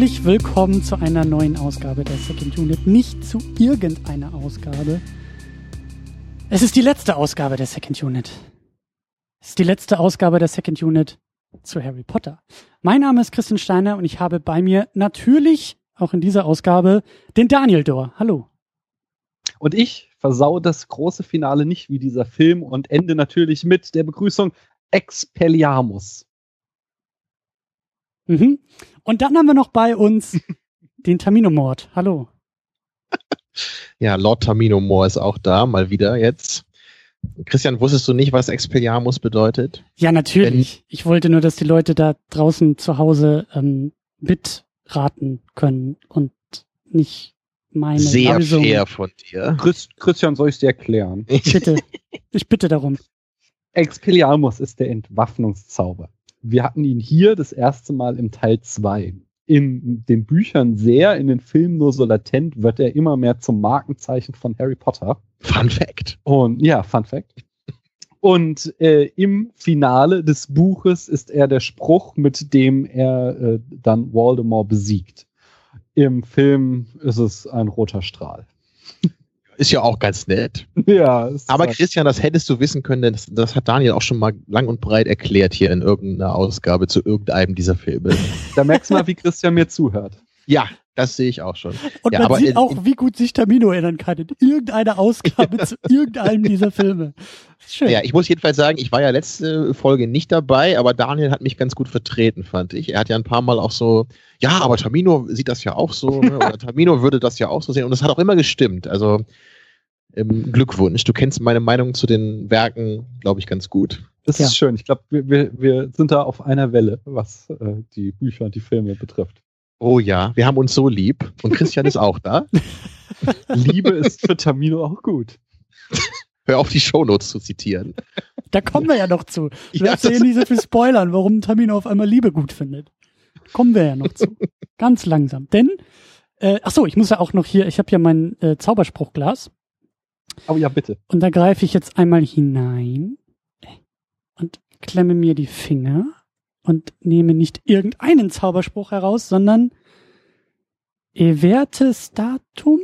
Herzlich willkommen zu einer neuen Ausgabe der Second Unit. Nicht zu irgendeiner Ausgabe. Es ist die letzte Ausgabe der Second Unit. Es ist die letzte Ausgabe der Second Unit zu Harry Potter. Mein Name ist Christian Steiner und ich habe bei mir natürlich auch in dieser Ausgabe den Daniel Dor. Hallo. Und ich versau das große Finale nicht wie dieser Film und ende natürlich mit der Begrüßung Expelliarmus. Mhm. Und dann haben wir noch bei uns den Tamino-Mord. Hallo. Ja, Lord Tamino Moore ist auch da, mal wieder jetzt. Christian, wusstest du nicht, was Expelliarmus bedeutet? Ja, natürlich. Wenn ich wollte nur, dass die Leute da draußen zu Hause ähm, mitraten können und nicht meine Sehr Lösung. fair von dir. Chris, Christian, soll ich dir erklären? Bitte. Ich bitte darum. Expelliarmus ist der Entwaffnungszauber. Wir hatten ihn hier das erste Mal im Teil 2. In den Büchern sehr, in den Filmen nur so latent, wird er immer mehr zum Markenzeichen von Harry Potter. Fun Fact. Und ja, Fun Fact. Und äh, im Finale des Buches ist er der Spruch, mit dem er äh, dann Voldemort besiegt. Im Film ist es ein roter Strahl. Ist ja auch ganz nett. Ja. ist Aber halt- Christian, das hättest du wissen können, denn das, das hat Daniel auch schon mal lang und breit erklärt hier in irgendeiner Ausgabe zu irgendeinem dieser Filme. da merkst du mal, wie Christian mir zuhört. Ja, das sehe ich auch schon. Und Ja, man aber sieht in- auch, wie gut sich Tamino erinnern kann in irgendeiner Ausgabe zu irgendeinem dieser Filme. Schön. Ja, ich muss jedenfalls sagen, ich war ja letzte Folge nicht dabei, aber Daniel hat mich ganz gut vertreten, fand ich. Er hat ja ein paar Mal auch so, ja, aber Tamino sieht das ja auch so, ne? oder Tamino würde das ja auch so sehen. Und das hat auch immer gestimmt. Also ähm, Glückwunsch. Du kennst meine Meinung zu den Werken, glaube ich, ganz gut. Das Ja. ist schön. Ich glaube, wir, wir, wir sind da auf einer Welle, was äh, die Bücher und die Filme betrifft. Oh ja, wir haben uns so lieb. Und Christian ist auch da. Liebe ist für Tamino auch gut. Hör auf, die Shownotes zu zitieren. Da kommen wir ja noch zu. Du Ja, darfst ja nicht so viel spoilern, warum Tamino auf einmal Liebe gut findet. Kommen wir ja noch zu. Ganz langsam. Denn, äh, ach so, ich muss ja auch noch hier, ich habe ja mein äh, Zauberspruchglas Aber ja, bitte. und da greife ich jetzt einmal hinein und klemme mir die Finger und nehme nicht irgendeinen Zauberspruch heraus, sondern Evertes Datum?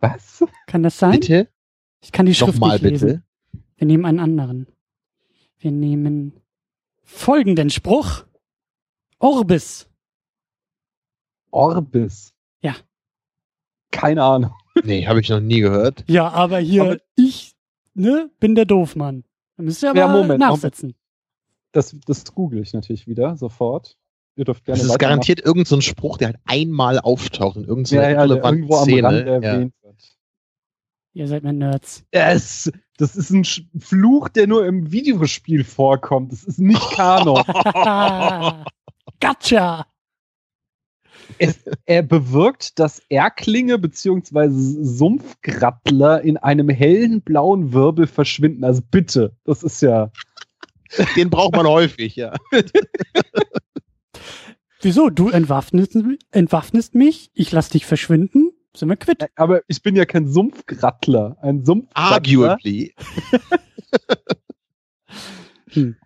Was? Kann das sein? Bitte? Ich kann die Schrift Nochmal nicht lesen. bitte. Wir nehmen einen anderen. Wir nehmen folgenden Spruch. Orbis. Orbis. Ja. Keine Ahnung. Nee, habe ich noch nie gehört. Ja, aber hier, Aber- ich, ne, bin der Doofmann. Da müsst ihr aber Ja, Moment, nachsetzen. Das, das google ich natürlich wieder sofort. Ihr dürft gerne Das ist garantiert irgendein so Spruch, der halt einmal auftaucht in irgendeiner ja, ja, irgendwo am Szene. Rand ja. erwähnt wird. Ihr seid mir Nerds. Es, das ist ein Sch- Fluch, der nur im Videospiel vorkommt. Das ist nicht Kanon. gotcha! es, er bewirkt, dass Erklinge bzw. Sumpfgrattler in einem hellen blauen Wirbel verschwinden. Also bitte, das ist ja. Den braucht man häufig, ja. Wieso? Du entwaffnest, entwaffnest mich, ich lass dich verschwinden, sind wir quitt. Aber ich bin ja kein Sumpfgrattler. Ein Sumpfgrattler. Arguably. Hm.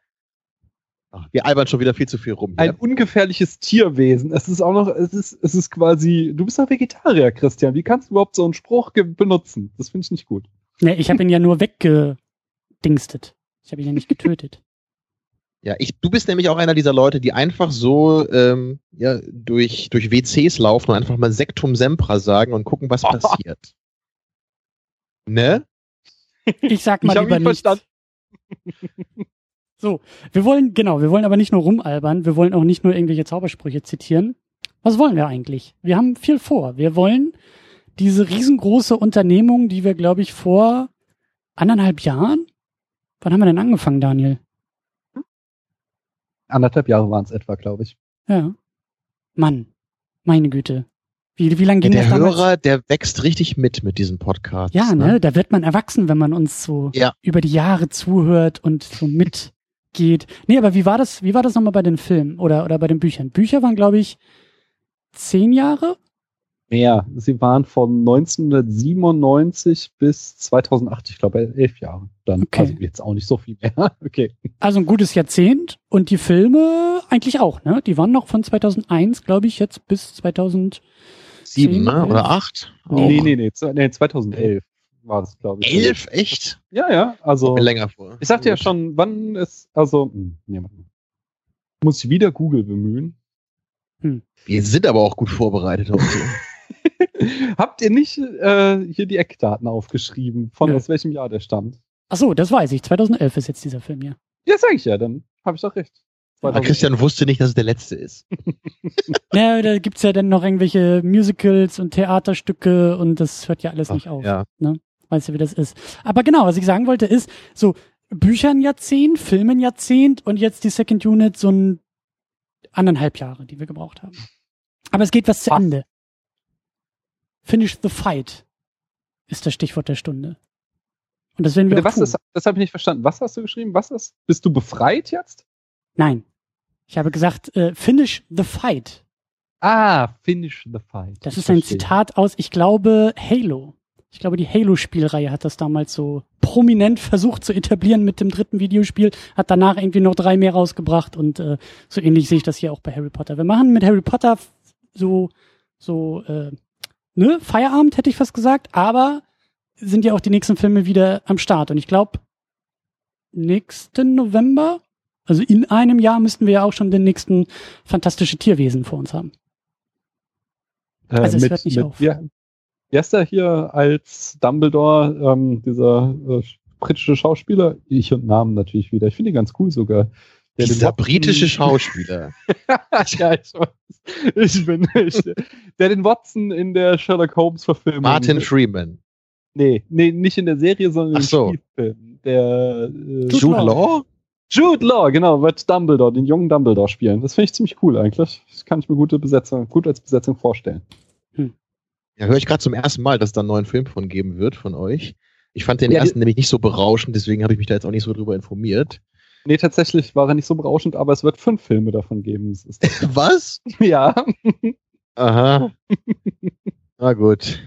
Ach, Wir albern schon wieder viel zu viel rum. Ein Hier. ungefährliches Tierwesen. Es ist auch noch, es ist, es ist quasi, du bist doch Vegetarier, Christian. Wie kannst du überhaupt so einen Spruch benutzen? Das finde ich nicht gut. Ne, ich habe ihn ja nur weggedingstet. Ich habe ihn ja nicht getötet. Ja, ich, du bist nämlich auch einer dieser Leute, die einfach so ähm, ja, durch, durch WCs laufen und einfach mal Sektum Sempra sagen und gucken, was passiert. Ne? Ich sag Ich mal habe lieber verstanden. So, wir wollen, genau, wir wollen aber nicht nur rumalbern, wir wollen auch nicht nur irgendwelche Zaubersprüche zitieren. Was wollen wir eigentlich? Wir haben viel vor. Wir wollen diese riesengroße Unternehmung, die wir, glaube ich, vor anderthalb Jahren, wann haben wir denn angefangen, Daniel? Anderthalb Jahre waren es etwa, glaube ich. Ja. Mann, meine Güte. Wie, wie lange ging Der das damals? Hörer, der wächst richtig mit mit diesem Podcast. Ja, ne? Da wird man erwachsen, wenn man uns so Ja. über die Jahre zuhört und so mitgeht. Nee, aber wie war das, wie war das nochmal bei den Filmen oder, oder bei den Büchern? Bücher waren, glaube ich, zehn Jahre? Mehr. Sie waren von 1997 bis 2008, ich glaube elf Jahre. Dann Okay. also jetzt auch nicht so viel mehr. Okay. Also ein gutes Jahrzehnt und die Filme eigentlich auch, ne? Die waren noch von 2001, glaube ich, jetzt bis 2000. Sieben, Zehn, ne? elf? Oder acht? Nee, Nee, Auch. nee, nee, nee 2011 war das, glaube ich. Elf? Echt? Ja, ja, also. Länger vor. Ich sagte ja schon, wann ist, also, hm, nee, warte mal. muss ich wieder Google bemühen. Wir sind aber auch gut vorbereitet heute. Habt ihr nicht äh, hier die Eckdaten aufgeschrieben, von Nö. aus welchem Jahr der stammt? Ach so, das weiß ich. 2011 ist jetzt dieser Film hier. Ja, sag ich ja, dann habe ich doch recht. Aber Christian wusste nicht, dass es der letzte ist. Ja, da gibt's ja dann noch irgendwelche Musicals und Theaterstücke und das hört ja alles nicht auf. Ja. Weißt du, wie das ist. Aber genau, was ich sagen wollte ist, so Bücher ein Jahrzehnt, Filme ein Jahrzehnt und jetzt die Second Unit so ein anderthalb Jahre, die wir gebraucht haben. Aber es geht was zu. Ende. Finish the fight ist das Stichwort der Stunde. Und das werden wir Bitte, was tun. ist, das habe ich nicht verstanden. Was hast du geschrieben? Was ist? Bist du befreit jetzt? Nein. Ich habe gesagt, äh, finish the fight. Ah, finish the fight. Das Ich ist ein verstehe. Zitat aus, ich glaube, Halo. Ich glaube, die Halo-Spielreihe hat das damals so prominent versucht zu etablieren mit dem dritten Videospiel, hat danach irgendwie noch drei mehr rausgebracht und äh, so ähnlich sehe ich das hier auch bei Harry Potter. Wir machen mit Harry Potter so, so, äh, ne, Feierabend hätte ich fast gesagt, aber sind ja auch die nächsten Filme wieder am Start und ich glaube, nächsten November, also in einem Jahr müssten wir ja auch schon den nächsten fantastische Tierwesen vor uns haben. Äh, Also es mit, hört nicht mit, auf. Heißt der hier als Dumbledore, ähm, dieser äh, britische Schauspieler? Ich und Namen natürlich wieder. Ich finde ihn ganz cool sogar. Der Dieser britische Schauspieler. ja, ich weiß. Ich bin nicht. Der den Watson in der Sherlock Holmes Verfilmung. Martin Freeman. Nee, nee, nicht in der Serie, sondern Ach im so. Spielfilm. Der äh, Jude Jude Law. Jude Law, genau, wird Dumbledore, den jungen Dumbledore spielen. Das finde ich ziemlich cool eigentlich. Das kann ich mir gute Besetzung, gut als Besetzung vorstellen. Ja, höre ich gerade zum ersten Mal, dass es da einen neuen Film von geben wird von euch. Ich fand den Ja, ersten nämlich nicht so berauschend, deswegen habe ich mich da jetzt auch nicht so drüber informiert. Nee, tatsächlich war er nicht so berauschend, aber es wird fünf Filme davon geben. Was? ja, Aha. Na gut.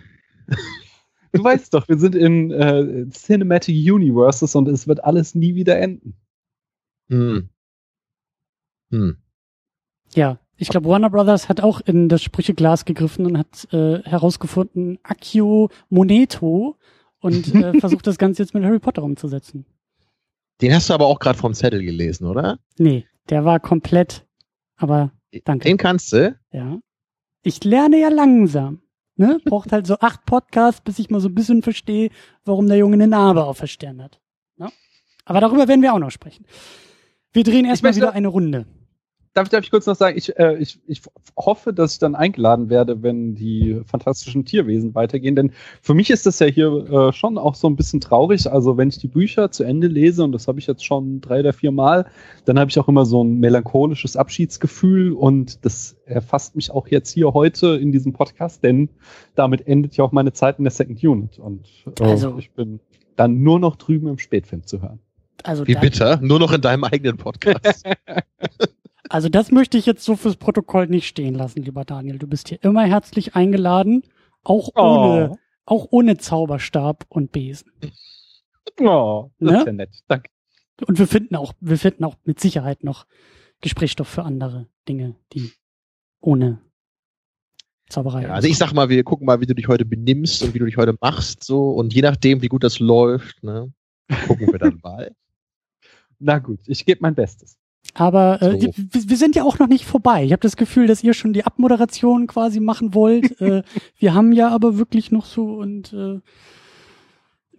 du weißt doch, wir sind in äh, Cinematic Universes und es wird alles nie wieder enden. Hm. Hm. Ja, ich glaube, Warner Brothers hat auch in das Sprücheglas gegriffen und hat äh, herausgefunden, Accio Moneto und äh, versucht das Ganze jetzt mit Harry Potter umzusetzen. Den hast du aber auch gerade vom Zettel gelesen, oder? Nee, der war komplett, aber danke. Den kannst du. Ja. Ich lerne ja langsam. Ne? Braucht halt so acht Podcasts, bis ich mal so ein bisschen verstehe, warum der Junge eine Narbe auf der Stirn hat. Ne? Aber darüber werden wir auch noch sprechen. Wir drehen erstmal wieder eine Runde. Darf, darf ich kurz noch sagen, ich, äh, ich, ich hoffe, dass ich dann eingeladen werde, wenn die fantastischen Tierwesen weitergehen. Denn für mich ist das ja hier äh, schon auch so ein bisschen traurig. Also wenn ich die Bücher zu Ende lese, und das habe ich jetzt schon drei oder vier Mal, dann habe ich auch immer so ein melancholisches Abschiedsgefühl. Und das erfasst mich auch jetzt hier heute in diesem Podcast, denn damit endet ja auch meine Zeit in der Second Unit. Und äh, Also- ich bin dann nur noch drüben im Spätfilm zu hören. Also, Wie bitter? Nur noch in deinem eigenen Podcast. also das möchte ich jetzt so fürs Protokoll nicht stehen lassen, lieber Daniel. Du bist hier immer herzlich eingeladen, auch ohne, auch ohne Zauberstab und Besen. Oh, das Ne? ist ja nett. Danke. Und wir finden auch, wir finden auch mit Sicherheit noch Gesprächsstoff für andere Dinge, die ohne Zauberei. Ja, also ich sag mal, wir gucken mal, wie du dich heute benimmst und wie du dich heute machst, so. Und je nachdem, wie gut das läuft, ne, gucken wir dann mal. Na gut, ich gebe mein Bestes. Aber äh, So. wir, sind ja auch noch nicht vorbei. Ich habe das Gefühl, dass ihr schon die Abmoderation quasi machen wollt. äh, wir haben ja aber wirklich noch so und äh,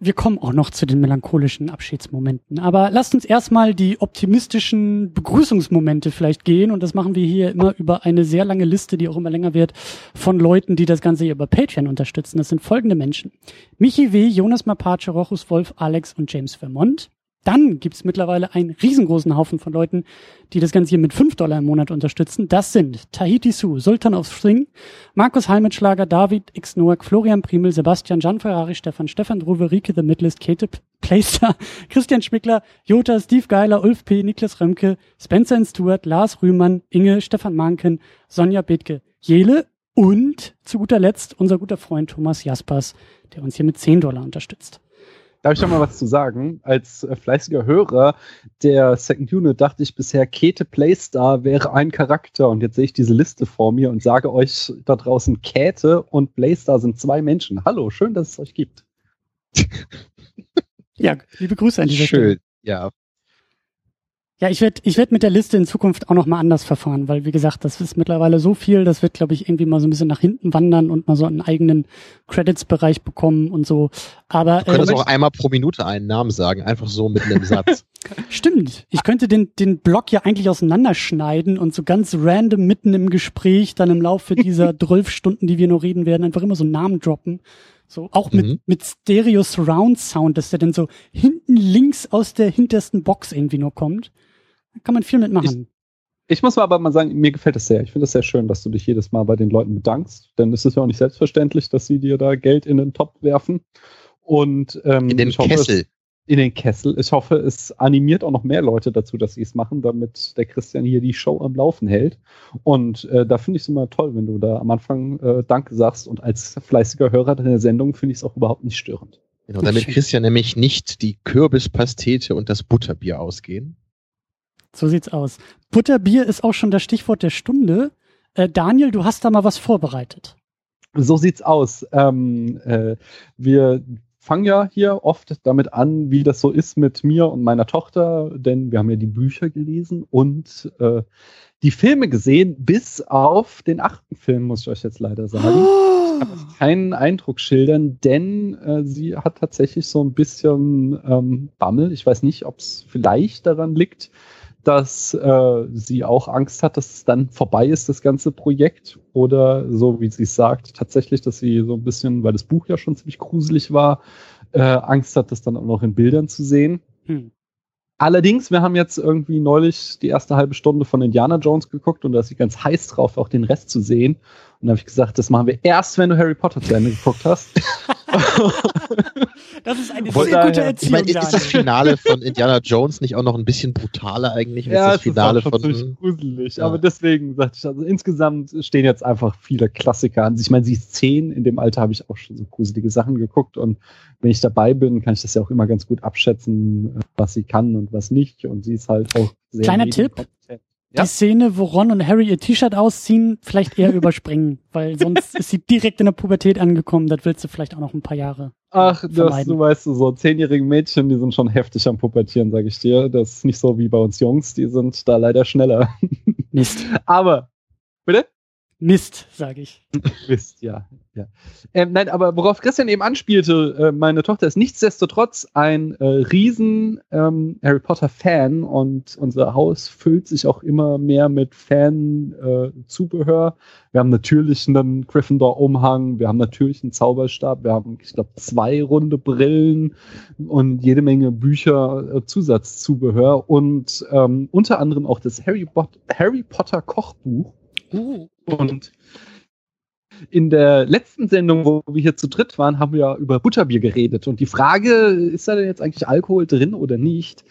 wir kommen auch noch zu den melancholischen Abschiedsmomenten. Aber lasst uns erstmal die optimistischen Begrüßungsmomente vielleicht gehen. Und das machen wir hier immer über eine sehr lange Liste, die auch immer länger wird, von Leuten, die das Ganze hier über Patreon unterstützen. Das sind folgende Menschen. Michi W., Jonas Mapace, Rochus Wolf, Alex und James Vermont. Dann gibt's mittlerweile einen riesengroßen Haufen von Leuten, die das Ganze hier mit 5 Dollar im Monat unterstützen. Das sind Tahiti Su, Sultan of Swing, Markus Heimitschlager, David X. Noack, Florian Primel, Sebastian, Gian Ferrari, Stefan, Stefan Druwe, Rike The Midlist, Kate Playster, Christian Schmickler, Jota, Steve Geiler, Ulf P., Niklas Römke, Spencer and Stewart, Lars Rühmann, Inge, Stefan Manken, Sonja Bethke, Jele, Und zu guter Letzt unser guter Freund Thomas Jaspers, der uns hier mit 10 Dollar unterstützt. Darf ich noch mal was zu sagen? Als äh, fleißiger Hörer der Second Unit dachte ich bisher, Käthe Playstar wäre ein Charakter. Und jetzt sehe ich diese Liste vor mir und sage euch da draußen, Käthe und Playstar sind zwei Menschen. Hallo, schön, dass es euch gibt. ja, liebe Grüße an dieser Schön, Stelle. ja. Ja, ich werde ich werd mit der Liste in Zukunft auch noch mal anders verfahren, weil wie gesagt, das ist mittlerweile so viel, das wird, glaube ich, irgendwie mal so ein bisschen nach hinten wandern und mal so einen eigenen Credits-Bereich bekommen und so. Aber Du könntest äh, auch einmal pro Minute einen Namen sagen, einfach so mit einem Satz. stimmt, ich könnte den, den Block ja eigentlich auseinanderschneiden und so ganz random mitten im Gespräch dann im Laufe dieser 12 Stunden, die wir noch reden werden, einfach immer so Namen droppen. So, auch mit, Mhm. mit Stereo Surround Sound, dass der dann so hinten links aus der hintersten Box irgendwie nur kommt. Da kann man viel mitmachen. Ich muss mal aber mal sagen, mir gefällt das sehr. Ich finde das sehr schön, dass du dich jedes Mal bei den Leuten bedankst, denn es ist ja auch nicht selbstverständlich, dass sie dir da Geld in den Topf werfen. Und ähm, In den ich hoffe, Kessel. Es, in den Kessel. Ich hoffe, es animiert auch noch mehr Leute dazu, dass sie es machen, damit der Christian hier die Show am Laufen hält. Und äh, da finde ich es immer toll, wenn du da am Anfang äh, Danke sagst. Und als fleißiger Hörer der Sendung finde ich es auch überhaupt nicht störend. Genau, damit Christian nämlich nicht die Kürbispastete und das Butterbier ausgehen. So sieht's aus. Butterbier ist auch schon das Stichwort der Stunde. Äh, Daniel, du hast da mal was vorbereitet. So sieht's aus. Ähm, äh, wir fangen ja hier oft damit an, wie das so ist mit mir und meiner Tochter, denn wir haben ja die Bücher gelesen und äh, die Filme gesehen, bis auf den achten Film, muss ich euch jetzt leider sagen. Ich kann keinen Eindruck schildern, denn äh, sie hat tatsächlich so ein bisschen ähm, Bammel. Ich weiß nicht, ob es vielleicht daran liegt, dass äh, sie auch Angst hat, dass es dann vorbei ist, das ganze Projekt. Oder so wie sie es sagt, tatsächlich, dass sie so ein bisschen, weil das Buch ja schon ziemlich gruselig war, äh, Angst hat, das dann auch noch in Bildern zu sehen. Hm. Allerdings, wir haben jetzt irgendwie neulich die erste halbe Stunde von Indiana Jones geguckt und da ist sie ganz heiß drauf, auch den Rest zu sehen. Und da habe ich gesagt, das machen wir erst, wenn du Harry Potter zu Ende geguckt hast. Das ist eine Von sehr gute daher- Erziehung, Ich meine, ist, ist das. Finale von Indiana Jones nicht auch noch ein bisschen brutaler eigentlich als ja, das es ist Finale auch schon von. gruselig. Ja. Aber deswegen sagte ich, also insgesamt stehen jetzt einfach viele Klassiker an. Ich meine, sie ist zehn, in dem Alter habe ich auch schon so gruselige Sachen geguckt und wenn ich dabei bin, kann ich das ja auch immer ganz gut abschätzen, was sie kann und was nicht. Und sie ist halt auch sehr Kleiner Tipp. medienkompetent. Ja. Die Szene, wo Ron und Harry ihr T-Shirt ausziehen, vielleicht eher überspringen, weil sonst ist sie direkt in der Pubertät angekommen. Das willst du vielleicht auch noch ein paar Jahre. Ach, das, du weißt, so zehnjährige Mädchen, die sind schon heftig am Pubertieren, sage ich dir. Das ist nicht so wie bei uns Jungs, die sind da leider schneller. Mist. Aber, bitte? Mist, sage ich. Mist, ja. ja. Ähm, nein, aber worauf Christian eben anspielte, äh, meine Tochter ist nichtsdestotrotz ein äh, riesen ähm, Harry Potter-Fan und unser Haus füllt sich auch immer mehr mit Fan-Zubehör. wir haben natürlich einen Gryffindor-Umhang, wir haben natürlich einen Zauberstab, wir haben, ich glaube, zwei runde Brillen und jede Menge Bücher, äh, Zusatzzubehör und ähm, unter anderem auch das Harry, Harry Potter Kochbuch. Uh. Und in der letzten Sendung, wo wir hier zu dritt waren, haben wir über Butterbier geredet. Und die Frage, ist da denn jetzt eigentlich Alkohol drin oder nicht?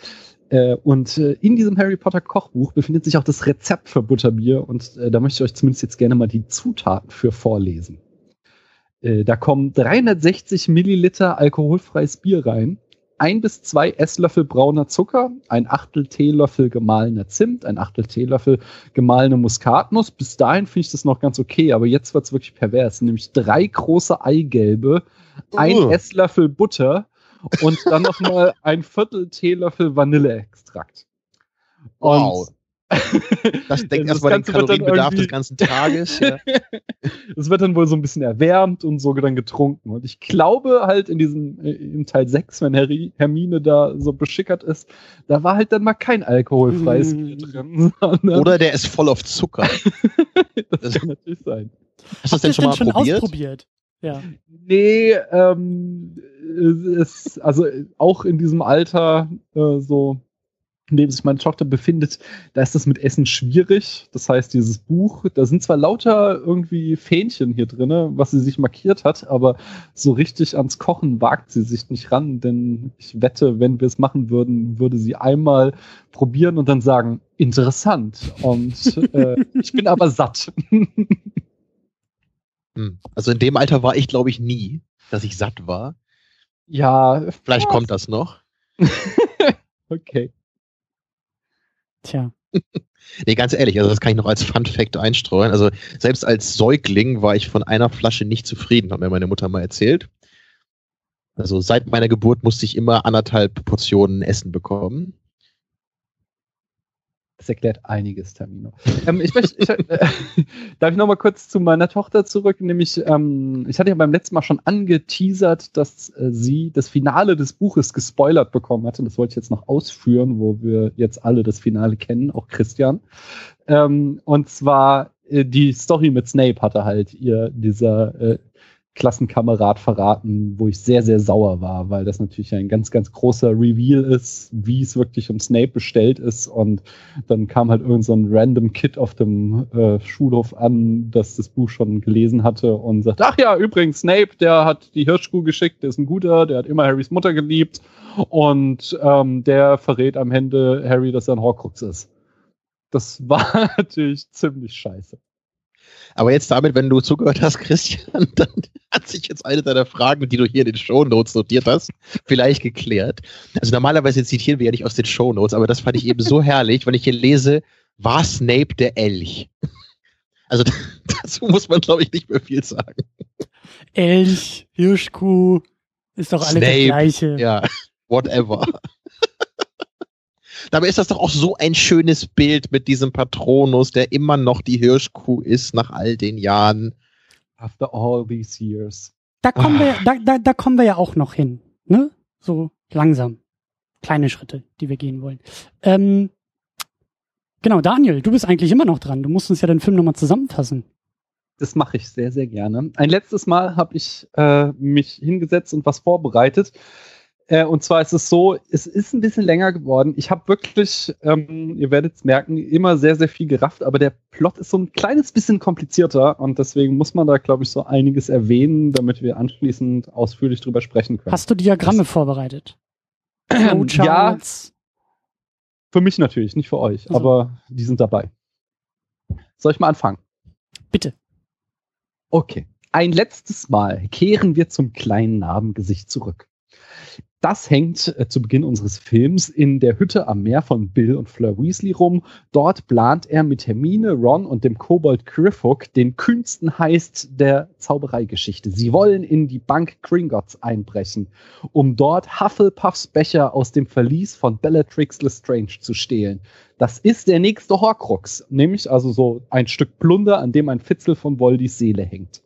Äh, und äh, in diesem Harry Potter Kochbuch befindet sich auch das Rezept für Butterbier. Und äh, da möchte ich euch zumindest jetzt gerne mal die Zutaten für vorlesen. Da kommen 360 Milliliter alkoholfreies Bier rein, ein bis zwei Esslöffel brauner Zucker, ein Achtel Teelöffel gemahlener Zimt, ein Achtel Teelöffel gemahlene Muskatnuss. Bis dahin finde ich das noch ganz okay, aber jetzt wird es wirklich pervers. Nämlich drei große Eigelbe, ein Uh. Esslöffel Butter und dann noch mal ein Viertel Teelöffel Vanilleextrakt. Wow. Das deckt Das erstmal den Ganze wird dann Kalorienbedarf des ganzen Tages. Ja. Es wird dann wohl so ein bisschen erwärmt und so dann getrunken. Und ich glaube halt in diesem, äh, im Teil 6, wenn Harry, Hermine da so beschickert ist, da war halt dann mal kein alkoholfreies Mhm. Bier drin. Oder der ist voll auf Zucker. das kann natürlich sein. Hast du das denn schon mal schon probiert? ausprobiert? Ja. Nee, ähm, es ist, also auch in diesem Alter, äh, so, in dem sich meine Tochter befindet, da ist das mit Essen schwierig. Das heißt, dieses Buch, da sind zwar lauter irgendwie Fähnchen hier drinne, was sie sich markiert hat, aber so richtig ans Kochen wagt sie sich nicht ran, denn ich wette, wenn wir es machen würden, würde sie einmal probieren und dann sagen, interessant. Und äh, ich bin aber satt. Hm. Also in dem Alter war ich, glaube ich, nie, dass ich satt war. Ja, Vielleicht kommt das noch. okay. Tja. Nee, ganz ehrlich, also das kann ich noch als Fun Fact einstreuen. Also selbst als Säugling war ich von einer Flasche nicht zufrieden, hat mir meine Mutter mal erzählt. Also seit meiner Geburt musste ich immer anderthalb Portionen Essen bekommen. Das erklärt einiges, Termino. ähm, ich möchte, ich, äh, darf ich noch mal kurz zu meiner Tochter zurück? Nämlich, ähm, ich hatte ja beim letzten Mal schon angeteasert, dass äh, sie das Finale des Buches gespoilert bekommen hatte. Das wollte ich jetzt noch ausführen, wo wir jetzt alle das Finale kennen, auch Christian. Ähm, und zwar äh, die Story mit Snape hatte halt ihr dieser äh, Klassenkamerad verraten, wo ich sehr, sehr sauer war, weil das natürlich ein ganz, ganz großer Reveal ist, wie es wirklich um Snape bestellt ist. Und dann kam halt irgend so ein random Kid auf dem äh, Schulhof an, das das Buch schon gelesen hatte und sagt, ach ja, übrigens, Snape, der hat die Hirschkuh geschickt, der ist ein guter, der hat immer Harrys Mutter geliebt und ähm, der verrät am Ende Harry, dass er ein Horcrux ist. Das war natürlich ziemlich scheiße. Aber jetzt damit, wenn du zugehört hast, Christian, dann hat sich jetzt eine deiner Fragen, die du hier in den Shownotes notiert hast, vielleicht geklärt. Also normalerweise zitieren wir ja nicht aus den Shownotes, aber das fand ich eben so herrlich, wenn ich hier lese, war Snape der Elch? Also dazu muss man, glaube ich, nicht mehr viel sagen. Elch, Hirschkuh, ist doch alle Snape, das Gleiche. Ja, whatever. Dabei ist das doch auch so ein schönes Bild mit diesem Patronus, der immer noch die Hirschkuh ist nach all den Jahren. After all these years. Da kommen wir, Ah. da, da, da kommen wir ja auch noch hin, ne? So langsam. Kleine Schritte, die wir gehen wollen. Ähm, genau, Daniel, du bist eigentlich immer noch dran. Du musst uns ja den Film nochmal zusammenfassen. Das mache ich sehr, sehr gerne. Ein letztes Mal habe ich äh, mich hingesetzt und was vorbereitet. Äh, und zwar ist es so, es ist ein bisschen länger geworden. Ich habe wirklich, ähm, ihr werdet es merken, immer sehr, sehr viel gerafft, aber der Plot ist so ein kleines bisschen komplizierter und deswegen muss man da, glaube ich, so einiges erwähnen, damit wir anschließend ausführlich drüber sprechen können. Hast du Diagramme vorbereitet? ja, für mich natürlich, nicht für euch, Also. aber die sind dabei. Soll ich mal anfangen? Bitte. Okay. Ein letztes Mal kehren wir zum kleinen Narbengesicht zurück. Das hängt äh, zu Beginn unseres Films in der Hütte am Meer von Bill und Fleur Weasley rum. Dort plant er mit Hermine, Ron und dem Kobold Griffhook den kühnsten Heist der Zaubereigeschichte. Sie wollen in die Bank Gringotts einbrechen, um dort Hufflepuffs Becher aus dem Verlies von Bellatrix Lestrange zu stehlen. Das ist der nächste Horcrux, nämlich also so ein Stück Plunder, an dem ein Fitzel von Voldis Seele hängt.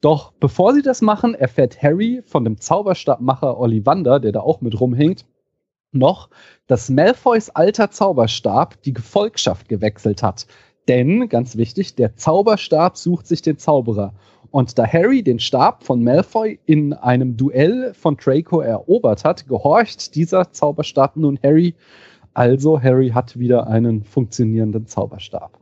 Doch bevor sie das machen, erfährt Harry von dem Zauberstabmacher Ollivander, der da auch mit rumhängt, noch, dass Malfoys alter Zauberstab die Gefolgschaft gewechselt hat. Denn, ganz wichtig, der Zauberstab sucht sich den Zauberer. Und da Harry den Stab von Malfoy in einem Duell von Draco erobert hat, gehorcht dieser Zauberstab nun Harry. Also Harry hat wieder einen funktionierenden Zauberstab.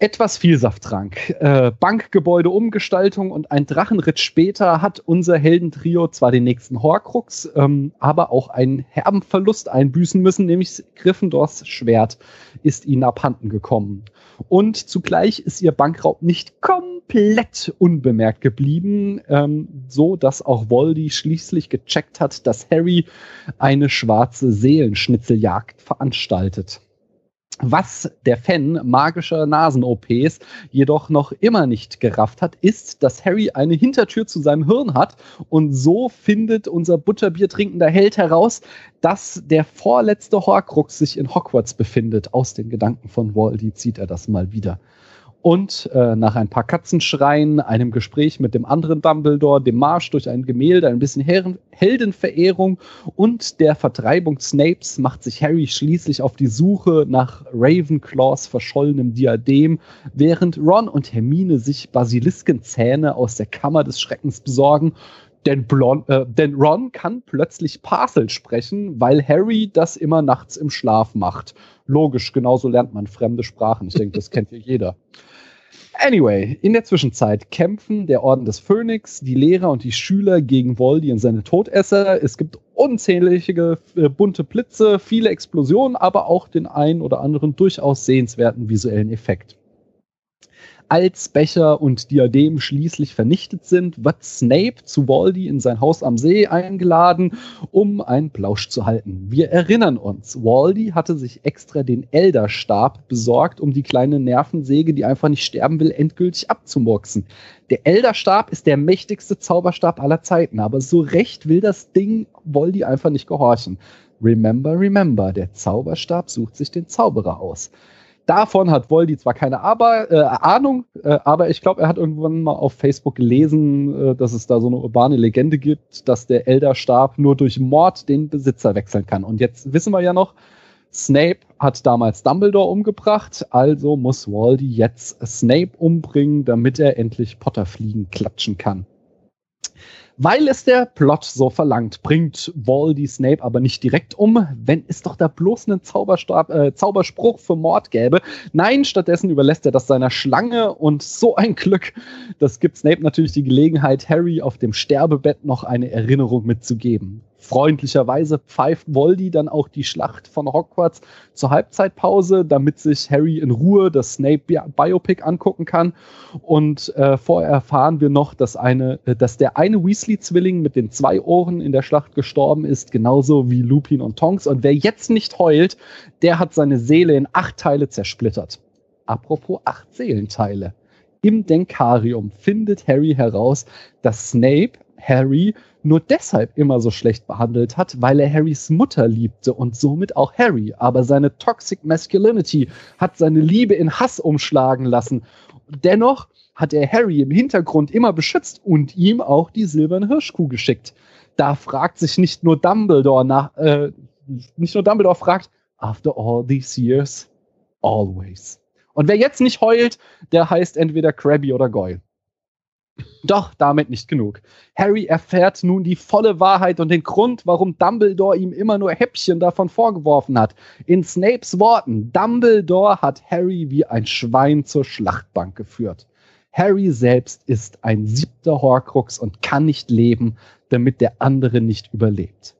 Etwas Vielsafttrank, äh, Bankgebäude Umgestaltung und ein Drachenritt später hat unser Heldentrio zwar den nächsten Horcrux, ähm, aber auch einen herben Verlust einbüßen müssen, nämlich Gryffindors Schwert ist ihnen abhanden gekommen. Und zugleich ist ihr Bankraub nicht komplett unbemerkt geblieben, ähm, so dass auch Voldy schließlich gecheckt hat, dass Harry eine schwarze Seelenschnitzeljagd veranstaltet. Was der Fan magischer Nasen-OPs jedoch noch immer nicht gerafft hat, ist, dass Harry eine Hintertür zu seinem Hirn hat und so findet unser Butterbier trinkender Held heraus, dass der vorletzte Horcrux sich in Hogwarts befindet. Aus den Gedanken von Waldy zieht er das mal wieder. Und äh, nach ein paar Katzenschreien, einem Gespräch mit dem anderen Dumbledore, dem Marsch durch ein Gemälde, ein bisschen Herren Heldenverehrung und der Vertreibung Snapes macht sich Harry schließlich auf die Suche nach Ravenclaws verschollenem Diadem, während Ron und Hermine sich Basiliskenzähne aus der Kammer des Schreckens besorgen. Denn, Blon äh, denn Ron kann plötzlich Parcel sprechen, weil Harry das immer nachts im Schlaf macht. Logisch, genauso lernt man fremde Sprachen. Ich denke, das kennt hier jeder. Anyway, in der Zwischenzeit kämpfen der Orden des Phönix, die Lehrer und die Schüler gegen Voldy und seine Todesser. Es gibt unzählige äh, bunte Blitze, viele Explosionen, aber auch den einen oder anderen durchaus sehenswerten visuellen Effekt. Als Becher und Diadem schließlich vernichtet sind, wird Snape zu Waldy in sein Haus am See eingeladen, um einen Plausch zu halten. Wir erinnern uns, Waldy hatte sich extra den Elderstab besorgt, um die kleine Nervensäge, die einfach nicht sterben will, endgültig abzumurksen. Der Elderstab ist der mächtigste Zauberstab aller Zeiten, aber so recht will das Ding Waldy einfach nicht gehorchen. Remember, remember, der Zauberstab sucht sich den Zauberer aus. Davon hat Voldy zwar keine Aber, äh, Ahnung, äh, aber ich glaube, er hat irgendwann mal auf Facebook gelesen, äh, dass es da so eine urbane Legende gibt, dass der Elderstab nur durch Mord den Besitzer wechseln kann. Und jetzt wissen wir ja noch, Snape hat damals Dumbledore umgebracht, also muss Waldy jetzt Snape umbringen, damit er endlich Potterfliegen klatschen kann. Weil es der Plot so verlangt, bringt Waldy Snape aber nicht direkt um, wenn es doch da bloß einen Zauberstab, äh, Zauberspruch für Mord gäbe. Nein, stattdessen überlässt er das seiner Schlange und so ein Glück. Das gibt Snape natürlich die Gelegenheit, Harry auf dem Sterbebett noch eine Erinnerung mitzugeben. Freundlicherweise pfeift Voldy dann auch die Schlacht von Hogwarts zur Halbzeitpause, damit sich Harry in Ruhe das Snape Biopic angucken kann. Und äh, vorher erfahren wir noch, dass, eine, äh, dass der eine Weasley-Zwilling mit den zwei Ohren in der Schlacht gestorben ist, genauso wie Lupin und Tonks. Und wer jetzt nicht heult, der hat seine Seele in acht Teile zersplittert. Apropos acht Seelenteile. Im Denkarium findet Harry heraus, dass Snape Harry nur deshalb immer so schlecht behandelt hat, weil er Harrys Mutter liebte und somit auch Harry. Aber seine Toxic Masculinity hat seine Liebe in Hass umschlagen lassen. Dennoch hat er Harry im Hintergrund immer beschützt und ihm auch die silberne Hirschkuh geschickt. Da fragt sich nicht nur Dumbledore nach, äh, nicht nur Dumbledore fragt, after all these years, always. Und wer jetzt nicht heult, der heißt entweder Krabby oder Goyle. Doch damit nicht genug. Harry erfährt nun die volle Wahrheit und den Grund, warum Dumbledore ihm immer nur Häppchen davon vorgeworfen hat. In Snapes Worten, Dumbledore hat Harry wie ein Schwein zur Schlachtbank geführt. Harry selbst ist ein siebter Horcrux und kann nicht leben, damit der andere nicht überlebt.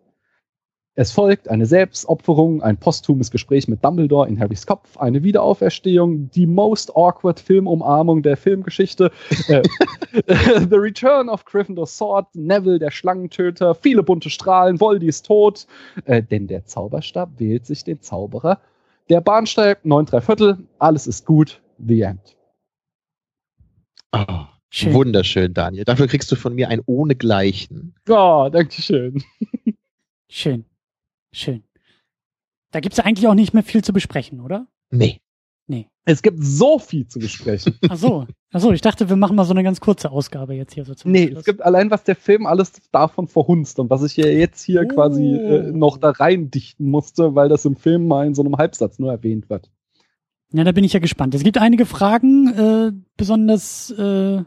Es folgt eine Selbstopferung, ein posthumes Gespräch mit Dumbledore in Harrys Kopf, eine Wiederauferstehung, die most awkward Filmumarmung der Filmgeschichte, äh, The Return of Gryffindor's Sword, Neville der Schlangentöter, viele bunte Strahlen, Voldy ist tot, äh, denn der Zauberstab wählt sich den Zauberer. Der Bahnsteig, neun Viertel, alles ist gut, the end. Oh, wunderschön, Daniel. Dafür kriegst du von mir ein Ohnegleichen. Oh, danke schön. Schön. Schön. Da gibt es ja eigentlich auch nicht mehr viel zu besprechen, oder? Nee. Nee. Es gibt so viel zu besprechen. Ach so. Ach so, ich dachte, wir machen mal so eine ganz kurze Ausgabe jetzt hier so zum Nee, Schluss. es gibt allein, was der Film alles davon verhunzt und was ich ja jetzt hier oh. quasi äh, noch da rein dichten musste, weil das im Film mal in so einem Halbsatz nur erwähnt wird. Ja, da bin ich ja gespannt. Es gibt einige Fragen, äh, besonders äh,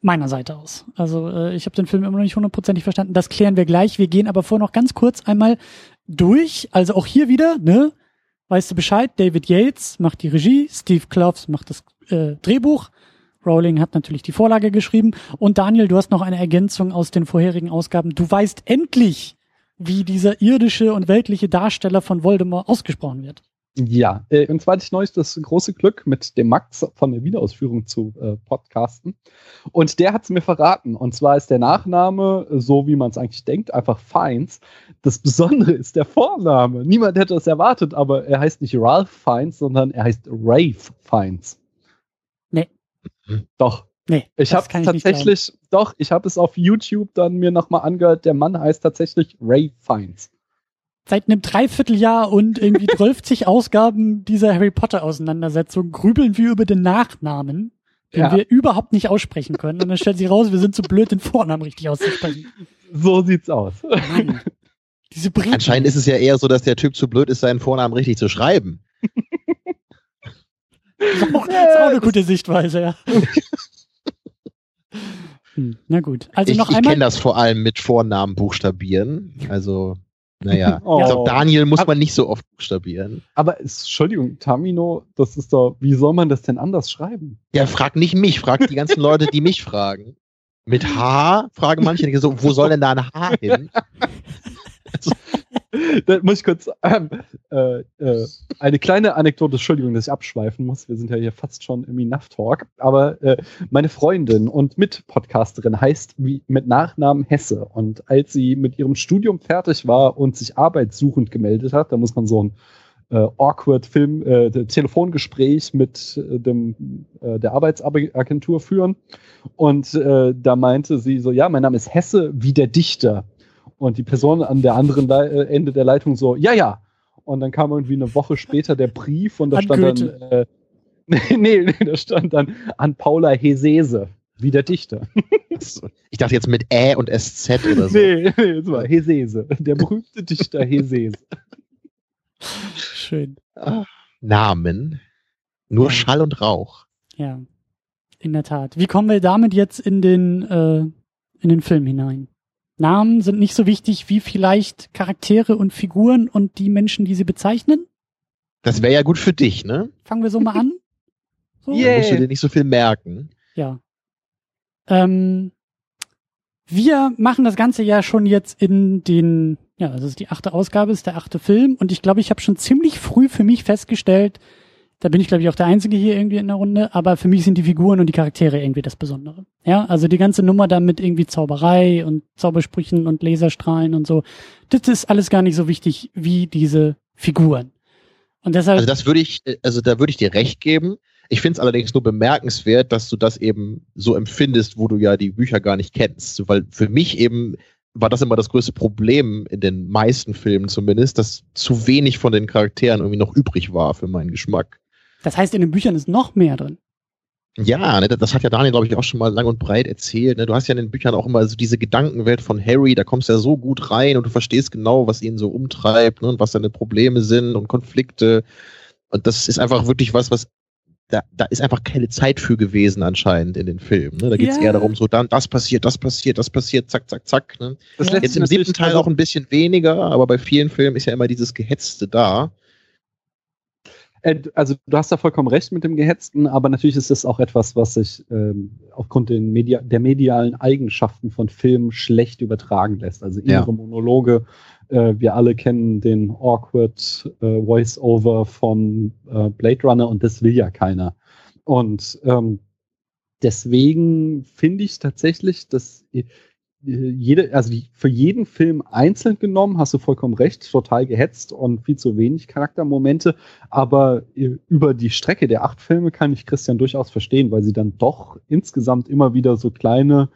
meiner Seite aus. Also äh, ich habe den Film immer noch nicht hundertprozentig verstanden. Das klären wir gleich. Wir gehen aber vor noch ganz kurz einmal durch. Also auch hier wieder, ne? Weißt du Bescheid? David Yates macht die Regie, Steve Kloves macht das äh, Drehbuch. Rowling hat natürlich die Vorlage geschrieben. Und Daniel, du hast noch eine Ergänzung aus den vorherigen Ausgaben. Du weißt endlich, wie dieser irdische und weltliche Darsteller von Voldemort ausgesprochen wird. Ja, äh, und zwar hatte ich neulich das große Glück, mit dem Max von der Wiederausführung zu äh, podcasten. Und der hat es mir verraten. Und zwar ist der Nachname, so wie man es eigentlich denkt, einfach Feins. Das Besondere ist der Vorname. Niemand hätte es erwartet, aber er heißt nicht Ralph Feins, sondern er heißt Rafe Feins. Nee. Doch. Nee. Ich habe tatsächlich, doch, ich habe es auf YouTube dann mir nochmal angehört. Der Mann heißt tatsächlich Ray Feins seit einem Dreivierteljahr und irgendwie 12 Ausgaben dieser Harry Potter Auseinandersetzung grübeln wir über den Nachnamen, den ja. wir überhaupt nicht aussprechen können. Und dann stellt sich raus, wir sind zu blöd, den Vornamen richtig auszusprechen. So sieht's aus. Mann. Diese Briten. Anscheinend ist es ja eher so, dass der Typ zu blöd ist, seinen Vornamen richtig zu schreiben. ist, auch, ist auch eine gute Sichtweise, ja. Hm, na gut. Also ich, noch ich einmal. Ich kenne das vor allem mit Vornamen buchstabieren. Also naja, oh. ich glaube, Daniel muss man nicht so oft buchstabieren. Aber Entschuldigung, Tamino, das ist doch, wie soll man das denn anders schreiben? Ja, frag nicht mich, frag die ganzen Leute, die mich fragen. Mit H fragen manche so, wo soll denn da ein H hin? Also, da muss ich kurz ähm, äh, äh, eine kleine Anekdote, Entschuldigung, dass ich abschweifen muss. Wir sind ja hier fast schon im Enough Talk. Aber äh, meine Freundin und Mitpodcasterin heißt wie mit Nachnamen Hesse. Und als sie mit ihrem Studium fertig war und sich arbeitssuchend gemeldet hat, da muss man so ein äh, awkward Film, äh, Telefongespräch mit äh, dem, äh, der Arbeitsagentur führen. Und äh, da meinte sie so, ja, mein Name ist Hesse wie der Dichter. Und die Person an der anderen Le äh, Ende der Leitung so, ja, ja. Und dann kam irgendwie eine Woche später der Brief und da An stand Goethe. dann, äh, nee, nee, nee, da stand dann an Paula Hesese, wie der Dichter. Ich dachte jetzt mit Ä und SZ oder so. Nee, nee, das war Hesese, der berühmte Dichter Hesese. Schön. Ah, Namen. Nur Ja. Schall und Rauch. Ja. In der Tat. Wie kommen wir damit jetzt in den, äh, in den Film hinein? Namen sind nicht so wichtig wie vielleicht Charaktere und Figuren und die Menschen, die sie bezeichnen. Das wäre ja gut für dich, ne? Fangen wir so mal an. So? Yeah. Da musst du dir nicht so viel merken. Ja. Ähm, wir machen das Ganze ja schon jetzt in den, ja, das ist die achte Ausgabe, ist der achte Film und ich glaube, ich habe schon ziemlich früh für mich festgestellt, da bin ich glaube ich auch der Einzige hier irgendwie in der Runde, aber für mich sind die Figuren und die Charaktere irgendwie das Besondere. Ja, also die ganze Nummer da mit irgendwie Zauberei und Zaubersprüchen und Laserstrahlen und so, das ist alles gar nicht so wichtig wie diese Figuren. Und deshalb, Also das würde ich, äh, also da würde ich dir recht geben. Ich finde es allerdings nur bemerkenswert, dass du das eben so empfindest, wo du ja die Bücher gar nicht kennst. Weil für mich eben war das immer das größte Problem in den meisten Filmen zumindest, dass zu wenig von den Charakteren irgendwie noch übrig war für meinen Geschmack. Das heißt, in den Büchern ist noch mehr drin. Ja, ne, das hat ja Daniel, glaube ich, auch schon mal lang und breit erzählt. Ne? Du hast ja in den Büchern auch immer so diese Gedankenwelt von Harry, da kommst du ja so gut rein und du verstehst genau, was ihn so umtreibt ne? und was seine Probleme sind und Konflikte. Und das ist einfach wirklich was, was da, da ist einfach keine Zeit für gewesen anscheinend in den Filmen. Ne? Da geht es Ja. eher darum, so dann das passiert, das passiert, das passiert, zack, zack, zack. Ne? Das Jetzt im siebten Teil also- auch ein bisschen weniger, aber bei vielen Filmen ist ja immer dieses Gehetzte da. Äh, Also du hast da vollkommen recht mit dem Gehetzten, aber natürlich ist das auch etwas, was sich ähm, aufgrund Media der medialen Eigenschaften von Filmen schlecht übertragen lässt. Also Ja. innere Monologe. Äh, wir alle kennen den awkward äh, Voice-Over von äh, Blade Runner und das will ja keiner. Und ähm, deswegen finde ich tatsächlich, dass jede, also die, für jeden Film einzeln genommen, hast du vollkommen recht, total gehetzt und viel zu wenig Charaktermomente. Aber äh, über die Strecke der acht Filme kann ich Christian durchaus verstehen, weil sie dann doch insgesamt immer wieder so kleine,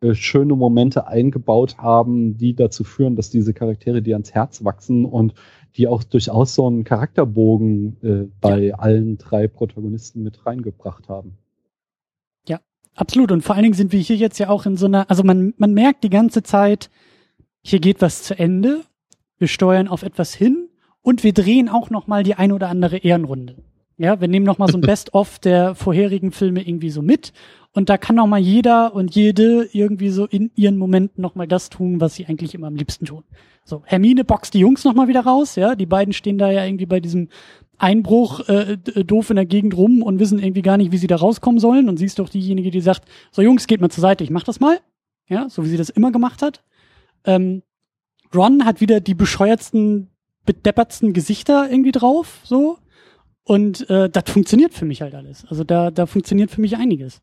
äh, schöne Momente eingebaut haben, die dazu führen, dass diese Charaktere dir ans Herz wachsen und die auch durchaus so einen Charakterbogen äh, bei allen drei Protagonisten mit reingebracht haben. Absolut. Und vor allen Dingen sind wir hier jetzt ja auch in so einer, also man, man merkt die ganze Zeit, hier geht was zu Ende. Wir steuern auf etwas hin und wir drehen auch noch mal die ein oder andere Ehrenrunde. Ja, wir nehmen noch mal so ein Best-of der vorherigen Filme irgendwie so mit und da kann noch mal jeder und jede irgendwie so in ihren Momenten noch mal das tun, was sie eigentlich immer am liebsten tun. So, Hermine boxt die Jungs noch mal wieder raus, ja, die beiden stehen da ja irgendwie bei diesem Einbruch äh, d- doof in der Gegend rum und wissen irgendwie gar nicht, wie sie da rauskommen sollen. Und sie ist doch diejenige, die sagt, so Jungs, geht mal zur Seite, ich mach das mal. Ja, so wie sie das immer gemacht hat. Ähm, Ron hat wieder die bescheuertsten, bedeppertsten Gesichter irgendwie drauf, so. Und äh, das funktioniert für mich halt alles. Also da, da funktioniert für mich einiges.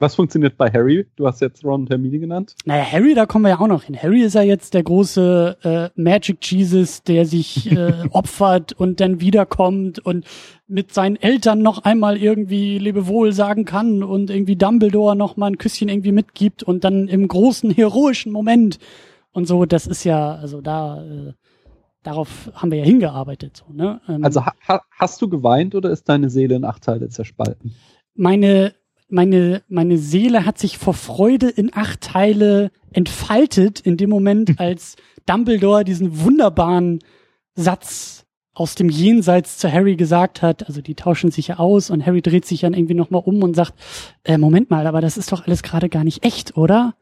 Was funktioniert bei Harry? Du hast jetzt Ron und Hermine genannt. Naja, Harry, da kommen wir ja auch noch hin. Harry ist ja jetzt der große äh, Magic Jesus, der sich äh, opfert und dann wiederkommt und mit seinen Eltern noch einmal irgendwie Lebewohl sagen kann und irgendwie Dumbledore noch mal ein Küsschen irgendwie mitgibt und dann im großen heroischen Moment und so. Das ist ja, also da, äh, darauf haben wir ja hingearbeitet. So, ne? Ähm, Also ha ha hast du geweint oder ist deine Seele in acht Teile zerspalten? meine, meine, meine Seele hat sich vor Freude in acht Teile entfaltet in dem Moment, als Dumbledore diesen wunderbaren Satz aus dem Jenseits zu Harry gesagt hat. Also die tauschen sich ja aus und Harry dreht sich dann irgendwie nochmal um und sagt, äh, Moment mal, aber das ist doch alles gerade gar nicht echt, oder?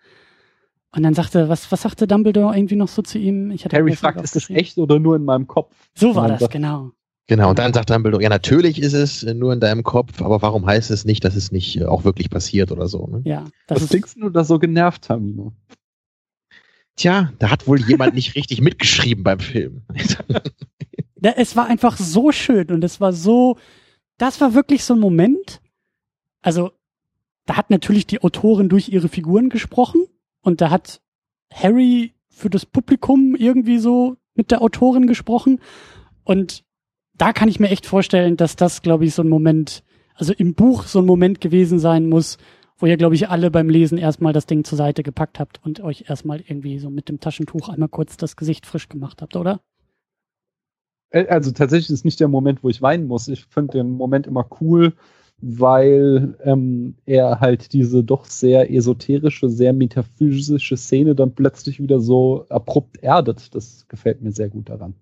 Und dann sagte, was, was sagte Dumbledore irgendwie noch so zu ihm? Ich hatte Harry fragt, ist das echt oder nur in meinem Kopf? So war das, genau. Genau, und dann sagt Dumbledore, ja, natürlich ist es äh, nur in deinem Kopf, aber warum heißt es nicht, dass es nicht äh, auch wirklich passiert oder so? Ne? Ja, das Was ist, klingst du da so genervt, Tamino? Tja, da hat wohl jemand nicht richtig mitgeschrieben beim Film. Ja, es war einfach so schön und es war so, das war wirklich so ein Moment. Also, da hat natürlich die Autorin durch ihre Figuren gesprochen und da hat Harry für das Publikum irgendwie so mit der Autorin gesprochen und da kann ich mir echt vorstellen, dass das, glaube ich, so ein Moment, also im Buch so ein Moment gewesen sein muss, wo ihr, glaube ich, alle beim Lesen erstmal das Ding zur Seite gepackt habt und euch erstmal irgendwie so mit dem Taschentuch einmal kurz das Gesicht frisch gemacht habt, oder? Also tatsächlich ist nicht der Moment, wo ich weinen muss. Ich finde den Moment immer cool, weil ähm, er halt diese doch sehr esoterische, sehr metaphysische Szene dann plötzlich wieder so abrupt erdet. Das gefällt mir sehr gut daran.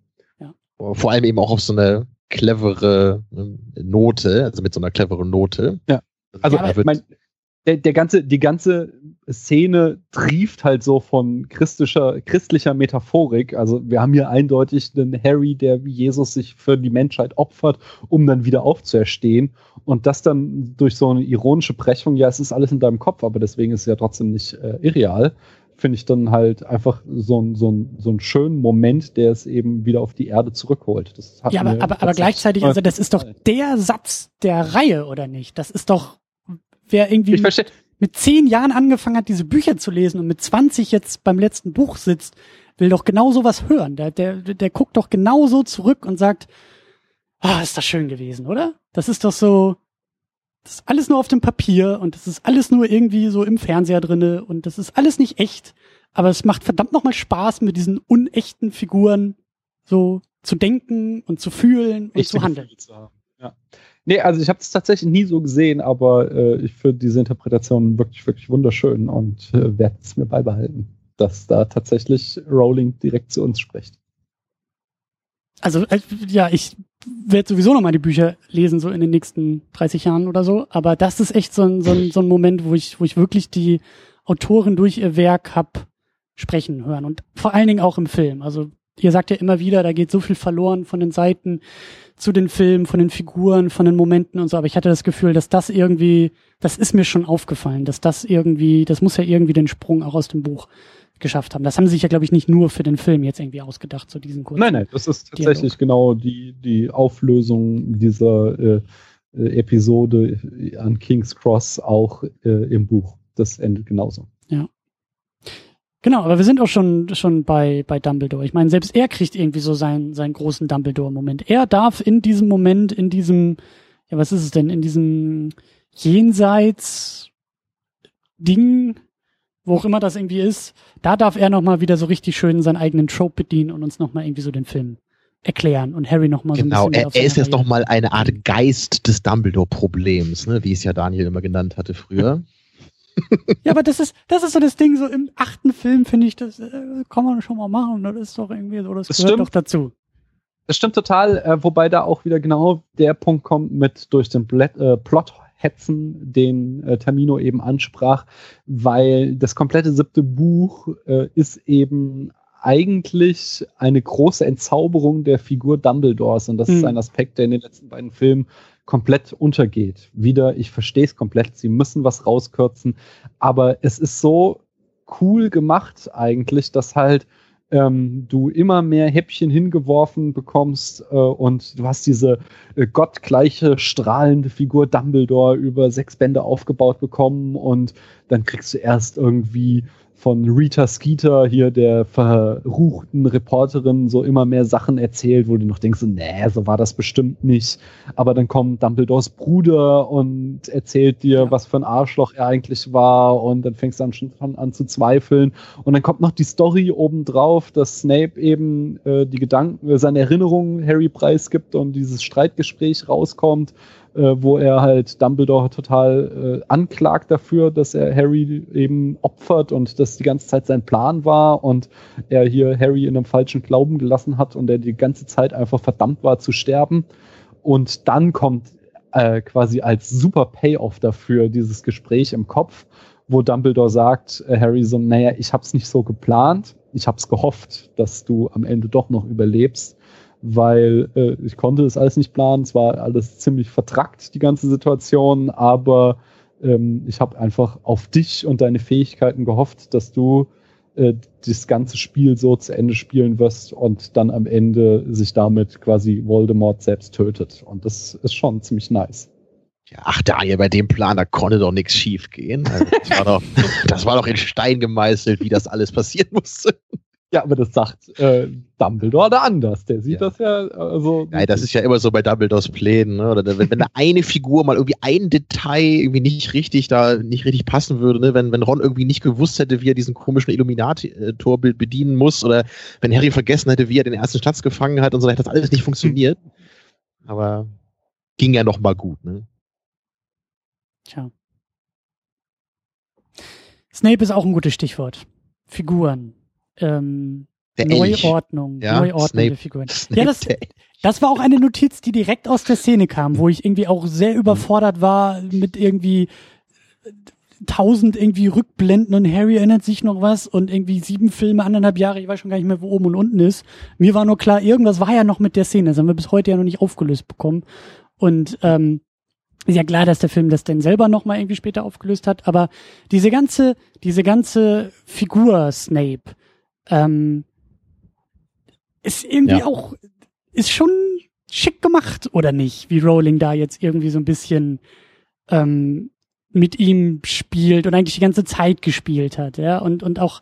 Vor allem eben auch auf so eine clevere ähm, Note, also mit so einer cleveren Note. Ja. Also Ja, aber- ich mein, der, der ganze, die ganze Szene trieft halt so von christlicher, christlicher Metaphorik. Also wir haben hier eindeutig einen Harry, der wie Jesus sich für die Menschheit opfert, um dann wieder aufzuerstehen. Und das dann durch so eine ironische Brechung, ja, es ist alles in deinem Kopf, aber deswegen ist es ja trotzdem nicht äh, irreal, finde ich dann halt einfach so, ein, so, ein, so einen schönen Moment, der es eben wieder auf die Erde zurückholt. Das hat Ja, aber, aber, aber gleichzeitig, also das ist doch der Satz der Reihe, oder nicht? Das ist doch, wer irgendwie Ich verstehe. mit zehn Jahren angefangen hat, diese Bücher zu lesen und mit 20 jetzt beim letzten Buch sitzt, will doch genau sowas hören. Der, der, der guckt doch genauso zurück und sagt, ah, ist das schön gewesen, oder? Das ist doch so, das ist alles nur auf dem Papier und das ist alles nur irgendwie so im Fernseher drinne und das ist alles nicht echt. Aber es macht verdammt nochmal Spaß, mit diesen unechten Figuren so zu denken und zu fühlen und echte zu handeln. Zu. Ja. Nee, also ich habe es tatsächlich nie so gesehen, aber äh, ich finde diese Interpretation wirklich, wirklich wunderschön und äh, werde es mir beibehalten, dass da tatsächlich Rowling direkt zu uns spricht. Also, äh, ja, ich werde sowieso noch mal die Bücher lesen, so in den nächsten 30 Jahren oder so. Aber das ist echt so ein, so ein, so ein Moment, wo ich, wo ich wirklich die Autorin durch ihr Werk hab sprechen hören. Und vor allen Dingen auch im Film. Also, ihr sagt ja immer wieder, da geht so viel verloren von den Seiten zu den Filmen, von den Figuren, von den Momenten und so. Aber ich hatte das Gefühl, dass das irgendwie, das ist mir schon aufgefallen, dass das irgendwie, das muss ja irgendwie den Sprung auch aus dem Buch geschafft haben. Das haben sie sich ja, glaube ich, nicht nur für den Film jetzt irgendwie ausgedacht, so diesen kurzen. Nein, nein, das ist tatsächlich genau die, die Auflösung dieser äh, Episode an King's Cross auch äh, im Buch. Das endet genauso. Genau, aber wir sind auch schon schon bei bei Dumbledore. Ich meine, selbst er kriegt irgendwie so seinen seinen großen Dumbledore-Moment. Er darf in diesem Moment, in diesem, ja, was ist es denn, in diesem jenseits Ding, wo auch immer das irgendwie ist, da darf er noch mal wieder so richtig schön seinen eigenen Trope bedienen und uns noch mal irgendwie so den Film erklären und Harry noch mal so ein Genau, bisschen mehr er, er ist jetzt noch mal eine Art Geist des Dumbledore-Problems, ne, wie es ja Daniel immer genannt hatte früher. Ja, aber das ist, das ist so das Ding, so im achten Film finde ich, das äh, kann man schon mal machen. Das ist doch irgendwie so, das, Das gehört stimmt. doch dazu. Das stimmt total, äh, wobei da auch wieder genau der Punkt kommt mit durch den Blätt, äh, Plot-Hetzen, den äh, Tamino eben ansprach, weil das komplette siebte Buch äh, ist eben eigentlich eine große Entzauberung der Figur Dumbledores und das ist Mhm. ein Aspekt, der in den letzten beiden Filmen komplett untergeht. Wieder, ich verstehe es komplett, sie müssen was rauskürzen, aber es ist so cool gemacht eigentlich, dass halt ähm, du immer mehr Häppchen hingeworfen bekommst äh, und du hast diese äh, gottgleiche strahlende Figur Dumbledore über sechs Bände aufgebaut bekommen und dann kriegst du erst irgendwie von Rita Skeeter, hier der verruchten Reporterin, so immer mehr Sachen erzählt, wo du noch denkst, nee, so war das bestimmt nicht. Aber dann kommt Dumbledores Bruder und erzählt dir, Ja. was für ein Arschloch er eigentlich war und dann fängst du dann schon an, an zu zweifeln. Und dann kommt noch die Story obendrauf, dass Snape eben äh, die Gedanken, seine Erinnerungen Harry preisgibt und dieses Streitgespräch rauskommt, wo er halt Dumbledore total äh, anklagt dafür, dass er Harry eben opfert und das die ganze Zeit sein Plan war und er hier Harry in einem falschen Glauben gelassen hat und er die ganze Zeit einfach verdammt war zu sterben. Und dann kommt äh, quasi als super Payoff dafür dieses Gespräch im Kopf, wo Dumbledore sagt, äh, Harry so, naja, ich hab's nicht so geplant, ich hab's gehofft, dass du am Ende doch noch überlebst, weil äh, ich konnte das alles nicht planen, es war alles ziemlich vertrackt, die ganze Situation, aber ähm, ich habe einfach auf dich und deine Fähigkeiten gehofft, dass du äh, das ganze Spiel so zu Ende spielen wirst und dann am Ende sich damit quasi Voldemort selbst tötet. Und das ist schon ziemlich nice. Ja, ach Daniel, bei dem Plan, da konnte doch nichts schief gehen. Also, das, war doch, das war doch in Stein gemeißelt, wie das alles passieren musste. Ja, aber das sagt äh, Dumbledore da anders. Der sieht ja. das ja also. Nein, das ist ja immer so bei Dumbledores Plänen, ne? Oder wenn, wenn da eine Figur mal irgendwie ein Detail irgendwie nicht richtig da nicht richtig passen würde, ne? Wenn, wenn Ron irgendwie nicht gewusst hätte, wie er diesen komischen Illuminati-Torbild bedienen muss, oder wenn Harry vergessen hätte, wie er den ersten Schatz gefangen hat und so, hätte das alles nicht funktioniert. Aber ging ja noch mal gut, ne? Tja. Snape ist auch ein gutes Stichwort. Figuren ähm, Neuordnung, ja, Neuordnung Snape, der Figuren. Snape ja, das, das war auch eine Notiz, die direkt aus der Szene kam, wo ich irgendwie auch sehr überfordert war mit irgendwie tausend irgendwie Rückblenden und Harry erinnert sich noch was und irgendwie sieben Filme, anderthalb Jahre, ich weiß schon gar nicht mehr, wo oben und unten ist. Mir war nur klar, irgendwas war ja noch mit der Szene, das haben wir bis heute ja noch nicht aufgelöst bekommen. Und ähm, ist ja klar, dass der Film das denn selber noch mal irgendwie später aufgelöst hat, aber diese ganze, diese ganze Figur Snape, ähm, ist irgendwie ja. auch, ist schon schick gemacht, oder nicht? Wie Rowling da jetzt irgendwie so ein bisschen ähm, mit ihm spielt und eigentlich die ganze Zeit gespielt hat, ja, und, und auch,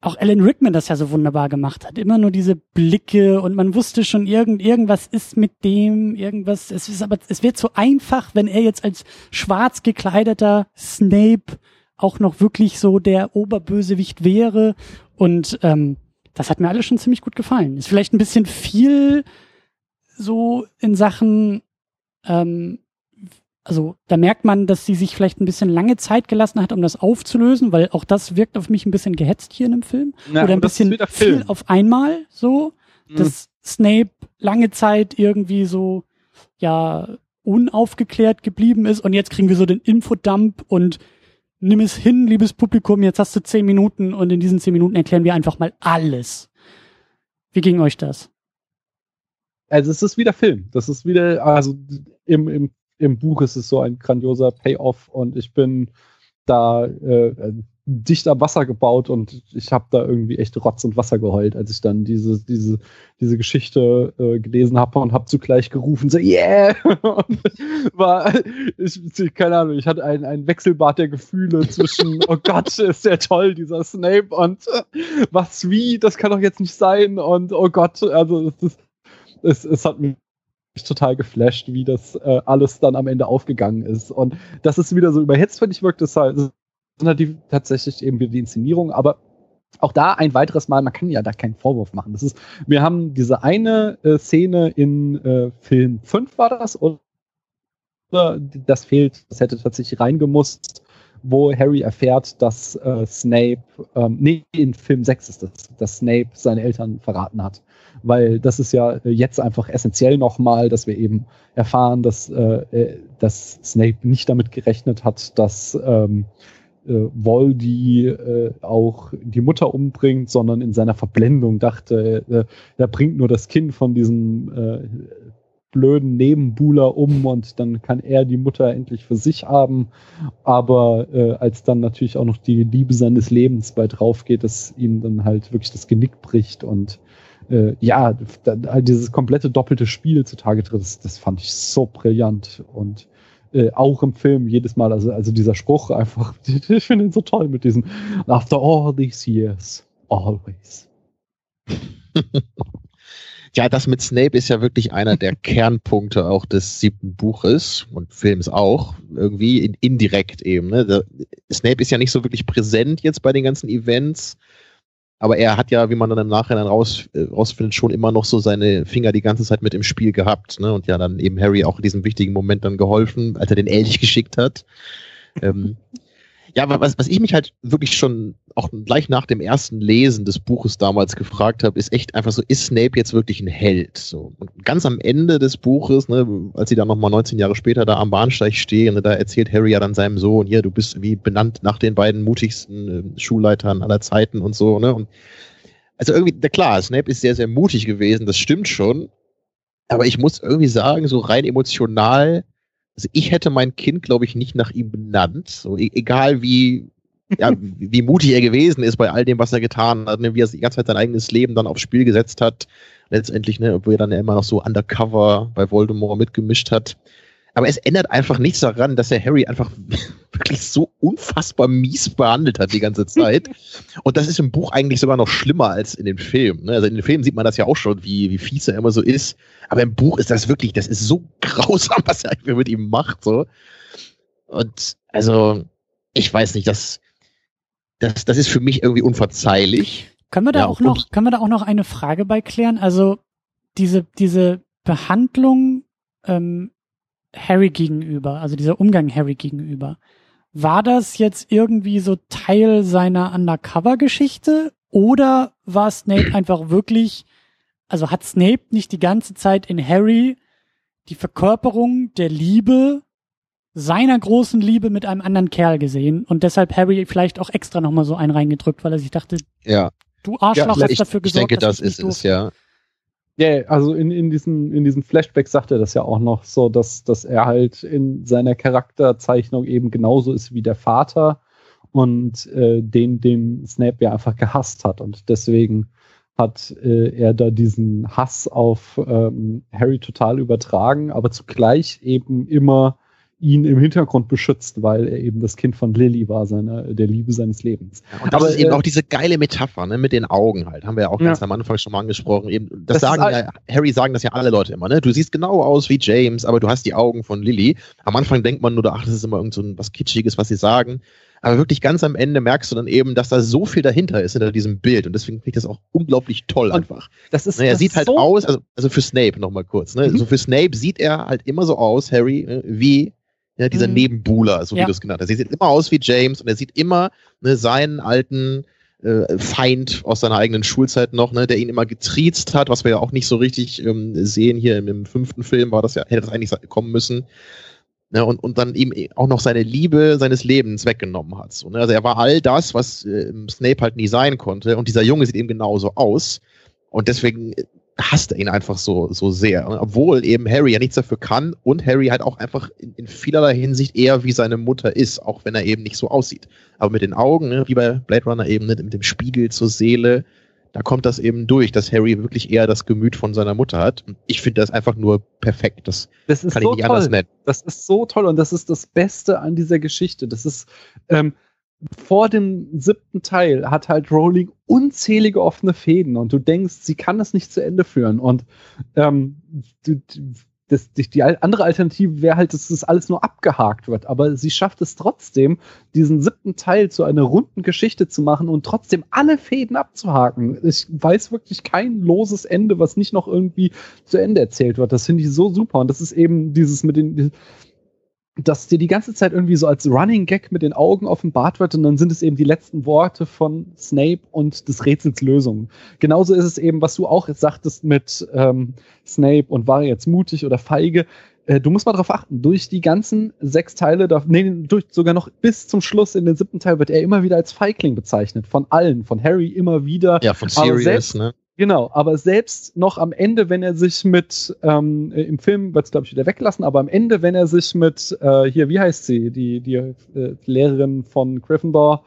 auch Alan Rickman das ja so wunderbar gemacht hat. Immer nur diese Blicke und man wusste schon, irgend, irgendwas ist mit dem, irgendwas, es ist aber, es wird so einfach, wenn er jetzt als schwarz gekleideter Snape auch noch wirklich so der Oberbösewicht wäre und ähm, das hat mir alles schon ziemlich gut gefallen. Ist vielleicht ein bisschen viel so in Sachen, ähm, also da merkt man, dass sie sich vielleicht ein bisschen lange Zeit gelassen hat, um das aufzulösen, weil auch das wirkt auf mich ein bisschen gehetzt hier in dem Film. Ja, Oder ein bisschen viel auf einmal so, mhm. dass Snape lange Zeit irgendwie so, ja, unaufgeklärt geblieben ist und jetzt kriegen wir so den Infodump und nimm es hin, liebes Publikum, jetzt hast du zehn Minuten und in diesen zehn Minuten erklären wir einfach mal alles. Wie ging euch das? Also es ist wieder Film. Das ist wieder, also im, im, im Buch ist es so ein grandioser Payoff und ich bin da äh, dicht am Wasser gebaut und ich habe da irgendwie echt Rotz und Wasser geheult, als ich dann diese, diese, diese Geschichte äh, gelesen habe und habe zugleich gerufen, so, yeah! und war, ich, keine Ahnung, ich hatte ein, ein Wechselbad der Gefühle zwischen, oh Gott, ist der toll, dieser Snape und äh, was wie, das kann doch jetzt nicht sein und oh Gott, also es, ist, es, es hat mich total geflasht, wie das äh, alles dann am Ende aufgegangen ist. Und das ist wieder so überhetzt, finde ich, wirkt es halt halt die, tatsächlich eben die Inszenierung, aber auch da ein weiteres Mal, man kann ja da keinen Vorwurf machen. Das ist, wir haben diese eine äh, Szene in äh, Film 5 war das, oder das fehlt, das hätte tatsächlich reingemusst, wo Harry erfährt, dass äh, Snape, ähm, nee, in Film 6 ist das, dass Snape seine Eltern verraten hat. Weil das ist ja jetzt einfach essentiell nochmal, dass wir eben erfahren, dass, äh, äh, dass Snape nicht damit gerechnet hat, dass ähm, äh, Voldy äh, auch die Mutter umbringt, sondern in seiner Verblendung dachte, äh, er bringt nur das Kind von diesem äh, blöden Nebenbuhler um und dann kann er die Mutter endlich für sich haben. Aber äh, als dann natürlich auch noch die Liebe seines Lebens bei drauf geht, dass ihm dann halt wirklich das Genick bricht und äh, ja, da, dieses komplette doppelte Spiel zutage tritt, das, das fand ich so brillant und äh, auch im Film jedes Mal, also, also dieser Spruch einfach, ich finde ihn so toll mit diesem After all these years, always. ja, das mit Snape ist ja wirklich einer der Kernpunkte auch des siebten Buches und Films auch, irgendwie in, indirekt eben. Ne? Der, Snape ist ja nicht so wirklich präsent jetzt bei den ganzen Events, aber er hat ja, wie man dann im Nachhinein raus, äh, rausfindet, schon immer noch so seine Finger die ganze Zeit mit im Spiel gehabt. Ne? Und ja, dann eben Harry auch in diesem wichtigen Moment dann geholfen, als er den Elch geschickt hat. ähm, ja, was, was ich mich halt wirklich schon auch gleich nach dem ersten Lesen des Buches damals gefragt habe, ist echt einfach so, ist Snape jetzt wirklich ein Held? So, und ganz am Ende des Buches, ne, als sie dann nochmal 19 Jahre später da am Bahnsteig stehen, ne, da erzählt Harry ja dann seinem Sohn, hier, du bist wie benannt nach den beiden mutigsten äh, Schulleitern aller Zeiten und so, ne? Und also irgendwie, na klar, Snape ist sehr, sehr mutig gewesen, das stimmt schon. Aber ich muss irgendwie sagen, so rein emotional also ich hätte mein Kind, glaube ich, nicht nach ihm benannt. So, e-, egal wie ja, wie, wie mutig er gewesen ist bei all dem, was er getan hat, ne, wie er die ganze Zeit sein eigenes Leben dann aufs Spiel gesetzt hat. Letztendlich, ne, obwohl er dann ja immer noch so undercover bei Voldemort mitgemischt hat. Aber es ändert einfach nichts daran, dass er Harry einfach wirklich so unfassbar mies behandelt hat die ganze Zeit. Und das ist im Buch eigentlich sogar noch schlimmer als in den Filmen. Ne? Also in den Filmen sieht man das ja auch schon, wie, wie fies er immer so ist. Aber im Buch ist das wirklich, das ist so grausam, was er eigentlich mit ihm macht. So. Und also, ich weiß nicht, das, das, das ist für mich irgendwie unverzeihlich. Können wir da Ja, auch noch, können wir da auch noch eine Frage bei klären? Also diese, diese Behandlung ähm, Harry gegenüber, also dieser Umgang Harry gegenüber, war das jetzt irgendwie so Teil seiner Undercover-Geschichte oder war Snape einfach wirklich, also hat Snape nicht die ganze Zeit in Harry die Verkörperung der Liebe seiner großen Liebe mit einem anderen Kerl gesehen und deshalb Harry vielleicht auch extra nochmal so einen reingedrückt, weil er sich dachte, Ja, du Arschloch hast ich, dafür ich gesorgt, denke, dass das ich ist es, ja. Ja, also in, in, diesen, in diesen Flashbacks sagt er das ja auch noch so, dass, dass er halt in seiner Charakterzeichnung eben genauso ist wie der Vater und äh, den, den Snape ja einfach gehasst hat. Und deswegen hat äh, er da diesen Hass auf ähm, Harry total übertragen, aber zugleich eben immer ihn im Hintergrund beschützt, weil er eben das Kind von Lily war, seine, der Liebe seines Lebens. Und das Aber, ist eben äh, auch diese geile Metapher, ne, mit den Augen halt. Haben wir ja auch Ja. ganz am Anfang schon mal angesprochen. Eben, das, Das sagen ja, Harry sagen das ja alle Leute immer, ne? Du siehst genau aus wie James, aber du hast die Augen von Lily. Am Anfang denkt man nur, ach, das ist immer irgend so ein, was Kitschiges, was sie sagen. Aber wirklich ganz am Ende merkst du dann eben, dass da so viel dahinter ist hinter diesem Bild. Und deswegen finde ich das auch unglaublich toll Und einfach. Das ist, Ne, er das sieht ist halt so aus, also, also für Snape nochmal kurz, ne? Mhm. So für Snape sieht er halt immer so aus, Harry, ne, wie ja, dieser Mhm. Nebenbuhler, so Ja. wie du es genannt hast. Er sieht immer aus wie James und er sieht immer ne, seinen alten äh, Feind aus seiner eigenen Schulzeit noch, ne, der ihn immer getriezt hat, was wir ja auch nicht so richtig ähm, sehen hier im, im fünften Film, war das ja, hätte das eigentlich kommen müssen. Ne, und, und dann ihm auch noch seine Liebe seines Lebens weggenommen hat. So, ne? Also er war all das, was äh, Snape halt nie sein konnte. Und dieser Junge sieht eben genauso aus. Und deswegen hasst er ihn einfach so, so sehr. Und Obwohl eben Harry ja nichts dafür kann und Harry halt auch einfach in, in vielerlei Hinsicht eher wie seine Mutter ist, auch wenn er eben nicht so aussieht. Aber mit den Augen, ne, wie bei Blade Runner eben, ne, mit dem Spiegel zur Seele, da kommt das eben durch, dass Harry wirklich eher das Gemüt von seiner Mutter hat. Und ich finde das einfach nur perfekt. Das Das ist kann so ich nicht toll. anders nennen. Das ist so toll und das ist das Beste an dieser Geschichte. Das ist ähm, vor dem siebten Teil hat halt Rowling unzählige offene Fäden und du denkst, sie kann das nicht zu Ende führen und ähm, du, das, die, die andere Alternative wäre halt, dass das alles nur abgehakt wird, aber sie schafft es trotzdem, diesen siebten Teil zu einer runden Geschichte zu machen und trotzdem alle Fäden abzuhaken. Ich weiß wirklich kein loses Ende, was nicht noch irgendwie zu Ende erzählt wird. Das finde ich so super. Und das ist eben dieses mit den, dass dir die ganze Zeit irgendwie so als Running Gag mit den Augen offenbart wird und dann sind es eben die letzten Worte von Snape und des Rätsels Lösung. Genauso ist es eben, was du auch jetzt sagtest mit ähm, Snape und war jetzt mutig oder feige. Äh, du musst mal darauf achten, durch die ganzen sechs Teile, da, nee, durch sogar noch bis zum Schluss in den siebten Teil wird er immer wieder als Feigling bezeichnet. Von allen, von Harry immer wieder. Ja, von Sirius, ne? Genau, aber selbst noch am Ende, wenn er sich mit, ähm, äh, im Film wird es glaube ich wieder weglassen, aber am Ende, wenn er sich mit, äh, hier, wie heißt sie, die, die äh, Lehrerin von Gryffindor,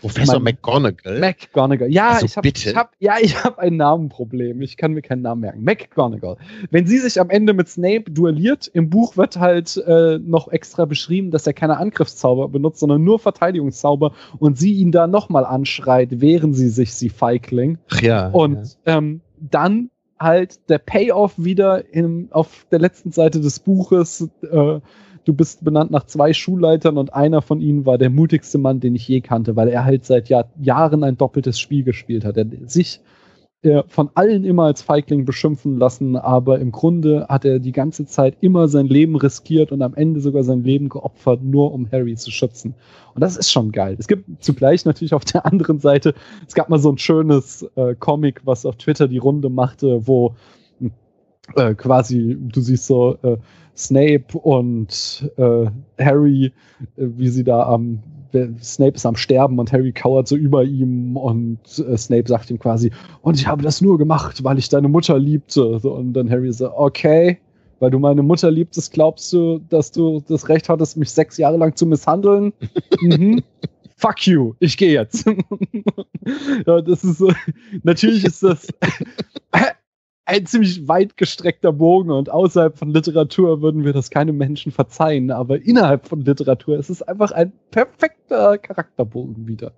Professor Mein- McGonagall. McGonagall. Ja, Also ich habe hab, ja, ich habe ein Namenproblem. Ich kann mir keinen Namen merken. McGonagall. Wenn sie sich am Ende mit Snape duelliert, im Buch wird halt äh, noch extra beschrieben, dass er keine Angriffszauber benutzt, sondern nur Verteidigungszauber und sie ihn da nochmal anschreit, wehren sie sich, sie Feigling. Ach ja. Und ähm, dann halt der Payoff wieder im, auf der letzten Seite des Buches. Äh, du bist benannt nach zwei Schulleitern und einer von ihnen war der mutigste Mann, den ich je kannte, weil er halt seit Jahr, Jahren ein doppeltes Spiel gespielt hat. Er sich äh, von allen immer als Feigling beschimpfen lassen, aber im Grunde hat er die ganze Zeit immer sein Leben riskiert und am Ende sogar sein Leben geopfert, nur um Harry zu schützen. Und das ist schon geil. Es gibt zugleich natürlich auf der anderen Seite, es gab mal so ein schönes äh, Comic, was auf Twitter die Runde machte, wo äh, quasi, du siehst so äh, Snape und äh, Harry, äh, wie sie da am Snape ist am Sterben und Harry kauert so über ihm und äh, Snape sagt ihm quasi, und ich habe das nur gemacht, weil ich deine Mutter liebte. So, und dann Harry so, okay, weil du meine Mutter liebtest, glaubst du, dass du das Recht hattest, mich sechs Jahre lang zu misshandeln? mhm. fuck you, ich gehe jetzt. ja, das ist so, natürlich ist das ein ziemlich weit gestreckter Bogen und außerhalb von Literatur würden wir das keinem Menschen verzeihen, aber innerhalb von Literatur ist es einfach ein perfekter Charakterbogen wieder.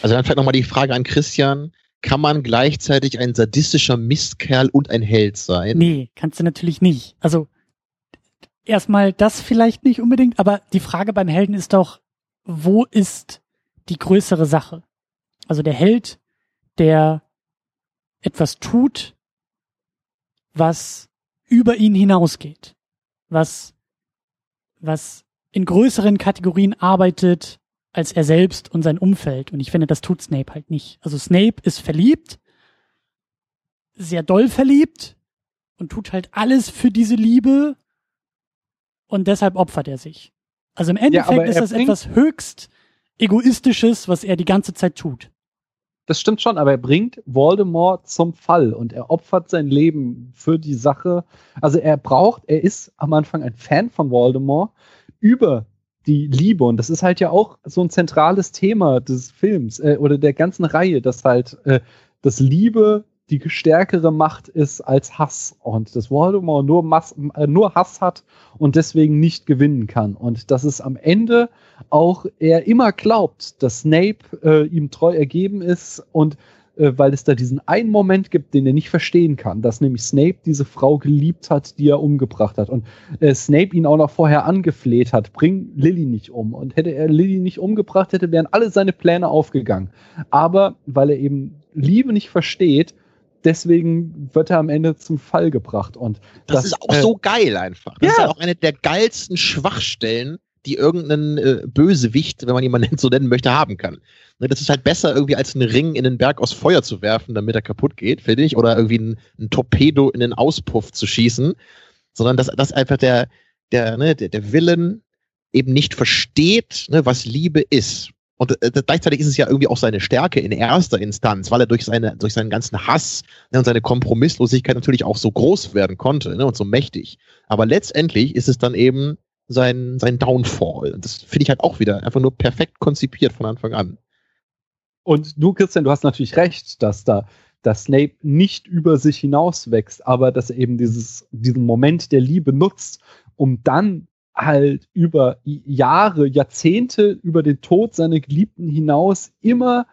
Also dann vielleicht nochmal die Frage an Christian. Kann man gleichzeitig ein sadistischer Mistkerl und ein Held sein? Nee, kannst du natürlich nicht. Also erstmal das vielleicht nicht unbedingt, aber die Frage beim Helden ist doch, wo ist die größere Sache? Also der Held, der etwas tut, was über ihn hinausgeht, was, was in größeren Kategorien arbeitet als er selbst und sein Umfeld. Und ich finde, das tut Snape halt nicht. Also Snape ist verliebt, sehr doll verliebt und tut halt alles für diese Liebe und deshalb opfert er sich. Also im Endeffekt ja, ist das etwas höchst egoistisches, was er die ganze Zeit tut. Das stimmt schon, aber er bringt Voldemort zum Fall und er opfert sein Leben für die Sache. Also er braucht, er ist am Anfang ein Fan von Voldemort über die Liebe und das ist halt ja auch so ein zentrales Thema des Films äh, oder der ganzen Reihe, dass halt äh, das Liebe die stärkere Macht ist als Hass. Und dass Voldemort nur, Mass äh, nur Hass hat und deswegen nicht gewinnen kann. Und dass es am Ende auch er immer glaubt, dass Snape äh, ihm treu ergeben ist und äh, weil es da diesen einen Moment gibt, den er nicht verstehen kann, dass nämlich Snape diese Frau geliebt hat, die er umgebracht hat. Und äh, Snape ihn auch noch vorher angefleht hat, bring Lily nicht um. Und hätte er Lily nicht umgebracht, hätte wären alle seine Pläne aufgegangen. Aber weil er eben Liebe nicht versteht, deswegen wird er am Ende zum Fall gebracht. Und das, das ist auch äh, so geil einfach. Das ja. ist ja auch eine der geilsten Schwachstellen, die irgendein äh, Bösewicht, wenn man jemanden so nennen möchte, haben kann. Ne, das ist halt besser, irgendwie als einen Ring in den Berg aus Feuer zu werfen, damit er kaputt geht, finde ich, oder irgendwie ein, ein, Torpedo in den Auspuff zu schießen, sondern dass, dass einfach der, der, ne, der, der Willen eben nicht versteht, ne, was Liebe ist. Und äh, gleichzeitig ist es ja irgendwie auch seine Stärke in erster Instanz, weil er durch, seine, durch seinen ganzen Hass ne, und seine Kompromisslosigkeit natürlich auch so groß werden konnte ne, und so mächtig. Aber letztendlich ist es dann eben sein, sein Downfall. Das finde ich halt auch wieder einfach nur perfekt konzipiert von Anfang an. Und du, Christian, du hast natürlich recht, dass da dass Snape nicht über sich hinauswächst, aber dass er eben dieses, diesen Moment der Liebe nutzt, um dann halt über Jahre, Jahrzehnte über den Tod seiner Geliebten hinaus immer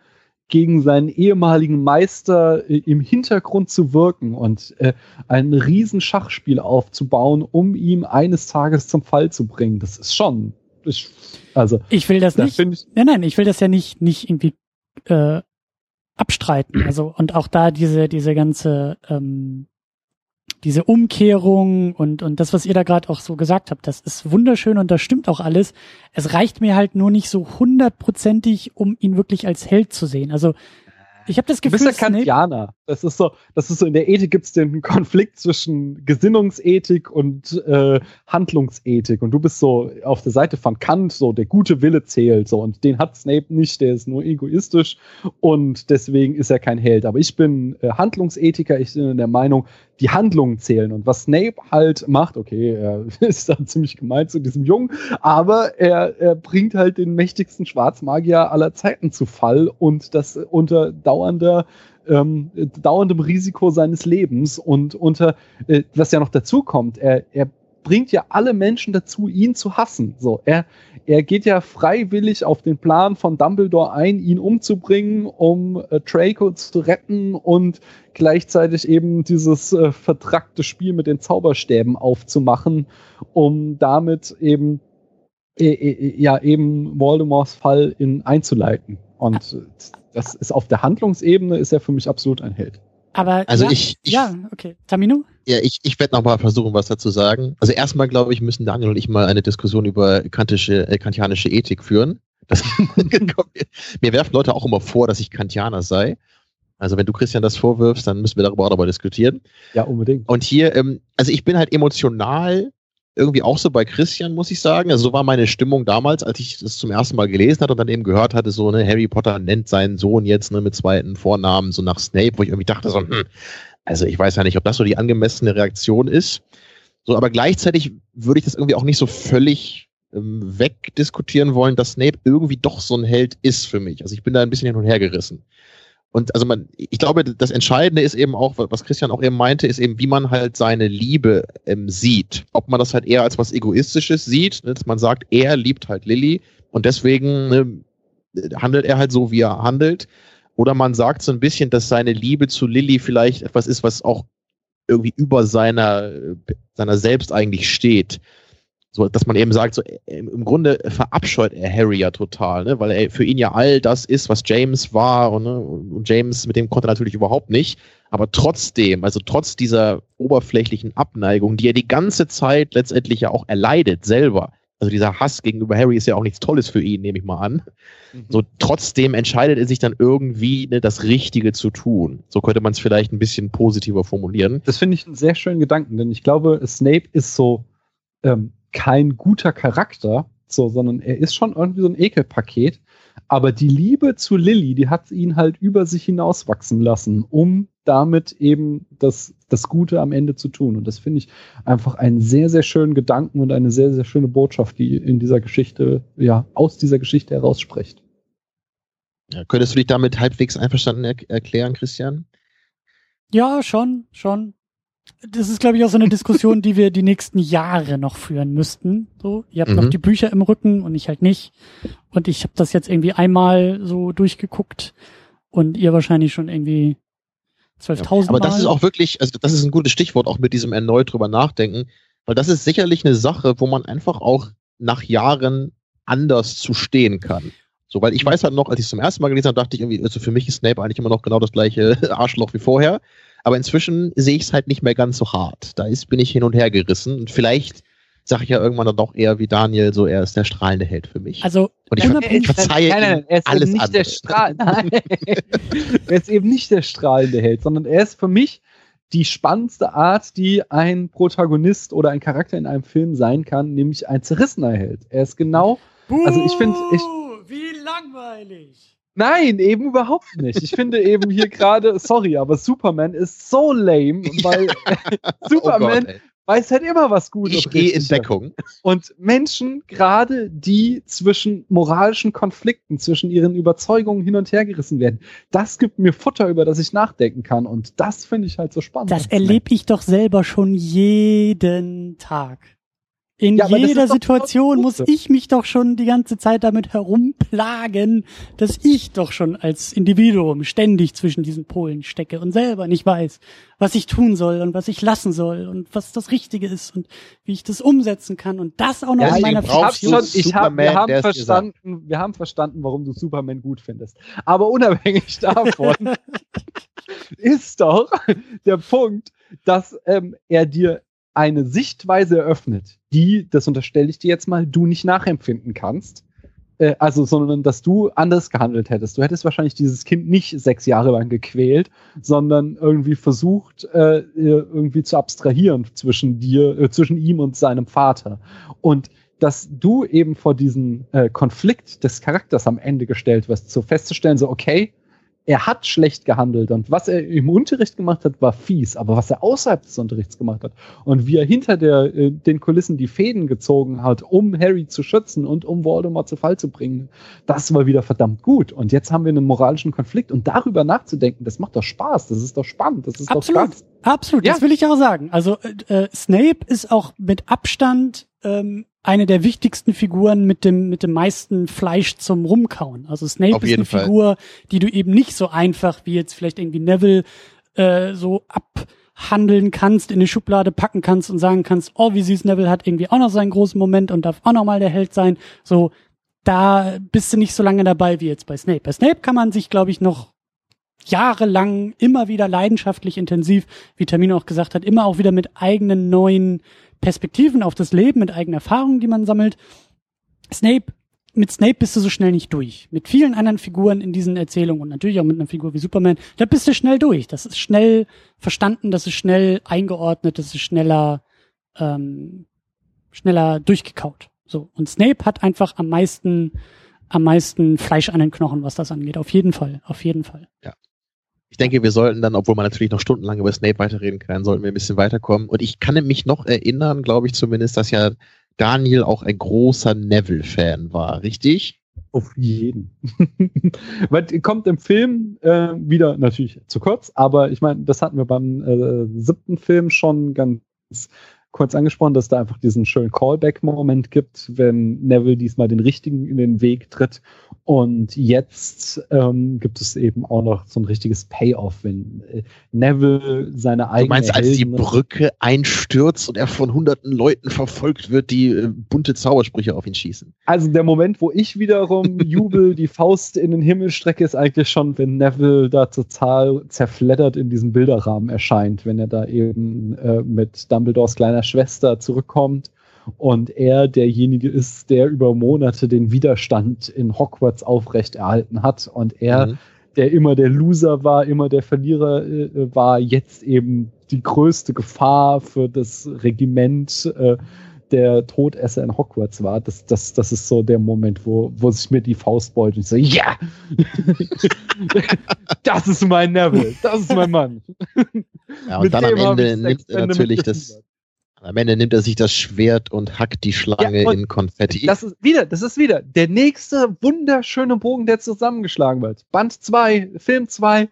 gegen seinen ehemaligen Meister äh, im Hintergrund zu wirken und äh, ein riesen Schachspiel aufzubauen, um ihm eines Tages zum Fall zu bringen. Das ist schon. Ich, also ich will das, das nicht. Ich, nein, nein, ich will das ja nicht nicht irgendwie äh, abstreiten. Also und auch da diese diese ganze ähm, diese Umkehrung und, und das, was ihr da gerade auch so gesagt habt, das ist wunderschön und das stimmt auch alles. Es reicht mir halt nur nicht so hundertprozentig, um ihn wirklich als Held zu sehen. Also ich habe das Gefühl, du bist ja Kantianer. Das ist so, das ist so in der Ethik gibt es den Konflikt zwischen Gesinnungsethik und äh, Handlungsethik. Und du bist so auf der Seite von Kant, so der gute Wille zählt, so und den hat Snape nicht, der ist nur egoistisch und deswegen ist er kein Held. Aber ich bin äh, Handlungsethiker, ich bin der Meinung, die Handlungen zählen. Und was Snape halt macht, okay, er ist dann ziemlich gemein zu diesem Jungen, aber er, er bringt halt den mächtigsten Schwarzmagier aller Zeiten zu Fall und das unter dauernder ähm, dauerndem Risiko seines Lebens und unter, äh, was ja noch dazu kommt, er, er bringt ja alle Menschen dazu, ihn zu hassen. So, er, er geht ja freiwillig auf den Plan von Dumbledore ein, ihn umzubringen, um äh, Draco zu retten und gleichzeitig eben dieses äh, vertrackte Spiel mit den Zauberstäben aufzumachen, um damit eben äh, äh, ja eben Voldemorts Fall in einzuleiten. Und das ist auf der Handlungsebene ist er für mich absolut ein Held. Aber also ja, ich, ich, ja, okay. Tamino? Ja, ich, ich werde nochmal versuchen, was dazu sagen. Also erstmal, glaube ich, müssen Daniel und ich mal eine Diskussion über kantische, äh, kantianische Ethik führen. Das, mir werfen Leute auch immer vor, dass ich Kantianer sei. Also wenn du Christian das vorwirfst, dann müssen wir darüber auch nochmal diskutieren. Ja, unbedingt. Und hier, ähm, also ich bin halt emotional irgendwie auch so bei Christian, muss ich sagen. Also so war meine Stimmung damals, als ich das zum ersten Mal gelesen hatte und dann eben gehört hatte, so, ne, Harry Potter nennt seinen Sohn jetzt ne, mit zweiten Vornamen, so nach Snape, wo ich irgendwie dachte, so, hm, also ich weiß ja nicht, ob das so die angemessene Reaktion ist. So, aber gleichzeitig würde ich das irgendwie auch nicht so völlig ähm, wegdiskutieren wollen, dass Snape irgendwie doch so ein Held ist für mich. Also ich bin da ein bisschen hin und her gerissen. Und also man, ich glaube, das Entscheidende ist eben auch, was Christian auch eben meinte, ist eben, wie man halt seine Liebe ähm, sieht. Ob man das halt eher als was Egoistisches sieht, ne, dass man sagt, er liebt halt Lilly und deswegen ne, handelt er halt so, wie er handelt. Oder man sagt so ein bisschen, dass seine Liebe zu Lilly vielleicht etwas ist, was auch irgendwie über seiner, seiner selbst eigentlich steht. So, dass man eben sagt, so, im Grunde verabscheut er Harry ja total, ne? weil er für ihn ja all das ist, was James war und, ne? und James, mit dem konnte er natürlich überhaupt nicht. Aber trotzdem, also trotz dieser oberflächlichen Abneigung, die er die ganze Zeit letztendlich ja auch erleidet selber, also dieser Hass gegenüber Harry ist ja auch nichts Tolles für ihn, nehme ich mal an. Mhm. So trotzdem entscheidet er sich dann irgendwie, ne, das Richtige zu tun. So könnte man es vielleicht ein bisschen positiver formulieren. Das finde ich einen sehr schönen Gedanken, denn ich glaube, Snape ist so ähm, kein guter Charakter, so, sondern er ist schon irgendwie so ein Ekelpaket. Aber die Liebe zu Lilly, die hat ihn halt über sich hinauswachsen lassen, um damit eben das, das Gute am Ende zu tun. Und das finde ich einfach einen sehr, sehr schönen Gedanken und eine sehr, sehr schöne Botschaft, die in dieser Geschichte, ja, aus dieser Geschichte herausspricht. Ja, könntest du dich damit halbwegs einverstanden er erklären, Christian? Ja, schon, schon das ist, glaube ich, auch so eine Diskussion, die wir die nächsten Jahre noch führen müssten. So, ihr habt mhm. noch die Bücher im Rücken und ich halt nicht. Und ich habe das jetzt irgendwie einmal so durchgeguckt und ihr wahrscheinlich schon irgendwie 12.000 ja, Aber das ist auch wirklich, also das ist ein gutes Stichwort, auch mit diesem erneut drüber nachdenken, weil das ist sicherlich eine Sache, wo man einfach auch nach Jahren anders zu stehen kann. So, weil ich weiß halt noch, als ich es zum ersten Mal gelesen habe, dachte ich irgendwie, also für mich ist Snape eigentlich immer noch genau das gleiche Arschloch wie vorher. Aber inzwischen sehe ich es halt nicht mehr ganz so hart. Da ist, bin ich hin und her gerissen. Und vielleicht sage ich ja irgendwann dann doch eher wie Daniel, so er ist der strahlende Held für mich. Also und ich, ver ich verzeihe nein, nein, er ist alles nicht andere. Der Strahl nein. er ist eben nicht der strahlende Held, sondern er ist für mich die spannendste Art, die ein Protagonist oder ein Charakter in einem Film sein kann, nämlich ein zerrissener Held. Er ist genau, Buh, also ich finde, ich wie langweilig. Nein, eben überhaupt nicht. Ich finde eben hier gerade, sorry, aber Superman ist so lame, weil Superman oh Gott, weiß halt immer, was gut ist. Ich gehe in Deckung. Und Menschen, gerade die zwischen moralischen Konflikten, zwischen ihren Überzeugungen hin und her gerissen werden, das gibt mir Futter, über das ich nachdenken kann. Und das finde ich halt so spannend. Das erlebe ich doch selber schon jeden Tag. In ja, jeder Situation muss ich mich doch schon die ganze Zeit damit herumplagen, dass ich doch schon als Individuum ständig zwischen diesen Polen stecke und selber nicht weiß, was ich tun soll und was ich lassen soll und was das Richtige ist und wie ich das umsetzen kann und das auch noch ja, in meiner Fiktion. Ich hab, wir haben verstanden, wir haben verstanden, warum du Superman gut findest. Aber unabhängig davon ist doch der Punkt, dass ähm, er dir eine Sichtweise eröffnet, die, das unterstelle ich dir jetzt mal, du nicht nachempfinden kannst. Äh, also, sondern dass du anders gehandelt hättest. Du hättest wahrscheinlich dieses Kind nicht sechs Jahre lang gequält, sondern irgendwie versucht, äh, irgendwie zu abstrahieren zwischen dir, äh, zwischen ihm und seinem Vater. Und dass du eben vor diesen äh, Konflikt des Charakters am Ende gestellt wirst, so festzustellen, so, okay, er hat schlecht gehandelt und was er im Unterricht gemacht hat, war fies, aber was er außerhalb des Unterrichts gemacht hat und wie er hinter der, äh, den Kulissen die Fäden gezogen hat, um Harry zu schützen und um Voldemort zu Fall zu bringen, das war wieder verdammt gut. Und jetzt haben wir einen moralischen Konflikt und darüber nachzudenken, das macht doch Spaß, das ist doch spannend, das ist Absolut. doch Spaß. Absolut, ja. das will ich auch sagen. Also äh, äh Snape ist auch mit Abstand ähm, eine der wichtigsten Figuren mit dem mit dem meisten Fleisch zum Rumkauen. Also Snape Auf ist eine Fall. Figur, die du eben nicht so einfach wie jetzt vielleicht irgendwie Neville äh, so abhandeln kannst, in eine Schublade packen kannst und sagen kannst, oh, wie süß Neville hat irgendwie auch noch seinen großen Moment und darf auch noch mal der Held sein. So, da bist du nicht so lange dabei wie jetzt bei Snape. Bei Snape kann man sich, glaube ich, noch jahrelang immer wieder leidenschaftlich intensiv, wie Tamino auch gesagt hat, immer auch wieder mit eigenen neuen Perspektiven auf das Leben, mit eigenen Erfahrungen, die man sammelt. Snape, mit Snape bist du so schnell nicht durch. Mit vielen anderen Figuren in diesen Erzählungen und natürlich auch mit einer Figur wie Superman, da bist du schnell durch. Das ist schnell verstanden, das ist schnell eingeordnet, das ist schneller, ähm, schneller durchgekaut. So. Und Snape hat einfach am meisten, am meisten Fleisch an den Knochen, was das angeht. Auf jeden Fall, auf jeden Fall. Ja ich denke, wir sollten dann, obwohl man natürlich noch stundenlang über Snape weiterreden kann, sollten wir ein bisschen weiterkommen. Und ich kann mich noch erinnern, glaube ich zumindest, dass ja Daniel auch ein großer Neville-Fan war, richtig? Auf jeden. Weil kommt im Film äh, wieder natürlich zu kurz, aber ich meine, das hatten wir beim äh, siebten Film schon ganz kurz angesprochen, dass da einfach diesen schönen Callback-Moment gibt, wenn Neville diesmal den richtigen in den Weg tritt. Und jetzt ähm, gibt es eben auch noch so ein richtiges Payoff, wenn äh, Neville seine eigene. Du meinst, als die Brücke einstürzt und er von hunderten Leuten verfolgt wird, die äh, bunte Zaubersprüche auf ihn schießen? Also der Moment, wo ich wiederum jubel, die Faust in den Himmel strecke, ist eigentlich schon, wenn Neville da total zerfleddert in diesem Bilderrahmen erscheint, wenn er da eben äh, mit Dumbledores kleiner Schwester zurückkommt und er derjenige ist, der über Monate den Widerstand in Hogwarts aufrechterhalten hat und er, mhm. der immer der Loser war, immer der Verlierer äh, war, jetzt eben die größte Gefahr für das Regiment äh, der Todesser in Hogwarts war. Das, das, das ist so der Moment, wo, wo sich mir die Faust beult und ich so, ja! das ist mein Neville, das ist mein Mann. Ja, und dann am Ende nimmt er natürlich das, am Ende nimmt er sich das Schwert und hackt die Schlange ja, in Konfetti. Das ist wieder, das ist wieder der nächste wunderschöne Bogen, der zusammengeschlagen wird. Band 2, Film 2,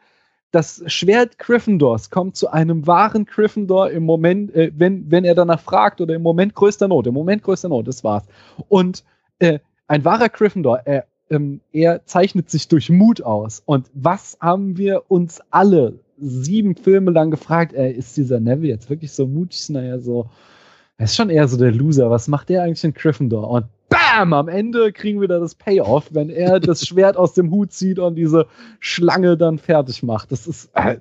das Schwert Gryffindors kommt zu einem wahren Gryffindor im Moment, äh, wenn, wenn er danach fragt oder im Moment größter Not, im Moment größter Not, das war's. Und äh, ein wahrer Gryffindor, er, ähm, er zeichnet sich durch Mut aus. Und was haben wir uns alle sieben Filme lang gefragt, ey, ist dieser Neville jetzt wirklich so mutig? Naja, so, er ist schon eher so der Loser. Was macht der eigentlich in Gryffindor? Und BAM! Am Ende kriegen wir da das Payoff, wenn er das Schwert aus dem Hut zieht und diese Schlange dann fertig macht. Das ist, äh,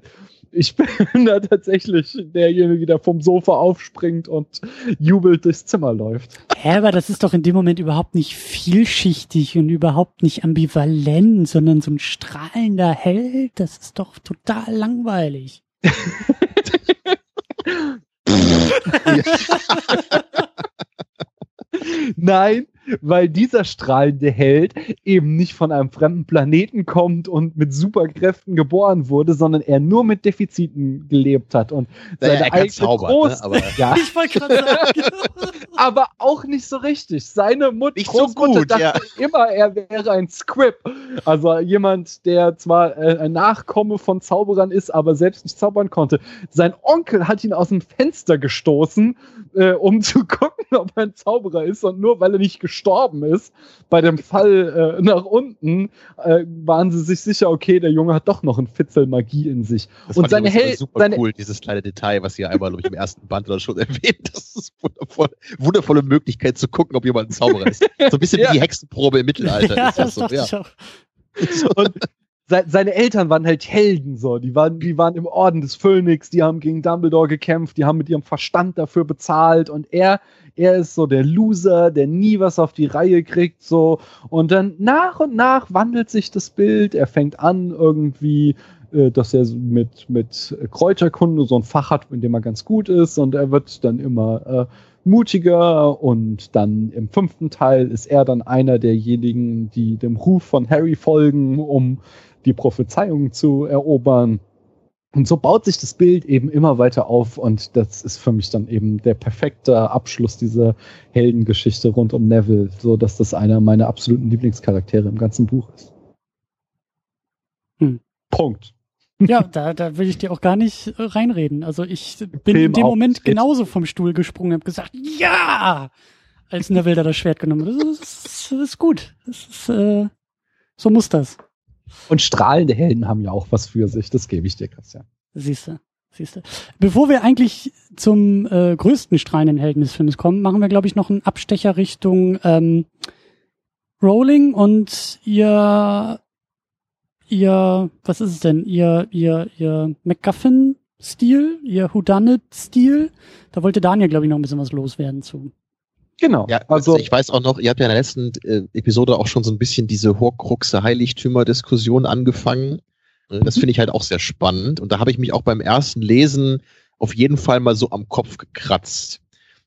ich bin da tatsächlich derjenige, der vom Sofa aufspringt und jubelt durchs Zimmer läuft. Hä, aber das ist doch in dem Moment überhaupt nicht vielschichtig und überhaupt nicht ambivalent, sondern so ein strahlender Held. Das ist doch total langweilig. Nein, weil dieser strahlende Held eben nicht von einem fremden Planeten kommt und mit Superkräften geboren wurde, sondern er nur mit Defiziten gelebt hat und seine naja, eigene zaubern, Groß ne? aber ja. ich wollte gerade sagen, aber auch nicht so richtig. Seine Mutter nicht so gut, dachte ja. immer, er wäre ein Squib, also jemand, der zwar äh, ein Nachkomme von Zauberern ist, aber selbst nicht zaubern konnte. Sein Onkel hat ihn aus dem Fenster gestoßen, äh, um zu gucken, ob er ein Zauberer ist und nur weil er nicht gestorben ist, bei dem Fall äh, nach unten, äh, waren sie sich sicher, okay, der Junge hat doch noch ein Fitzel Magie in sich. Das und seine Held. super seine cool, dieses kleine Detail, was ihr einmal, ich, im ersten Band oder schon erwähnt. Das ist wundervoll, wundervolle Möglichkeit zu gucken, ob jemand ein Zauberer ist. So ein bisschen ja. wie die Hexenprobe im Mittelalter. Ja, ist das, das so. ja. Und seine Eltern waren halt Helden, so. Die waren, die waren im Orden des Phönix, die haben gegen Dumbledore gekämpft, die haben mit ihrem Verstand dafür bezahlt und er, er ist so der Loser, der nie was auf die Reihe kriegt, so. Und dann nach und nach wandelt sich das Bild. Er fängt an, irgendwie, äh, dass er mit, mit Kräuterkunde so ein Fach hat, in dem er ganz gut ist und er wird dann immer, äh, mutiger und dann im fünften Teil ist er dann einer derjenigen, die dem Ruf von Harry folgen, um die Prophezeiung zu erobern. Und so baut sich das Bild eben immer weiter auf und das ist für mich dann eben der perfekte Abschluss dieser Heldengeschichte rund um Neville, so dass das einer meiner absoluten Lieblingscharaktere im ganzen Buch ist. Hm. Punkt. Ja, da, da will ich dir auch gar nicht äh, reinreden. Also ich bin Film in dem Moment genauso vom Stuhl gesprungen und habe gesagt, ja, als Neville da das Schwert genommen hat. Das ist, das ist gut. Das ist, äh, so muss das. Und strahlende Helden haben ja auch was für sich, das gebe ich dir, Christian. Siehste, siehste. Bevor wir eigentlich zum äh, größten strahlenden Helden des Films kommen, machen wir, glaube ich, noch einen Abstecher Richtung ähm, Rowling und ihr, ihr, was ist es denn? Ihr, ihr, ihr MacGuffin-Stil, ihr Whodunit-Stil. Da wollte Daniel, glaube ich, noch ein bisschen was loswerden zu. Genau. Ja, also ich weiß auch noch, ihr habt ja in der letzten äh, Episode auch schon so ein bisschen diese Horcruxe Heiligtümer-Diskussion angefangen. Äh, das mhm. finde ich halt auch sehr spannend. Und da habe ich mich auch beim ersten Lesen auf jeden Fall mal so am Kopf gekratzt.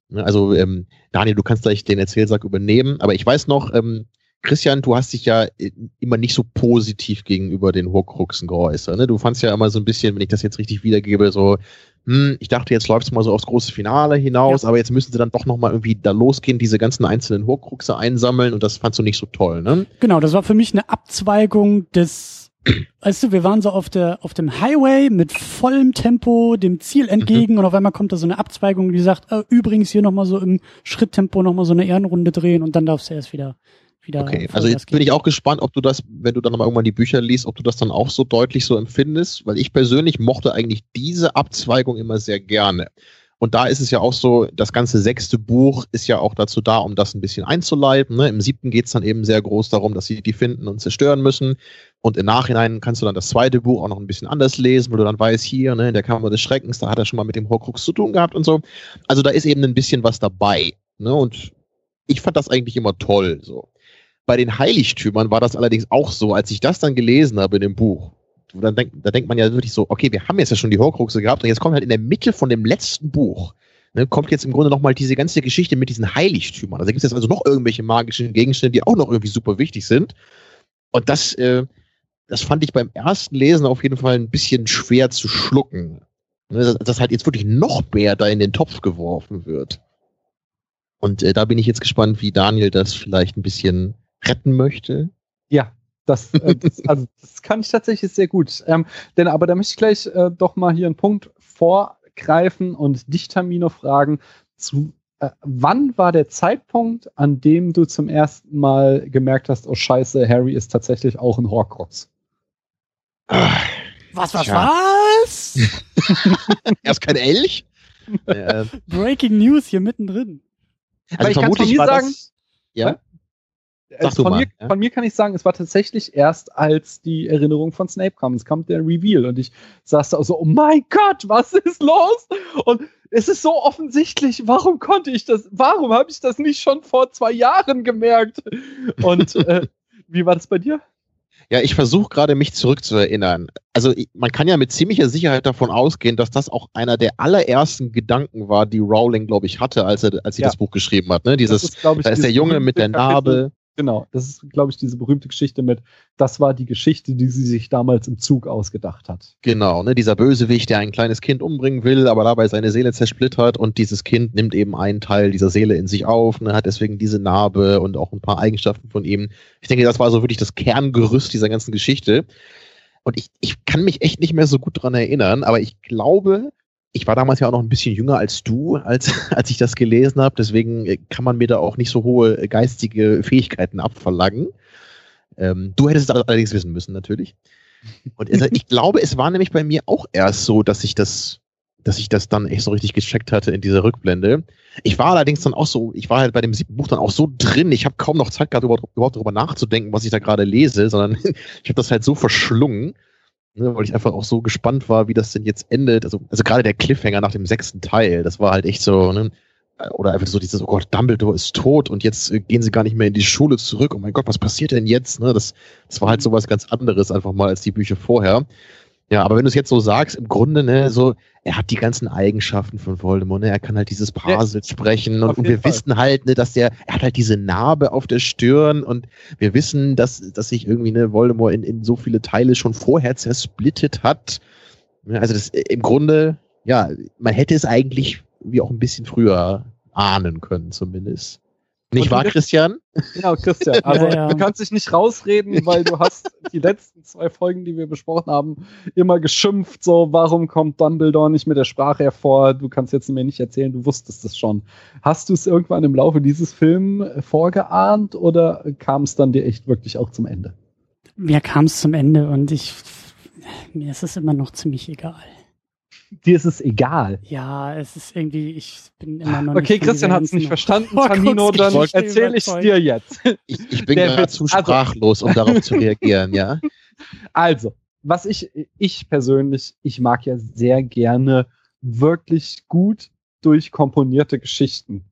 Ne, also, ähm, Daniel, du kannst gleich den Erzählsack übernehmen, aber ich weiß noch, ähm, Christian, du hast dich ja äh, immer nicht so positiv gegenüber den Horcruxen geäußert. Ne? Du fandst ja immer so ein bisschen, wenn ich das jetzt richtig wiedergebe, so, hm, ich dachte, jetzt läuft es mal so aufs große Finale hinaus, ja. aber jetzt müssen sie dann doch nochmal irgendwie da losgehen, diese ganzen einzelnen Horcruxe einsammeln und das fandst du nicht so toll, ne? Genau, das war für mich eine Abzweigung des, weißt du, wir waren so auf der, auf dem Highway mit vollem Tempo dem Ziel mhm. entgegen mhm. und auf einmal kommt da so eine Abzweigung, die sagt, äh, übrigens hier nochmal so im Schritttempo nochmal so eine Ehrenrunde drehen und dann darfst du erst wieder wieder. Okay, also jetzt bin ich auch gespannt, ob du das, wenn du dann mal irgendwann die Bücher liest, ob du das dann auch so deutlich so empfindest, weil ich persönlich mochte eigentlich diese Abzweigung immer sehr gerne. Und da ist es ja auch so, das ganze sechste Buch ist ja auch dazu da, um das ein bisschen einzuleiten. Ne? Im siebten geht es dann eben sehr groß darum, dass sie die finden und zerstören müssen. Und im Nachhinein kannst du dann das zweite Buch auch noch ein bisschen anders lesen, wo du dann weißt, hier, ne, in der Kammer des Schreckens, da hat er schon mal mit dem Horcrux zu tun gehabt und so. Also da ist eben ein bisschen was dabei. Ne? Und ich fand das eigentlich immer toll. So. Bei den Heiligtümern war das allerdings auch so, als ich das dann gelesen habe in dem Buch. Dann denk, da denkt man ja wirklich so, okay, wir haben jetzt ja schon die Horcruxe gehabt und jetzt kommt halt in der Mitte von dem letzten Buch, ne, kommt jetzt im Grunde nochmal diese ganze Geschichte mit diesen Heiligtümern. Also gibt es jetzt also noch irgendwelche magischen Gegenstände, die auch noch irgendwie super wichtig sind. Und das, äh, das fand ich beim ersten Lesen auf jeden Fall ein bisschen schwer zu schlucken. Ne, dass, dass halt jetzt wirklich noch mehr da in den Topf geworfen wird. Und äh, da bin ich jetzt gespannt, wie Daniel das vielleicht ein bisschen retten möchte. Ja, das, äh, das, also, das kann ich tatsächlich sehr gut. Ähm, denn aber da möchte ich gleich äh, doch mal hier einen Punkt vorgreifen und dich, Tamino, fragen, zu, äh, wann war der Zeitpunkt, an dem du zum ersten Mal gemerkt hast, oh scheiße, Harry ist tatsächlich auch ein Horcrux? Was, was, ja. was? er ist kein Elch? Breaking News hier mittendrin. Also ich kann sagen, das, ja? Sag von, mal, mir, ja? von mir kann ich sagen, es war tatsächlich erst, als die Erinnerung von Snape kam. Es kam der Reveal und ich saß da so, oh mein Gott, was ist los? Und es ist so offensichtlich, warum konnte ich das, warum habe ich das nicht schon vor zwei Jahren gemerkt? Und äh, wie war das bei dir? Ja, ich versuche gerade mich zurückzuerinnern. Also man kann ja mit ziemlicher Sicherheit davon ausgehen, dass das auch einer der allerersten Gedanken war, die Rowling, glaube ich, hatte, als er, als sie ja. das Buch geschrieben hat. Ne? Dieses, ist, ich, da ist der Junge mit der Narbe. Genau, das ist, glaube ich, diese berühmte Geschichte mit, das war die Geschichte, die sie sich damals im Zug ausgedacht hat. Genau, ne, dieser Bösewicht, der ein kleines Kind umbringen will, aber dabei seine Seele zersplittert und dieses Kind nimmt eben einen Teil dieser Seele in sich auf, ne, hat deswegen diese Narbe und auch ein paar Eigenschaften von ihm. Ich denke, das war so wirklich das Kerngerüst dieser ganzen Geschichte. Und ich, ich kann mich echt nicht mehr so gut dran erinnern, aber ich glaube, ich war damals ja auch noch ein bisschen jünger als du, als, als ich das gelesen habe. Deswegen äh, kann man mir da auch nicht so hohe äh, geistige Fähigkeiten abverlangen. Ähm, du hättest es allerdings wissen müssen, natürlich. Und ich glaube, es war nämlich bei mir auch erst so, dass ich das, dass ich das dann echt so richtig gecheckt hatte in dieser Rückblende. Ich war allerdings dann auch so, ich war halt bei dem siebten Buch dann auch so drin, ich habe kaum noch Zeit gehabt, überhaupt darüber nachzudenken, was ich da gerade lese, sondern ich habe das halt so verschlungen Ne, weil ich einfach auch so gespannt war, wie das denn jetzt endet. Also, also gerade der Cliffhanger nach dem sechsten Teil, das war halt echt so, ne? Oder einfach so dieses, oh Gott, Dumbledore ist tot und jetzt äh, gehen sie gar nicht mehr in die Schule zurück. Oh mein Gott, was passiert denn jetzt? Ne? Das, das war halt so was ganz anderes einfach mal als die Bücher vorher. Ja, aber wenn du es jetzt so sagst, im Grunde, ne, so, er hat die ganzen Eigenschaften von Voldemort, ne, er kann halt dieses Parsel ja, sprechen und, und wir Fall. wissen halt, ne, dass der, er hat halt diese Narbe auf der Stirn und wir wissen, dass, dass sich irgendwie, ne, Voldemort in, in so viele Teile schon vorher zersplittet hat. Also das, im Grunde, ja, man hätte es eigentlich wie auch ein bisschen früher ahnen können, zumindest. Nicht wahr, Christian? Genau, Christian. Also ja, ja. du kannst dich nicht rausreden, weil du hast die letzten zwei Folgen, die wir besprochen haben, immer geschimpft, so, warum kommt Dumbledore nicht mit der Sprache hervor? Du kannst jetzt mir nicht erzählen, du wusstest es schon. Hast du es irgendwann im Laufe dieses Films vorgeahnt oder kam es dann dir echt wirklich auch zum Ende? Mir kam es zum Ende und ich, mir ist es immer noch ziemlich egal dir ist es egal. Ja, es ist irgendwie, ich bin immer noch Okay, Christian hat es nicht verstanden, Tamino, dann erzähle ich es dir jetzt. Ich, ich bin gerade zu also sprachlos, um darauf zu reagieren, ja. Also, was ich, ich persönlich, ich mag ja sehr gerne wirklich gut durchkomponierte Geschichten.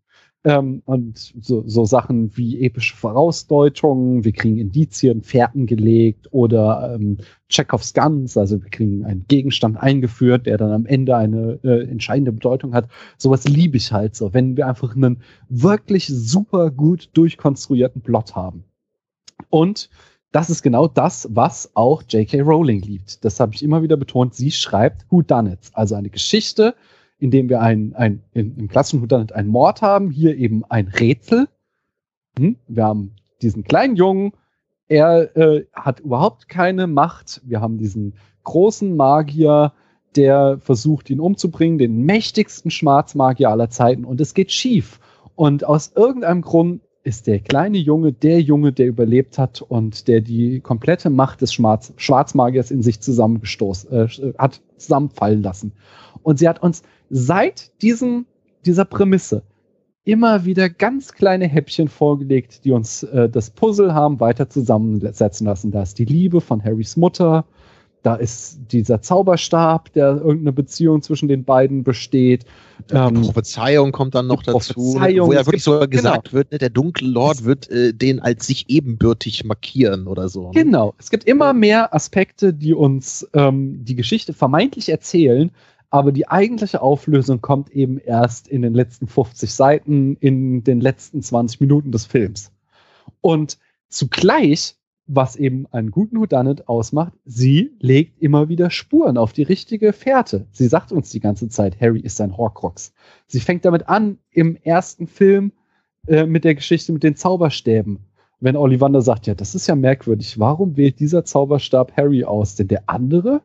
Ähm, und so, so Sachen wie epische Vorausdeutungen, wir kriegen Indizien, Fährten gelegt oder ähm, Chekhovs Guns, also wir kriegen einen Gegenstand eingeführt, der dann am Ende eine äh, entscheidende Bedeutung hat. Sowas liebe ich halt so, wenn wir einfach einen wirklich super gut durchkonstruierten Plot haben. Und das ist genau das, was auch J.K. Rowling liebt. Das habe ich immer wieder betont. Sie schreibt Who Done It, also eine Geschichte, in dem wir ein, ein in, im klassischen It einen Mord haben, hier eben ein Rätsel. Hm? Wir haben diesen kleinen Jungen, er äh, hat überhaupt keine Macht. Wir haben diesen großen Magier, der versucht, ihn umzubringen, den mächtigsten Schwarzmagier aller Zeiten, und es geht schief. Und aus irgendeinem Grund ist der kleine Junge der Junge, der überlebt hat und der die komplette Macht des Schwarz Schwarzmagiers in sich zusammengestoßen äh, hat zusammenfallen lassen. Und sie hat uns seit diesem dieser Prämisse immer wieder ganz kleine Häppchen vorgelegt, die uns äh, das Puzzle haben weiter zusammensetzen lassen. Da ist die Liebe von Harrys Mutter, da ist dieser Zauberstab, der irgendeine Beziehung zwischen den beiden besteht. Die ähm, Prophezeiung kommt dann noch dazu, wo ja wirklich so gesagt genau. wird, ne, der dunkle Lord wird äh, den als sich ebenbürtig markieren oder so. Ne? Genau. Es gibt immer mehr Aspekte, die uns ähm, die Geschichte vermeintlich erzählen, aber die eigentliche Auflösung kommt eben erst in den letzten 50 Seiten, in den letzten 20 Minuten des Films. Und zugleich was eben einen guten Whodunit ausmacht, sie legt immer wieder Spuren auf die richtige Fährte. Sie sagt uns die ganze Zeit, Harry ist ein Horcrux. Sie fängt damit an, im ersten Film äh, mit der Geschichte mit den Zauberstäben. Wenn Ollivander sagt, ja, das ist ja merkwürdig, warum wählt dieser Zauberstab Harry aus? Denn der andere,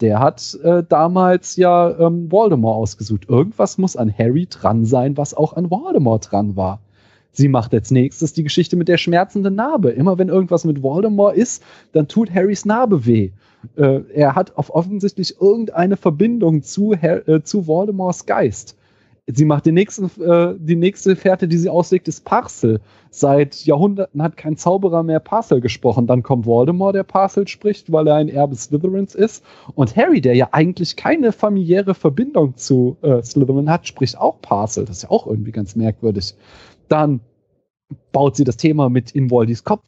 der hat äh, damals ja ähm, Voldemort ausgesucht. Irgendwas muss an Harry dran sein, was auch an Voldemort dran war. Sie macht als nächstes die Geschichte mit der schmerzenden Narbe. Immer wenn irgendwas mit Voldemort ist, dann tut Harrys Narbe weh. Äh, er hat auf offensichtlich irgendeine Verbindung zu, äh, zu Voldemorts Geist. Sie macht den nächsten, äh, die nächste Fährte, die sie auslegt, ist Parcel. Seit Jahrhunderten hat kein Zauberer mehr Parcel gesprochen. Dann kommt Voldemort, der Parcel spricht, weil er ein Erbe Slytherins ist. Und Harry, der ja eigentlich keine familiäre Verbindung zu äh, Slytherin hat, spricht auch Parcel. Das ist ja auch irgendwie ganz merkwürdig. Dann baut sie das Thema mit in Waldys Kopf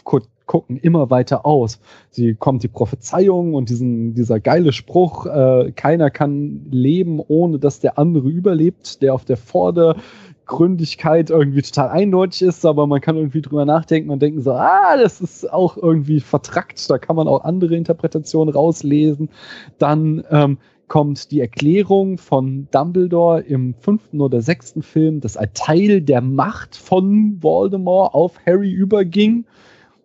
gucken immer weiter aus. Sie kommt die Prophezeiung und diesen, dieser geile Spruch, äh, keiner kann leben, ohne dass der andere überlebt, der auf der Vordergründigkeit irgendwie total eindeutig ist, aber man kann irgendwie drüber nachdenken und denken so, ah, das ist auch irgendwie vertrackt, da kann man auch andere Interpretationen rauslesen. Dann ähm, kommt die Erklärung von Dumbledore im fünften oder sechsten Film, dass ein Teil der Macht von Voldemort auf Harry überging.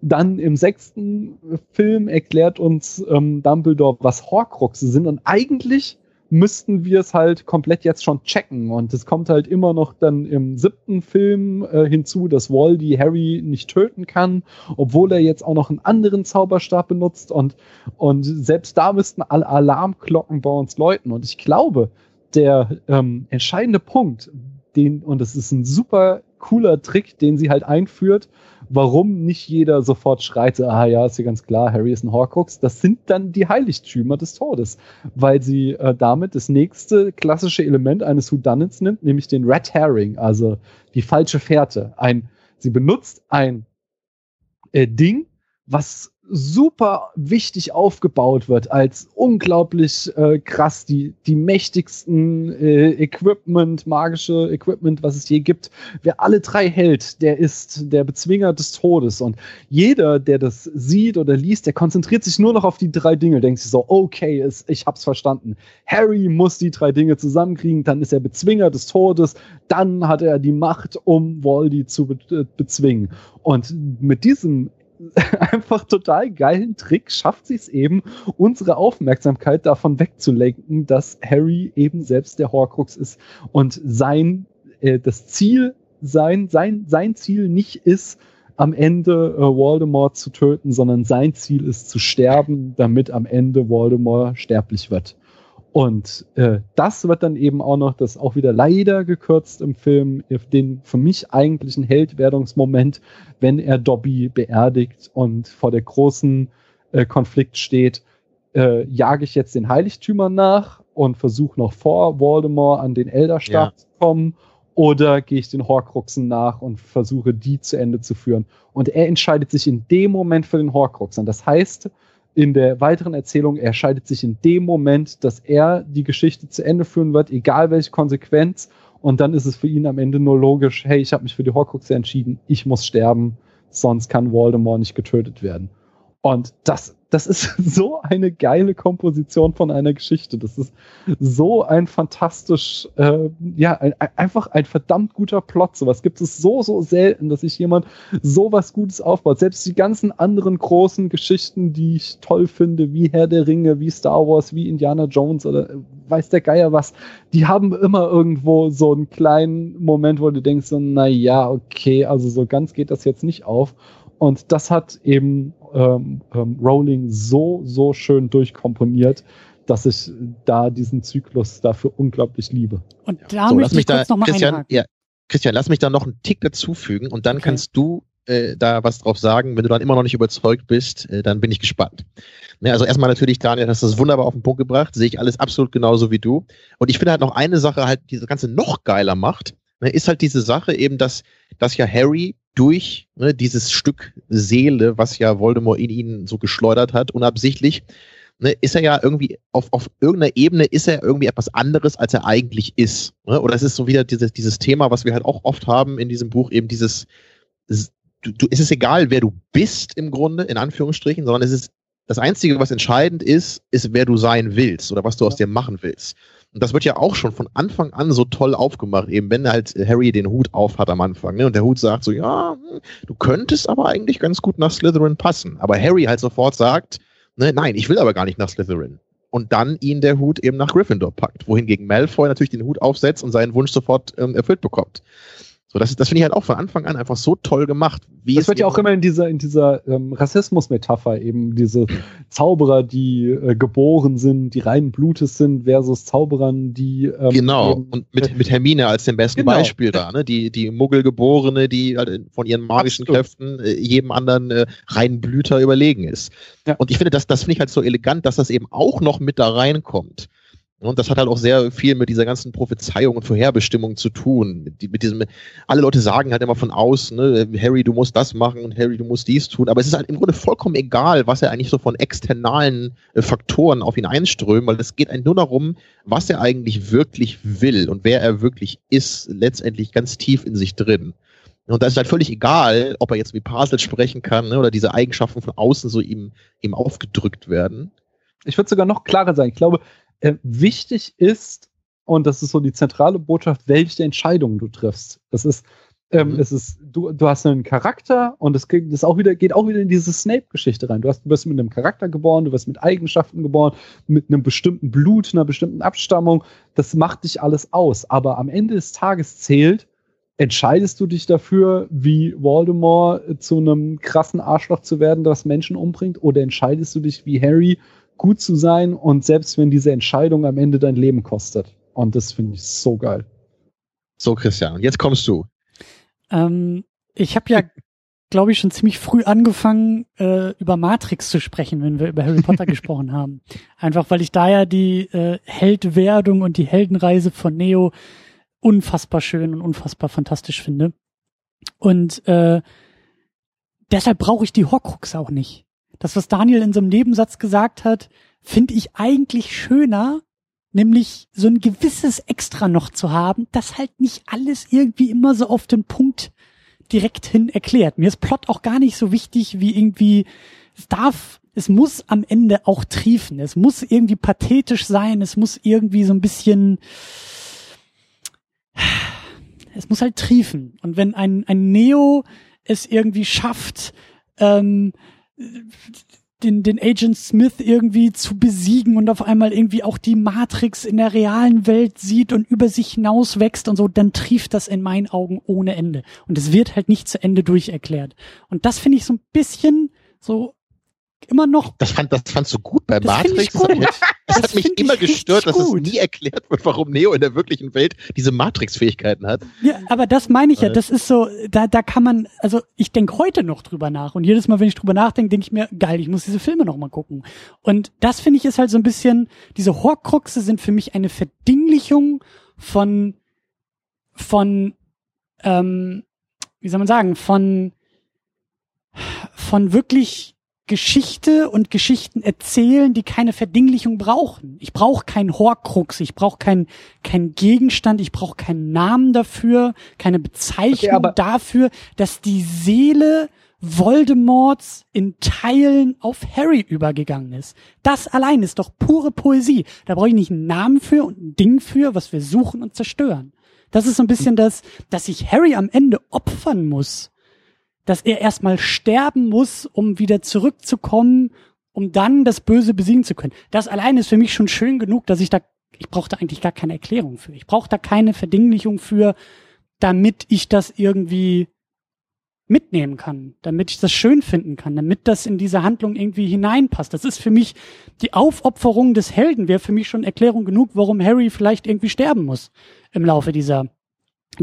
Dann im sechsten Film erklärt uns ähm, Dumbledore, was Horcruxe sind. Und eigentlich müssten wir es halt komplett jetzt schon checken. Und es kommt halt immer noch dann im siebten Film äh, hinzu, dass Waldy Harry nicht töten kann, obwohl er jetzt auch noch einen anderen Zauberstab benutzt. Und, und selbst da müssten alle Alarmglocken bei uns läuten. Und ich glaube, der ähm, entscheidende Punkt, den, und das ist ein super cooler Trick, den sie halt einführt, warum nicht jeder sofort schreit, ah ja, ist ja ganz klar, Harry ist ein Horcrux. Das sind dann die Heiligtümer des Todes, weil sie äh, damit das nächste klassische Element eines Whodunits nimmt, nämlich den Red Herring, also die falsche Fährte. Ein, sie benutzt ein äh, Ding, was super wichtig aufgebaut wird, als unglaublich äh, krass, die, die mächtigsten äh, Equipment, magische Equipment, was es je gibt. Wer alle drei hält, der ist der Bezwinger des Todes. Und jeder, der das sieht oder liest, der konzentriert sich nur noch auf die drei Dinge, denkt sich so, okay, ist, ich hab's verstanden. Harry muss die drei Dinge zusammenkriegen, dann ist er Bezwinger des Todes, dann hat er die Macht, um Voldy zu be äh, bezwingen. Und mit diesem einfach total geilen Trick schafft sie es eben, unsere Aufmerksamkeit davon wegzulenken, dass Harry eben selbst der Horcrux ist und sein, äh, das Ziel, sein, sein, sein Ziel nicht ist, am Ende äh, Voldemort zu töten, sondern sein Ziel ist zu sterben, damit am Ende Voldemort sterblich wird. Und äh, das wird dann eben auch noch, das auch wieder leider gekürzt im Film, den für mich eigentlichen Heldwerdungsmoment, wenn er Dobby beerdigt und vor der großen äh, Konflikt steht, äh, jage ich jetzt den Heiligtümern nach und versuche noch vor Voldemort an den Elderstab ja. zu kommen oder gehe ich den Horcruxen nach und versuche die zu Ende zu führen. Und er entscheidet sich in dem Moment für den Horcruxen. Das heißt, in der weiteren Erzählung, er scheidet sich in dem Moment, dass er die Geschichte zu Ende führen wird, egal welche Konsequenz. Und dann ist es für ihn am Ende nur logisch, hey, ich habe mich für die Horcruxe entschieden, ich muss sterben, sonst kann Voldemort nicht getötet werden. Und das, das ist so eine geile Komposition von einer Geschichte. Das ist so ein fantastisch, äh, ja, ein, einfach ein verdammt guter Plot. Sowas gibt es so, so selten, dass sich jemand so was Gutes aufbaut. Selbst die ganzen anderen großen Geschichten, die ich toll finde, wie Herr der Ringe, wie Star Wars, wie Indiana Jones oder weiß der Geier was, die haben immer irgendwo so einen kleinen Moment, wo du denkst, so, na ja, okay, also so ganz geht das jetzt nicht auf. Und das hat eben ähm, ähm, Rowling so, so schön durchkomponiert, dass ich da diesen Zyklus dafür unglaublich liebe. Und da so, möchte ich kurz noch mal Christian, ja, Christian, lass mich da noch einen Tick dazufügen und dann okay. kannst du äh, da was drauf sagen. Wenn du dann immer noch nicht überzeugt bist, äh, dann bin ich gespannt. Ne, also erstmal natürlich, Daniel, hast du das wunderbar auf den Punkt gebracht. Sehe ich alles absolut genauso wie du. Und ich finde halt noch eine Sache halt, die das Ganze noch geiler macht, ne, ist halt diese Sache eben, dass, dass ja Harry durch ne, dieses Stück Seele, was ja Voldemort in ihn so geschleudert hat, unabsichtlich, ne, ist er ja irgendwie auf, auf irgendeiner Ebene ist er irgendwie etwas anderes, als er eigentlich ist. Ne? Oder es ist so wieder dieses, dieses Thema, was wir halt auch oft haben in diesem Buch, eben dieses, du, du, es ist egal, wer du bist im Grunde, in Anführungsstrichen, sondern es ist das Einzige, was entscheidend ist, ist, wer du sein willst oder was du aus dir machen willst. Und das wird ja auch schon von Anfang an so toll aufgemacht, eben wenn halt Harry den Hut auf hat am Anfang. Ne? Und der Hut sagt so, ja, hm, du könntest aber eigentlich ganz gut nach Slytherin passen. Aber Harry halt sofort sagt, ne, nein, ich will aber gar nicht nach Slytherin. Und dann ihn der Hut eben nach Gryffindor packt. Wohingegen Malfoy natürlich den Hut aufsetzt und seinen Wunsch sofort ähm, erfüllt bekommt. So, das, das finde ich halt auch von Anfang an einfach so toll gemacht. Wie das wird ja auch immer in dieser, in dieser ähm, Rassismus-Metapher eben diese Zauberer, die äh, geboren sind, die reinen Blutes sind, versus Zauberern, die ähm, Genau, eben, und mit, mit Hermine als dem besten genau. Beispiel da, ne? Die, die Muggelgeborene, die halt von ihren magischen Absolut. Kräften äh, jedem anderen äh, reinen Blüter überlegen ist. Ja. Und ich finde, das, das finde ich halt so elegant, dass das eben auch noch mit da reinkommt. Und das hat halt auch sehr viel mit dieser ganzen Prophezeiung und Vorherbestimmung zu tun. Mit, mit diesem, alle Leute sagen halt immer von außen, ne, Harry, du musst das machen und Harry, du musst dies tun. Aber es ist halt im Grunde vollkommen egal, was er eigentlich so von externalen äh, Faktoren auf ihn einströmen, weil es geht eigentlich nur darum, was er eigentlich wirklich will und wer er wirklich ist, letztendlich ganz tief in sich drin. Und da ist halt völlig egal, ob er jetzt wie Parsel sprechen kann ne, oder diese Eigenschaften von außen so ihm, ihm aufgedrückt werden. Ich würde sogar noch klarer sein. Ich glaube, äh, wichtig ist, und das ist so die zentrale Botschaft, welche Entscheidungen du triffst. Das ist, ähm, mhm. es ist, du, du hast einen Charakter und es geht, das auch wieder, geht auch wieder in diese Snape-Geschichte rein. Du, hast, du wirst mit einem Charakter geboren, du wirst mit Eigenschaften geboren, mit einem bestimmten Blut, einer bestimmten Abstammung. Das macht dich alles aus. Aber am Ende des Tages zählt, entscheidest du dich dafür, wie Voldemort zu einem krassen Arschloch zu werden, das Menschen umbringt, oder entscheidest du dich wie Harry gut zu sein und selbst wenn diese Entscheidung am Ende dein Leben kostet. Und das finde ich so geil. So, Christian, jetzt kommst du. Ähm, ich habe ja, glaube ich, schon ziemlich früh angefangen, äh, über Matrix zu sprechen, wenn wir über Harry Potter gesprochen haben. Einfach weil ich da ja die äh, Heldwerdung und die Heldenreise von Neo unfassbar schön und unfassbar fantastisch finde. Und äh, deshalb brauche ich die Horcrux auch nicht das, was Daniel in so einem Nebensatz gesagt hat, finde ich eigentlich schöner, nämlich so ein gewisses Extra noch zu haben, das halt nicht alles irgendwie immer so auf den Punkt direkt hin erklärt. Mir ist Plot auch gar nicht so wichtig wie irgendwie, es darf, es muss am Ende auch triefen, es muss irgendwie pathetisch sein, es muss irgendwie so ein bisschen, es muss halt triefen. Und wenn ein, ein Neo es irgendwie schafft, ähm, den, den Agent Smith irgendwie zu besiegen und auf einmal irgendwie auch die Matrix in der realen Welt sieht und über sich hinaus wächst und so, dann trieft das in meinen Augen ohne Ende. Und es wird halt nicht zu Ende durcherklärt. Und das finde ich so ein bisschen so immer noch. Das fand, das fandst du gut bei das Matrix. Gut. Das, das, hat mich immer gestört, dass es nie erklärt wird, warum Neo in der wirklichen Welt diese Matrix-Fähigkeiten hat. Ja, aber das meine ich ja, das ist so, da, da kann man, also ich denke heute noch drüber nach und jedes Mal, wenn ich drüber nachdenke, denke ich mir, geil, ich muss diese Filme noch mal gucken. Und das finde ich ist halt so ein bisschen, diese Horcruxe sind für mich eine Verdinglichung von, von, ähm, wie soll man sagen, von, von wirklich Geschichte und Geschichten erzählen, die keine Verdinglichung brauchen. Ich brauche keinen Horcrux, ich brauche keinen kein Gegenstand, ich brauche keinen Namen dafür, keine Bezeichnung okay, dafür, dass die Seele Voldemorts in Teilen auf Harry übergegangen ist. Das allein ist doch pure Poesie. Da brauche ich nicht einen Namen für und ein Ding für, was wir suchen und zerstören. Das ist so ein bisschen das, dass sich Harry am Ende opfern muss. Dass er erstmal sterben muss, um wieder zurückzukommen, um dann das Böse besiegen zu können. Das allein ist für mich schon schön genug, dass ich da, ich brauche da eigentlich gar keine Erklärung für. Ich brauche da keine Verdinglichung für, damit ich das irgendwie mitnehmen kann, damit ich das schön finden kann, damit das in diese Handlung irgendwie hineinpasst. Das ist für mich die Aufopferung des Helden wäre für mich schon Erklärung genug, warum Harry vielleicht irgendwie sterben muss im Laufe dieser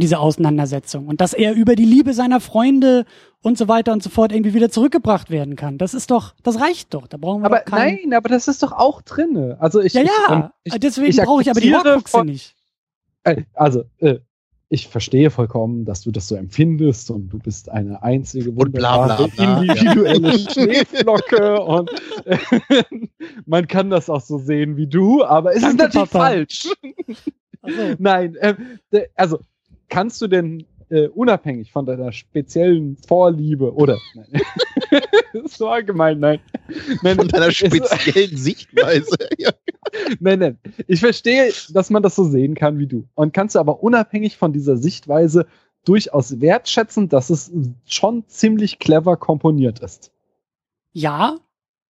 dieser Auseinandersetzung und dass er über die Liebe seiner Freunde und so weiter und so fort irgendwie wieder zurückgebracht werden kann. Das ist doch, das reicht doch. Da brauchen wir aber doch keinen, nein, aber das ist doch auch drinne. Also ich Ja, ich, ja, ähm, ich, deswegen ich brauche ich aber die Horcruxe nicht. Äh, Also, äh, ich verstehe vollkommen, dass du das so empfindest und du bist eine einzige Und bla, bla, wunderbare bla, individuelle Schneeflocke und äh, man kann das auch so sehen wie du, aber es Danke, ist natürlich Papa. falsch. Also, Nein, äh, also kannst du denn äh, unabhängig von deiner speziellen Vorliebe oder nein, so allgemein, nein, nein, Von deiner speziellen Sichtweise. Ja. Nein, nein. Ich verstehe, dass man das so sehen kann wie du. Und kannst du aber unabhängig von dieser Sichtweise durchaus wertschätzen, dass es schon ziemlich clever komponiert ist. ja,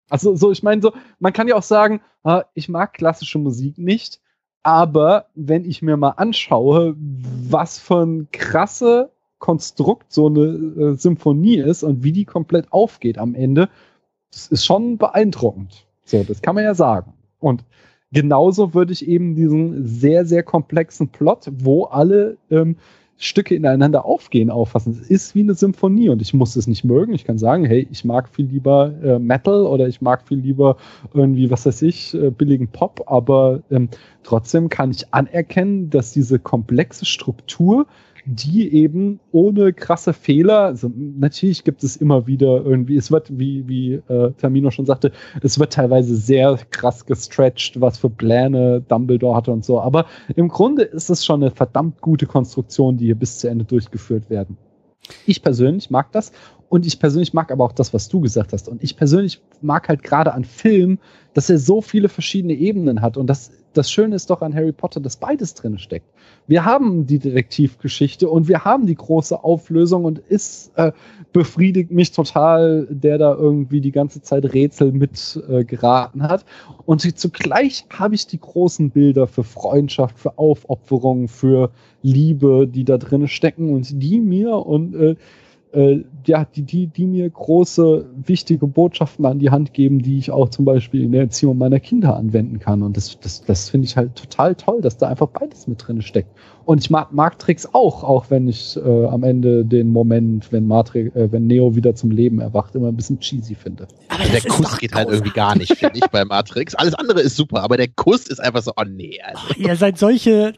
Also so, ich meine so, man kann ja auch sagen, ah, ich mag klassische Musik nicht, aber wenn ich mir mal anschaue, was für ein krasse Konstrukt so eine äh, Symphonie ist und wie die komplett aufgeht am Ende, das ist schon beeindruckend. So, das kann man ja sagen. Und genauso würde ich eben diesen sehr, sehr komplexen Plot, wo alle ähm, Stücke ineinander aufgehen, auffassen. Es ist wie eine Symphonie und ich muss es nicht mögen. Ich kann sagen, hey, ich mag viel lieber äh, Metal oder ich mag viel lieber irgendwie, was weiß ich, äh, billigen Pop, aber ähm, trotzdem kann ich anerkennen, dass diese komplexe Struktur, die eben ohne krasse Fehler, also natürlich gibt es immer wieder irgendwie, es wird, wie, wie äh, Termino schon sagte, es wird teilweise sehr krass gestretched, was für Pläne Dumbledore hatte und so, aber im Grunde ist es schon eine verdammt gute Konstruktion, die hier bis zu Ende durchgeführt werden. Ich persönlich mag das und ich persönlich mag aber auch das, was du gesagt hast. Und ich persönlich mag halt gerade an Film, dass er so viele verschiedene Ebenen hat. Und das, das Schöne ist doch an Harry Potter, dass beides drin steckt. Wir haben die Detektivgeschichte und wir haben die große Auflösung und es äh, befriedigt mich total, der da irgendwie die ganze Zeit Rätsel mit äh, geraten hat. Und zugleich habe ich die großen Bilder für Freundschaft, für Aufopferung, für Liebe, die da drin stecken und die mir und äh, äh, ja, die, die, die mir große, wichtige Botschaften an die Hand geben, die ich auch zum Beispiel in der Erziehung meiner Kinder anwenden kann. Und das, das, das finde ich halt total toll, dass da einfach beides mit drin steckt. Und ich mag, mag Tricks auch, auch wenn ich äh, am Ende den Moment, wenn Matrix, äh, wenn Neo wieder zum Leben erwacht, immer ein bisschen cheesy finde. aber der Kuss geht halt irgendwie gar nicht, finde ich, bei Matrix. Alles andere ist super, aber der Kuss ist einfach so, oh nee. Also. Ach, ihr seid solche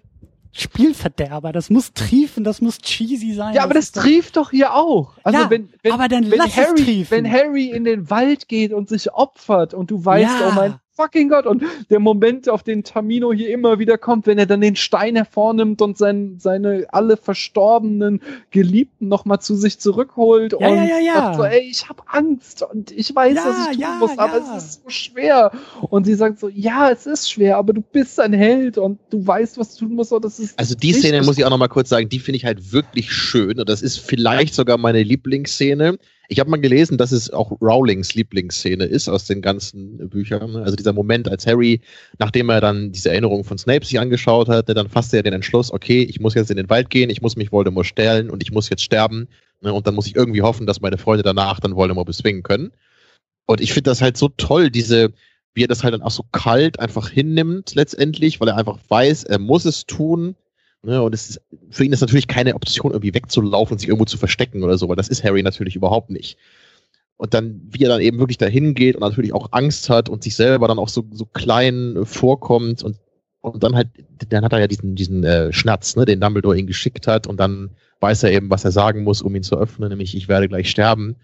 Spielverderber. Das muss triefen, das muss cheesy sein. Ja, aber das doch- trieft doch hier auch. Also Ja, wenn, wenn, aber dann wenn lass es Harry, triefen. wenn Harry in den Wald geht und sich opfert und du weißt, Ja. oh mein fucking Gott, und der Moment, auf den Tamino hier immer wieder kommt, wenn er dann den Stein hervornimmt und sein, seine alle verstorbenen Geliebten nochmal zu sich zurückholt Ja, und ja, ja, ja. sagt so, ey, ich habe Angst und ich weiß, Ja, was ich tun ja, muss, aber ja. es ist so schwer. Und sie sagt so, ja, es ist schwer, aber du bist ein Held und du weißt, was du tun musst und das ist Also die Szene muss ich auch noch mal kurz sagen, die finde ich halt wirklich schön und das ist vielleicht sogar meine Lieblingsszene. Ich habe mal gelesen, dass es auch Rowlings Lieblingsszene ist aus den ganzen Büchern. Also dieser Moment, als Harry, nachdem er dann diese Erinnerung von Snape sich angeschaut hatte, dann fasste er den Entschluss, okay, ich muss jetzt in den Wald gehen, ich muss mich Voldemort stellen und ich muss jetzt sterben. Ne, Und dann muss ich irgendwie hoffen, dass meine Freunde danach dann Voldemort bezwingen können. Und ich finde das halt so toll, diese, wie er das halt dann auch so kalt einfach hinnimmt letztendlich, weil er einfach weiß, er muss es tun. Ne, und es ist, für ihn ist natürlich keine Option, irgendwie wegzulaufen und sich irgendwo zu verstecken oder so, weil das ist Harry natürlich überhaupt nicht. Und dann, wie er dann eben wirklich dahin geht und natürlich auch Angst hat und sich selber dann auch so, so klein vorkommt und, und dann halt, dann hat er ja diesen, diesen äh, Schnatz, ne, den Dumbledore ihn geschickt hat und dann weiß er eben, was er sagen muss, um ihn zu öffnen, nämlich ich werde gleich sterben.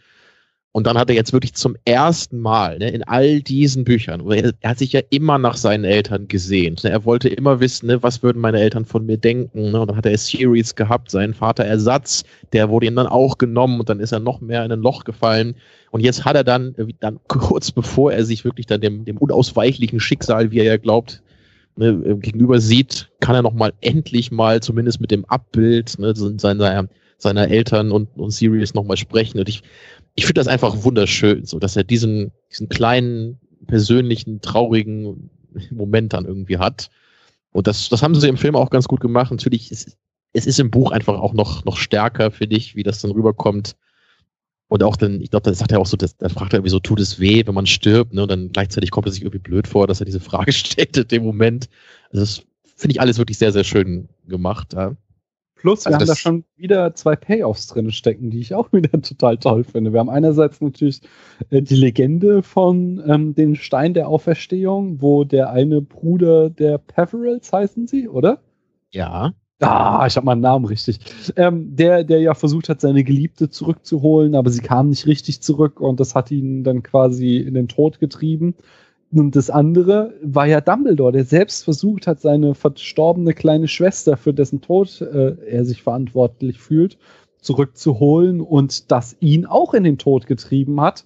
Und dann hat er jetzt wirklich zum ersten Mal ne, in all diesen Büchern, er, er, hat sich ja immer nach seinen Eltern gesehnt. Ne, er wollte immer wissen, ne, was würden meine Eltern von mir denken. Ne, und dann hat er Series gehabt, seinen Vater Ersatz, der wurde ihm dann auch genommen und dann ist er noch mehr in ein Loch gefallen. Und jetzt hat er dann, äh, dann kurz bevor er sich wirklich dann dem, dem unausweichlichen Schicksal, wie er ja glaubt, ne, äh, gegenüber sieht, kann er noch mal endlich mal zumindest mit dem Abbild ne, seiner, seiner Eltern und, und Sirius noch mal sprechen. Und ich, ich finde das einfach wunderschön, so dass er diesen, diesen kleinen, persönlichen, traurigen Moment dann irgendwie hat. Und das, das haben sie im Film auch ganz gut gemacht. Natürlich, ist, es ist im Buch einfach auch noch, noch stärker, finde ich, wie das dann rüberkommt. Und auch dann, ich glaube, da sagt er auch so, da fragt er irgendwie so, tut es weh, wenn man stirbt, ne? Und dann gleichzeitig kommt er sich irgendwie blöd vor, dass er diese Frage stellt in dem Moment. Also das finde ich alles wirklich sehr, sehr schön gemacht. Ja. Plus, wir also haben da schon wieder zwei Payoffs drin stecken, die ich auch wieder total toll finde. Wir haben einerseits natürlich äh, die Legende von ähm, den Stein der Auferstehung, wo der eine Bruder der Peverils heißen sie, oder? Ja. Ah, ich habe meinen Namen richtig. Ähm, der, der ja versucht hat, seine Geliebte zurückzuholen, aber sie kam nicht richtig zurück und das hat ihn dann quasi in den Tod getrieben. Und das andere war ja Dumbledore, der selbst versucht hat, seine verstorbene kleine Schwester, für dessen Tod äh, er sich verantwortlich fühlt, zurückzuholen und das ihn auch in den Tod getrieben hat.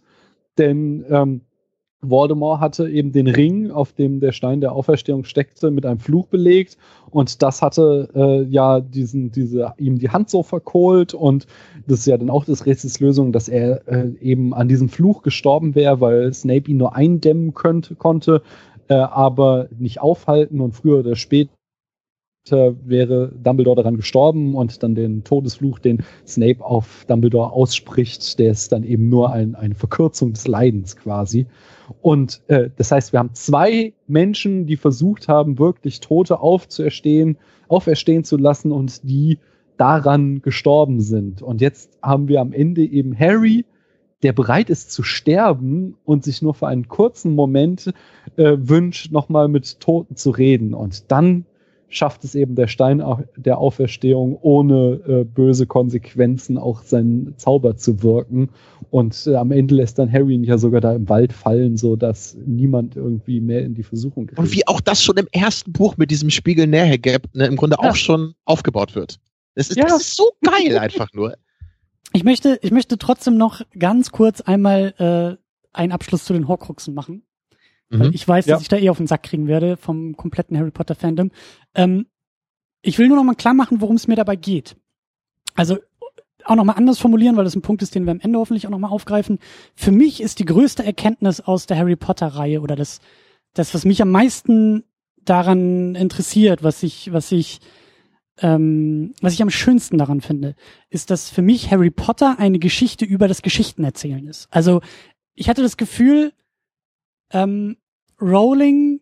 Denn ähm, Voldemort hatte eben den Ring, auf dem der Stein der Auferstehung steckte, mit einem Fluch belegt. Und das hatte äh, ja diesen, diese, ihm die Hand so verkohlt. Und das ist ja dann auch das Rätselslösung, dass er äh, eben an diesem Fluch gestorben wäre, weil Snape ihn nur eindämmen könnte, konnte, äh, aber nicht aufhalten. Und früher oder später wäre Dumbledore daran gestorben und dann den Todesfluch, den Snape auf Dumbledore ausspricht, der ist dann eben nur ein, eine Verkürzung des Leidens quasi. Und äh, das heißt, wir haben zwei Menschen, die versucht haben, wirklich Tote aufzuerstehen, auferstehen zu lassen und die daran gestorben sind. Und jetzt haben wir am Ende eben Harry, der bereit ist zu sterben und sich nur für einen kurzen Moment äh, wünscht, nochmal mit Toten zu reden. Und dann schafft es eben der Stein der Auferstehung ohne äh, böse Konsequenzen auch seinen Zauber zu wirken. Und äh, am Ende lässt dann Harry ihn ja sogar da im Wald fallen, so dass niemand irgendwie mehr in die Versuchung gerät. Und wie auch das schon im ersten Buch mit diesem Spiegel-Nähe-Gap ne, im Grunde ja. auch schon aufgebaut wird. Das ist, ja. das ist so geil einfach nur. Ich möchte, ich möchte trotzdem noch ganz kurz einmal äh, einen Abschluss zu den Horcruxen machen. Mhm. Ich weiß, dass ja. ich da eh auf den Sack kriegen werde vom kompletten Harry Potter Fandom. Ähm, ich will nur noch mal klar machen, worum es mir dabei geht. Also auch noch mal anders formulieren, weil das ein Punkt ist, den wir am Ende hoffentlich auch noch mal aufgreifen. Für mich ist die größte Erkenntnis aus der Harry Potter Reihe oder das, das was mich am meisten daran interessiert, was ich, was ich, ähm, was ich am schönsten daran finde, ist, dass für mich Harry Potter eine Geschichte über das Geschichtenerzählen ist. Also ich hatte das Gefühl, ähm, Rowling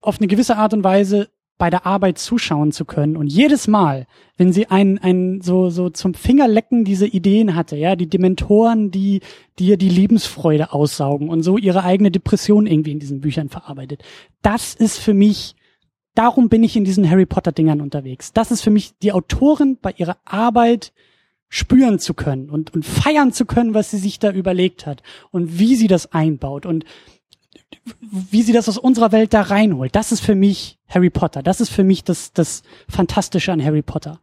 auf eine gewisse Art und Weise bei der Arbeit zuschauen zu können. Und jedes Mal, wenn sie einen, einen so, so zum Fingerlecken diese Ideen hatte, ja, die Dementoren, die, die ihr die Lebensfreude aussaugen und so ihre eigene Depression irgendwie in diesen Büchern verarbeitet. Das ist für mich, darum bin ich in diesen Harry Potter Dingern unterwegs. Das ist für mich die Autorin bei ihrer Arbeit spüren zu können und, und feiern zu können, was sie sich da überlegt hat und wie sie das einbaut und wie sie das aus unserer Welt da reinholt. Das ist für mich Harry Potter. Das ist für mich das, das Fantastische an Harry Potter.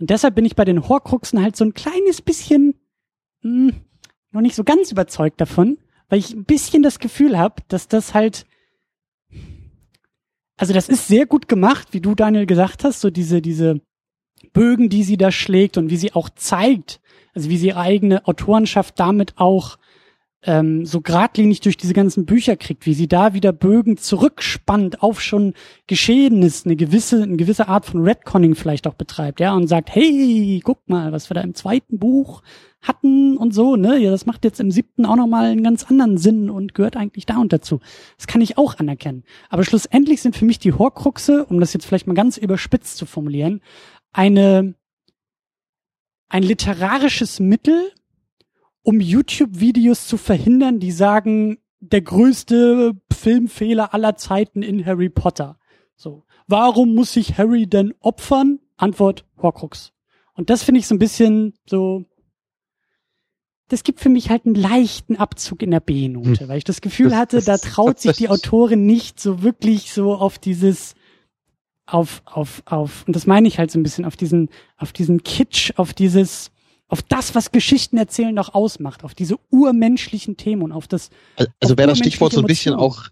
Und deshalb bin ich bei den Horcruxen halt so ein kleines bisschen mh, hm, noch nicht so ganz überzeugt davon, weil ich ein bisschen das Gefühl habe, dass das halt also das ist sehr gut gemacht, wie du Daniel gesagt hast, so diese diese Bögen, die sie da schlägt und wie sie auch zeigt, also wie sie ihre eigene Autorenschaft damit auch ähm, so geradlinig durch diese ganzen Bücher kriegt, wie sie da wieder Bögen zurückspannt auf schon Geschehenes, eine gewisse, eine gewisse Art von Redconning vielleicht auch betreibt, ja, und sagt, hey, guck mal, was wir da im zweiten Buch hatten und so, ne, ja, das macht jetzt im siebten auch nochmal einen ganz anderen Sinn und gehört eigentlich da und dazu. Das kann ich auch anerkennen. Aber schlussendlich sind für mich die Horcruxe, um das jetzt vielleicht mal ganz überspitzt zu formulieren, eine, ein literarisches Mittel, um YouTube-Videos zu verhindern, die sagen, der größte Filmfehler aller Zeiten in Harry Potter. So. Warum muss sich Harry denn opfern? Antwort Horcrux. Und das finde ich so ein bisschen so, das gibt für mich halt einen leichten Abzug in der B-Note, hm. weil ich das Gefühl hatte, das da traut sich die Autorin nicht so wirklich so auf dieses auf, auf, auf, und das meine ich halt so ein bisschen, auf diesen, auf diesen Kitsch, auf dieses, auf das, was Geschichten erzählen noch ausmacht, auf diese urmenschlichen Themen und auf das, Also wäre das Stichwort so ein bisschen Emotionen. auch,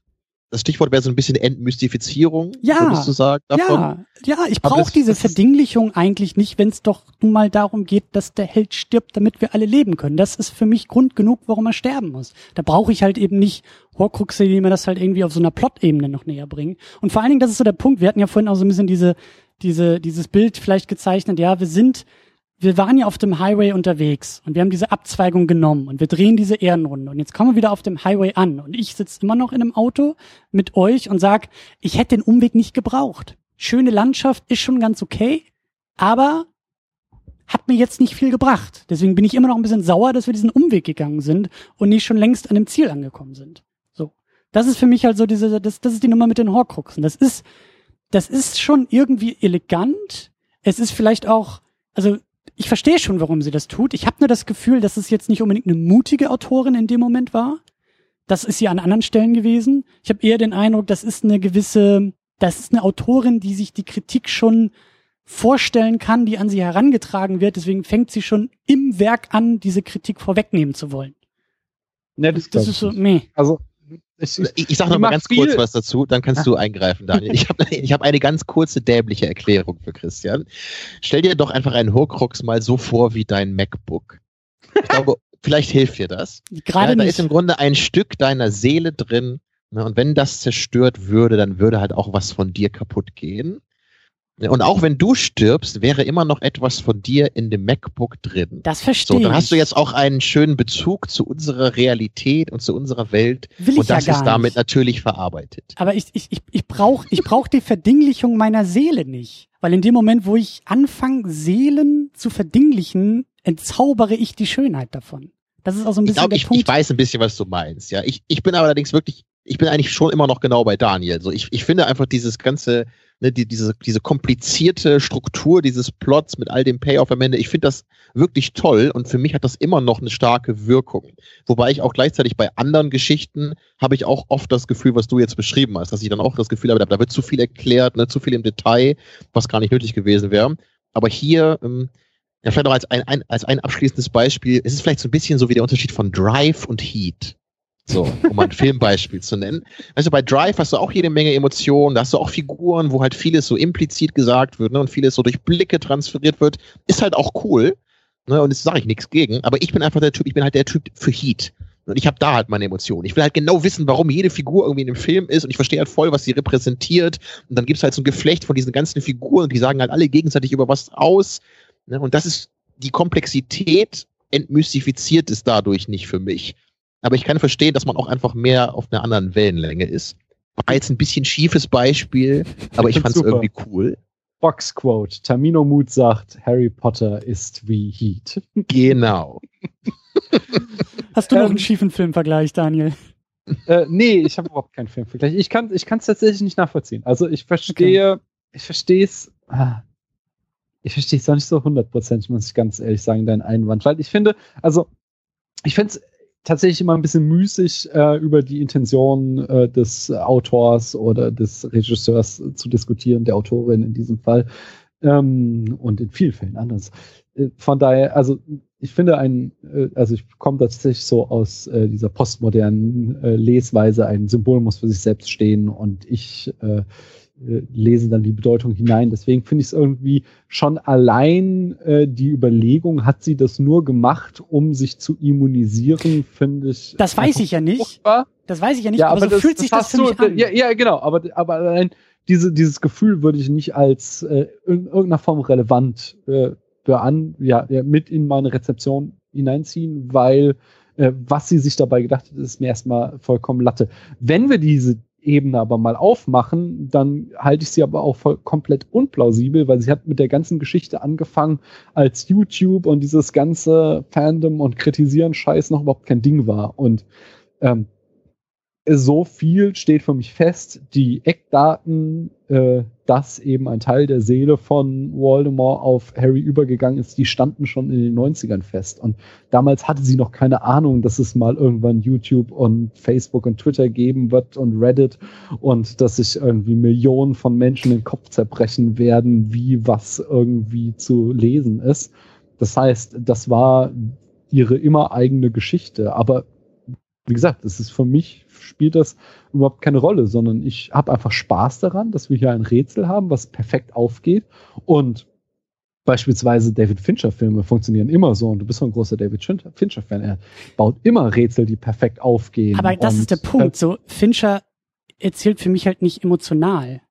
das Stichwort wäre so ein bisschen Entmystifizierung, Ja, würdest du sagen, davon? ja, ja, ich brauche diese Verdinglichung eigentlich nicht, wenn es doch nun mal darum geht, dass der Held stirbt, damit wir alle leben können. Das ist für mich Grund genug, warum er sterben muss. Da brauche ich halt eben nicht Horcruxe, die mir das halt irgendwie auf so einer Plot-Ebene noch näher bringen. Und vor allen Dingen, das ist so der Punkt, wir hatten ja vorhin auch so ein bisschen diese, diese, dieses Bild vielleicht gezeichnet, ja, wir sind, wir waren ja auf dem Highway unterwegs und wir haben diese Abzweigung genommen und wir drehen diese Ehrenrunde und jetzt kommen wir wieder auf dem Highway an und ich sitze immer noch in einem Auto mit euch und sag, ich hätte den Umweg nicht gebraucht. Schöne Landschaft ist schon ganz okay, aber hat mir jetzt nicht viel gebracht. Deswegen bin ich immer noch ein bisschen sauer, dass wir diesen Umweg gegangen sind und nicht schon längst an dem Ziel angekommen sind. So. Das ist für mich halt so diese, das, das ist die Nummer mit den Horcruxen. Das ist, das ist schon irgendwie elegant. Es ist vielleicht auch, also ich verstehe schon, warum sie das tut. Ich habe nur das Gefühl, dass es jetzt nicht unbedingt eine mutige Autorin in dem Moment war. Das ist sie an anderen Stellen gewesen. Ich habe eher den Eindruck, das ist eine gewisse, das ist eine Autorin, die sich die Kritik schon vorstellen kann, die an sie herangetragen wird. Deswegen fängt sie schon im Werk an, diese Kritik vorwegnehmen zu wollen. Ne, Das, glaub ist so, meh. Also, ich, ich, Ich, ich sag Die noch mal ganz kurz viel- was dazu, dann kannst du eingreifen, Daniel. Ich habe ich hab eine ganz kurze dämliche Erklärung für Christian. Stell dir doch einfach einen Horcrux mal so vor wie dein MacBook. Ich glaube, vielleicht hilft dir das. Gerade ja, da nicht. ist im Grunde ein Stück deiner Seele drin. Ne, und wenn das zerstört würde, dann würde halt auch was von dir kaputt gehen. Und auch wenn du stirbst, wäre immer noch etwas von dir in dem MacBook drin. das verstehe So, dann ich. hast du jetzt auch einen schönen Bezug zu unserer Realität und zu unserer Welt. Will ich und das ja ist damit nicht. natürlich verarbeitet. Aber ich, ich, ich, ich brauche ich brauch die Verdinglichung meiner Seele nicht. Weil in dem Moment, wo ich anfange, Seelen zu verdinglichen, entzaubere ich die Schönheit davon. Das ist auch so ein Ich bisschen glaube, der ich, Punkt. ich weiß ein bisschen, was du meinst. Ja, ich, ich bin aber allerdings wirklich, ich bin eigentlich schon immer noch genau bei Daniel. So, ich, ich finde einfach dieses ganze, ne, die, diese, diese komplizierte Struktur dieses Plots mit all dem Payoff am Ende, ich finde das wirklich toll und für mich hat das immer noch eine starke Wirkung. Wobei ich auch gleichzeitig bei anderen Geschichten habe ich auch oft das Gefühl, was du jetzt beschrieben hast, dass ich dann auch das Gefühl habe, da, wird zu viel erklärt, ne, zu viel im Detail, was gar nicht nötig gewesen wäre. Aber hier, ähm, ja, vielleicht noch als ein, ein, als ein abschließendes Beispiel, es ist vielleicht so ein bisschen so wie der Unterschied von Drive und Heat. So, um ein Filmbeispiel zu nennen. Du, bei Drive hast du auch jede Menge Emotionen, da hast du auch Figuren, wo halt vieles so implizit gesagt wird ne, und vieles so durch Blicke transferiert wird. Ist halt auch cool. Ne, und das sage ich nichts gegen, aber ich bin einfach der Typ, ich bin halt der Typ für Heat. Und ich habe da halt meine Emotionen. Ich will halt genau wissen, warum jede Figur irgendwie in dem Film ist und ich verstehe halt voll, was sie repräsentiert. Und dann gibt's halt so ein Geflecht von diesen ganzen Figuren, die sagen halt alle gegenseitig über was aus. Ne? Und das ist die Komplexität entmystifiziert es dadurch nicht für mich. Aber ich kann verstehen, dass man auch einfach mehr auf einer anderen Wellenlänge ist. War jetzt ein bisschen schiefes Beispiel, aber ich fand es irgendwie cool. Boxquote. Tamino Mood sagt, Harry Potter ist wie Heat. Genau. Hast du noch Ähm, einen schiefen Filmvergleich, Daniel? äh, nee, ich habe überhaupt keinen Filmvergleich. Ich kann ich kann es tatsächlich nicht nachvollziehen. Also ich verstehe, ich verstehe es. Ah, ich verstehe es auch nicht so hundertprozentig, muss ich ganz ehrlich sagen, deinen Einwand. Weil ich finde, also ich finde es tatsächlich immer ein bisschen müßig, äh, über die Intention äh, des Autors oder des Regisseurs zu diskutieren, der Autorin in diesem Fall. Ähm, und in vielen Fällen anders. Äh, Von daher, also ich finde ein, äh, also ich komme tatsächlich so aus äh, dieser postmodernen äh, Lesweise, ein Symbol muss für sich selbst stehen und ich äh, äh, lese dann die Bedeutung hinein. Deswegen finde ich es irgendwie schon allein äh, die Überlegung, hat sie das nur gemacht, um sich zu immunisieren, finde ich. Das weiß ich ja nicht. furchtbar. Das weiß ich ja nicht, Ja, aber, aber so das, fühlt sich das für mich an. Ja, ja, genau, aber, aber allein diese, dieses Gefühl würde ich nicht als äh, in irgendeiner Form relevant äh, bean, ja, ja, mit in meine Rezeption hineinziehen, weil äh, was sie sich dabei gedacht hat, ist mir erstmal vollkommen Latte. Wenn wir diese Ebene aber mal aufmachen, dann halte ich sie aber auch voll komplett unplausibel, weil sie hat mit der ganzen Geschichte angefangen, als YouTube und dieses ganze Fandom und Kritisieren Scheiß noch überhaupt kein Ding war. Und ähm, so viel steht für mich fest. Die Eckdaten, äh, dass eben ein Teil der Seele von Voldemort auf Harry übergegangen ist, die standen schon in den 90ern fest. Und damals hatte sie noch keine Ahnung, dass es mal irgendwann YouTube und Facebook und Twitter geben wird und Reddit und dass sich irgendwie Millionen von Menschen den Kopf zerbrechen werden, wie was irgendwie zu lesen ist. Das heißt, das war ihre immer eigene Geschichte. Aber wie gesagt, es ist für mich spielt das überhaupt keine Rolle, sondern ich habe einfach Spaß daran, dass wir hier ein Rätsel haben, was perfekt aufgeht und beispielsweise David Fincher Filme funktionieren immer so und du bist so ein großer David Fincher Fan. Er baut immer Rätsel, die perfekt aufgehen. Aber das ist der Punkt. So Fincher erzählt für mich halt nicht emotional.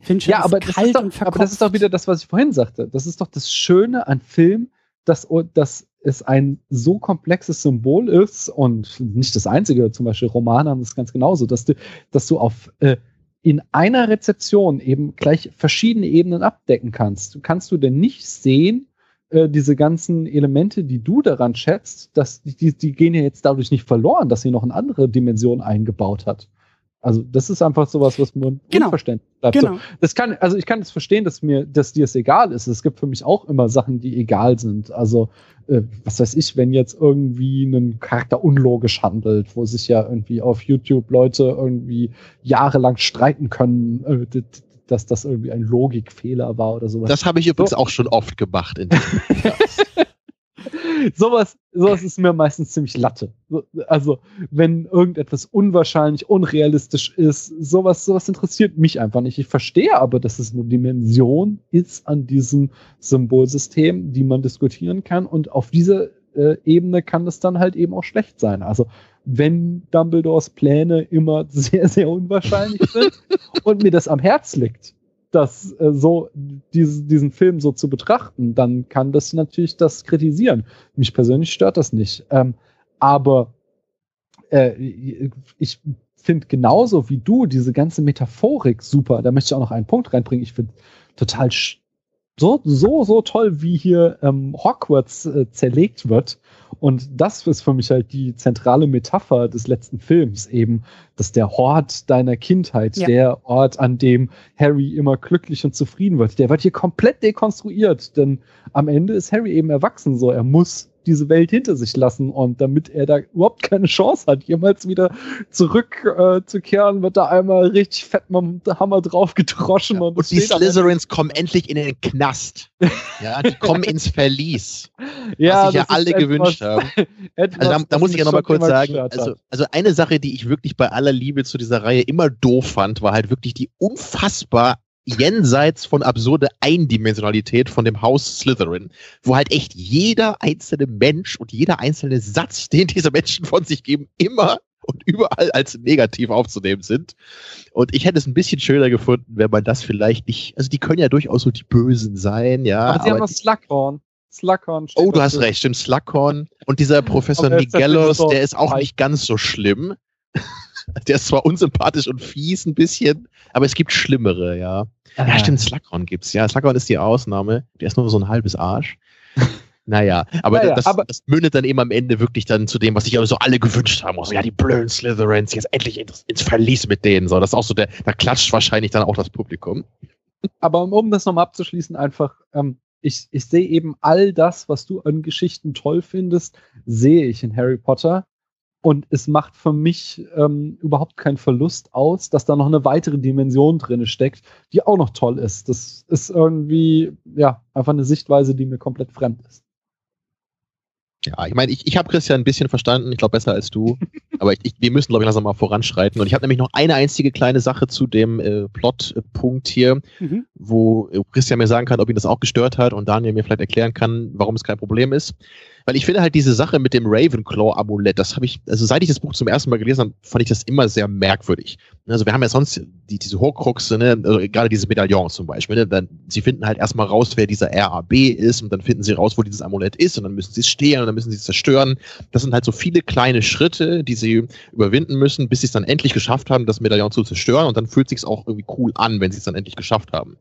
Fincher ja, aber, ist kalt das ist doch, aber das ist doch wieder das, was ich vorhin sagte. Das ist doch das Schöne an Film, dass, dass es ein so komplexes Symbol ist und nicht das einzige, zum Beispiel Romane haben das ganz genauso, dass du, dass du auf äh, in einer Rezeption eben gleich verschiedene Ebenen abdecken kannst. Kannst du denn nicht sehen, äh, diese ganzen Elemente, die du daran schätzt, dass die, die gehen ja jetzt dadurch nicht verloren, dass sie noch eine andere Dimension eingebaut hat. Also das ist einfach sowas, was mir genau. unverständlich bleibt. Genau. So, das kann, also ich kann es das verstehen, dass mir, dass dir es egal ist. Es gibt für mich auch immer Sachen, die egal sind. Also äh, was weiß ich, wenn jetzt irgendwie ein Charakter unlogisch handelt, wo sich ja irgendwie auf YouTube Leute irgendwie jahrelang streiten können, äh, dass das irgendwie ein Logikfehler war oder sowas. Das habe ich übrigens so. auch schon oft gemacht. In sowas, sowas ist mir meistens ziemlich Latte. Also, wenn irgendetwas unwahrscheinlich, unrealistisch ist, sowas, sowas interessiert mich einfach nicht. Ich verstehe aber, dass es eine Dimension ist an diesem Symbolsystem, die man diskutieren kann. Und auf dieser äh, Ebene kann es dann halt eben auch schlecht sein. Also, wenn Dumbledores Pläne immer sehr, sehr unwahrscheinlich sind und mir das am Herz liegt, das äh, so, diese, diesen Film so zu betrachten, dann kann das natürlich das kritisieren. Mich persönlich stört das nicht. Ähm, aber äh, ich finde genauso wie du diese ganze Metaphorik super. Da möchte ich auch noch einen Punkt reinbringen. Ich finde total so, so, so toll, wie hier ähm, Hogwarts äh, zerlegt wird. Und das ist für mich halt die zentrale Metapher des letzten Films eben, dass der Hort deiner Kindheit, ja. der Ort, an dem Harry immer glücklich und zufrieden wird, der wird hier komplett dekonstruiert, denn am Ende ist Harry eben erwachsen so, er muss diese Welt hinter sich lassen. Und damit er da überhaupt keine Chance hat, jemals wieder zurückzukehren, äh, wird da einmal richtig fett mit dem Hammer drauf gedroschen. Ja, und, und die Slytherins kommen endlich in den Knast. ja, die kommen ins Verlies. Ja, was sich ja alle etwas, gewünscht haben. etwas, also da, da muss ich ja nochmal kurz sagen, also, also eine Sache, die ich wirklich bei aller Liebe zu dieser Reihe immer doof fand, war halt wirklich die unfassbar jenseits von absurde Eindimensionalität von dem Haus Slytherin, wo halt echt jeder einzelne Mensch und jeder einzelne Satz, den diese Menschen von sich geben, immer und überall als negativ aufzunehmen sind. Und ich hätte es ein bisschen schöner gefunden, wenn man das vielleicht nicht, also die können ja durchaus so die Bösen sein, ja. Aber sie haben noch Slughorn. Slughorn. Oh, du hast recht, stimmt, Slughorn. Und dieser Professor Miguelos, der ist auch nicht ganz so schlimm. Der ist zwar unsympathisch und fies ein bisschen, aber es gibt schlimmere, ja. Ja, ah. stimmt, Slughorn gibt's. Ja, Slughorn ist die Ausnahme. Der ist nur so ein halbes Arsch. Naja, aber, naja, das, aber das mündet dann eben am Ende wirklich dann zu dem, was sich aber so alle gewünscht haben. Also, ja, die blöden Slytherins, jetzt endlich ins, ins Verlies mit denen. So, das ist auch so der, da klatscht wahrscheinlich dann auch das Publikum. Aber um das nochmal abzuschließen, einfach, ähm, ich, ich sehe eben all das, was du an Geschichten toll findest, sehe ich in Harry Potter. Und es macht für mich ähm, überhaupt keinen Verlust aus, dass da noch eine weitere Dimension drin steckt, die auch noch toll ist. Das ist irgendwie, ja, einfach eine Sichtweise, die mir komplett fremd ist. Ja, ich meine, ich, ich habe Christian ein bisschen verstanden, ich glaube besser als du. aber ich, ich, wir müssen, glaube ich, langsam mal voranschreiten. Und ich habe nämlich noch eine einzige kleine Sache zu dem äh, Plotpunkt hier, mhm. wo Christian mir sagen kann, ob ihn das auch gestört hat und Daniel mir vielleicht erklären kann, warum es kein Problem ist. Weil ich finde halt diese Sache mit dem Ravenclaw-Amulett, das habe ich, also seit ich das Buch zum ersten Mal gelesen habe, fand ich das immer sehr merkwürdig. Also wir haben ja sonst die, diese Horcruxe, ne, also gerade diese Medaillons zum Beispiel, ne, dann, sie finden halt erstmal raus, wer dieser RAB ist und dann finden sie raus, wo dieses Amulett ist und dann müssen sie es stehlen und dann müssen sie es zerstören. Das sind halt so viele kleine Schritte, die sie überwinden müssen, bis sie es dann endlich geschafft haben, das Medaillon zu zerstören und dann fühlt sich auch irgendwie cool an, wenn sie es dann endlich geschafft haben.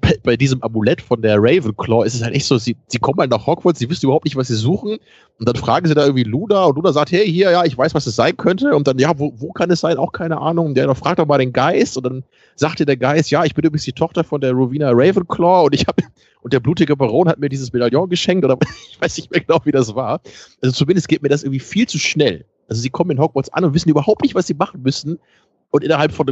Bei, bei diesem Amulett von der Ravenclaw ist es halt echt so, sie, sie kommen halt nach Hogwarts, sie wissen überhaupt nicht, was sie suchen. Und dann fragen sie da irgendwie Luna und Luna sagt, hey, hier, ja, ich weiß, was es sein könnte. Und dann, ja, wo, wo kann es sein? Auch keine Ahnung. Und der dann fragt doch mal den Geist. Und dann sagte der Geist, ja, ich bin übrigens die Tochter von der Rowena Ravenclaw und ich habe und der blutige Baron hat mir dieses Medaillon geschenkt oder ich weiß nicht mehr genau, wie das war. Also zumindest geht mir das irgendwie viel zu schnell. Also sie kommen in Hogwarts an und wissen überhaupt nicht, was sie machen müssen. Und innerhalb von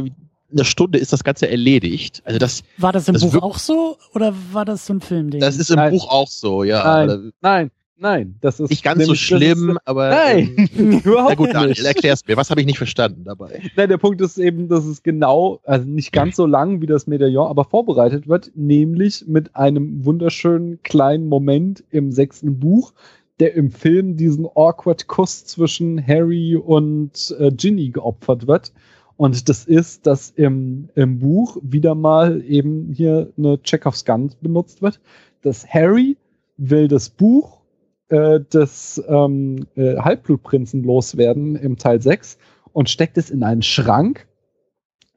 einer Stunde ist das Ganze erledigt. Also das war das im das Buch auch so oder war das so ein Filmding? Das ist im Nein. Buch auch so, ja. Nein, nein, nein. Das ist Nicht ganz so nämlich- das schlimm, Ist, aber nein, ähm, überhaupt na gut, nicht. Daniel, erklär's mir. Was habe ich nicht verstanden dabei? Nein, der Punkt ist eben, dass es genau, also nicht ganz so lang wie das Medaillon, aber vorbereitet wird, nämlich mit einem wunderschönen kleinen Moment im sechsten Buch, der im Film diesen awkward Kuss zwischen Harry und äh, Ginny geopfert wird. Und das ist, dass im, im Buch wieder mal eben hier eine Chekhovs Gun benutzt wird, dass Harry will das Buch äh, des ähm, äh, Halbblutprinzen loswerden im Teil 6 und steckt es in einen Schrank,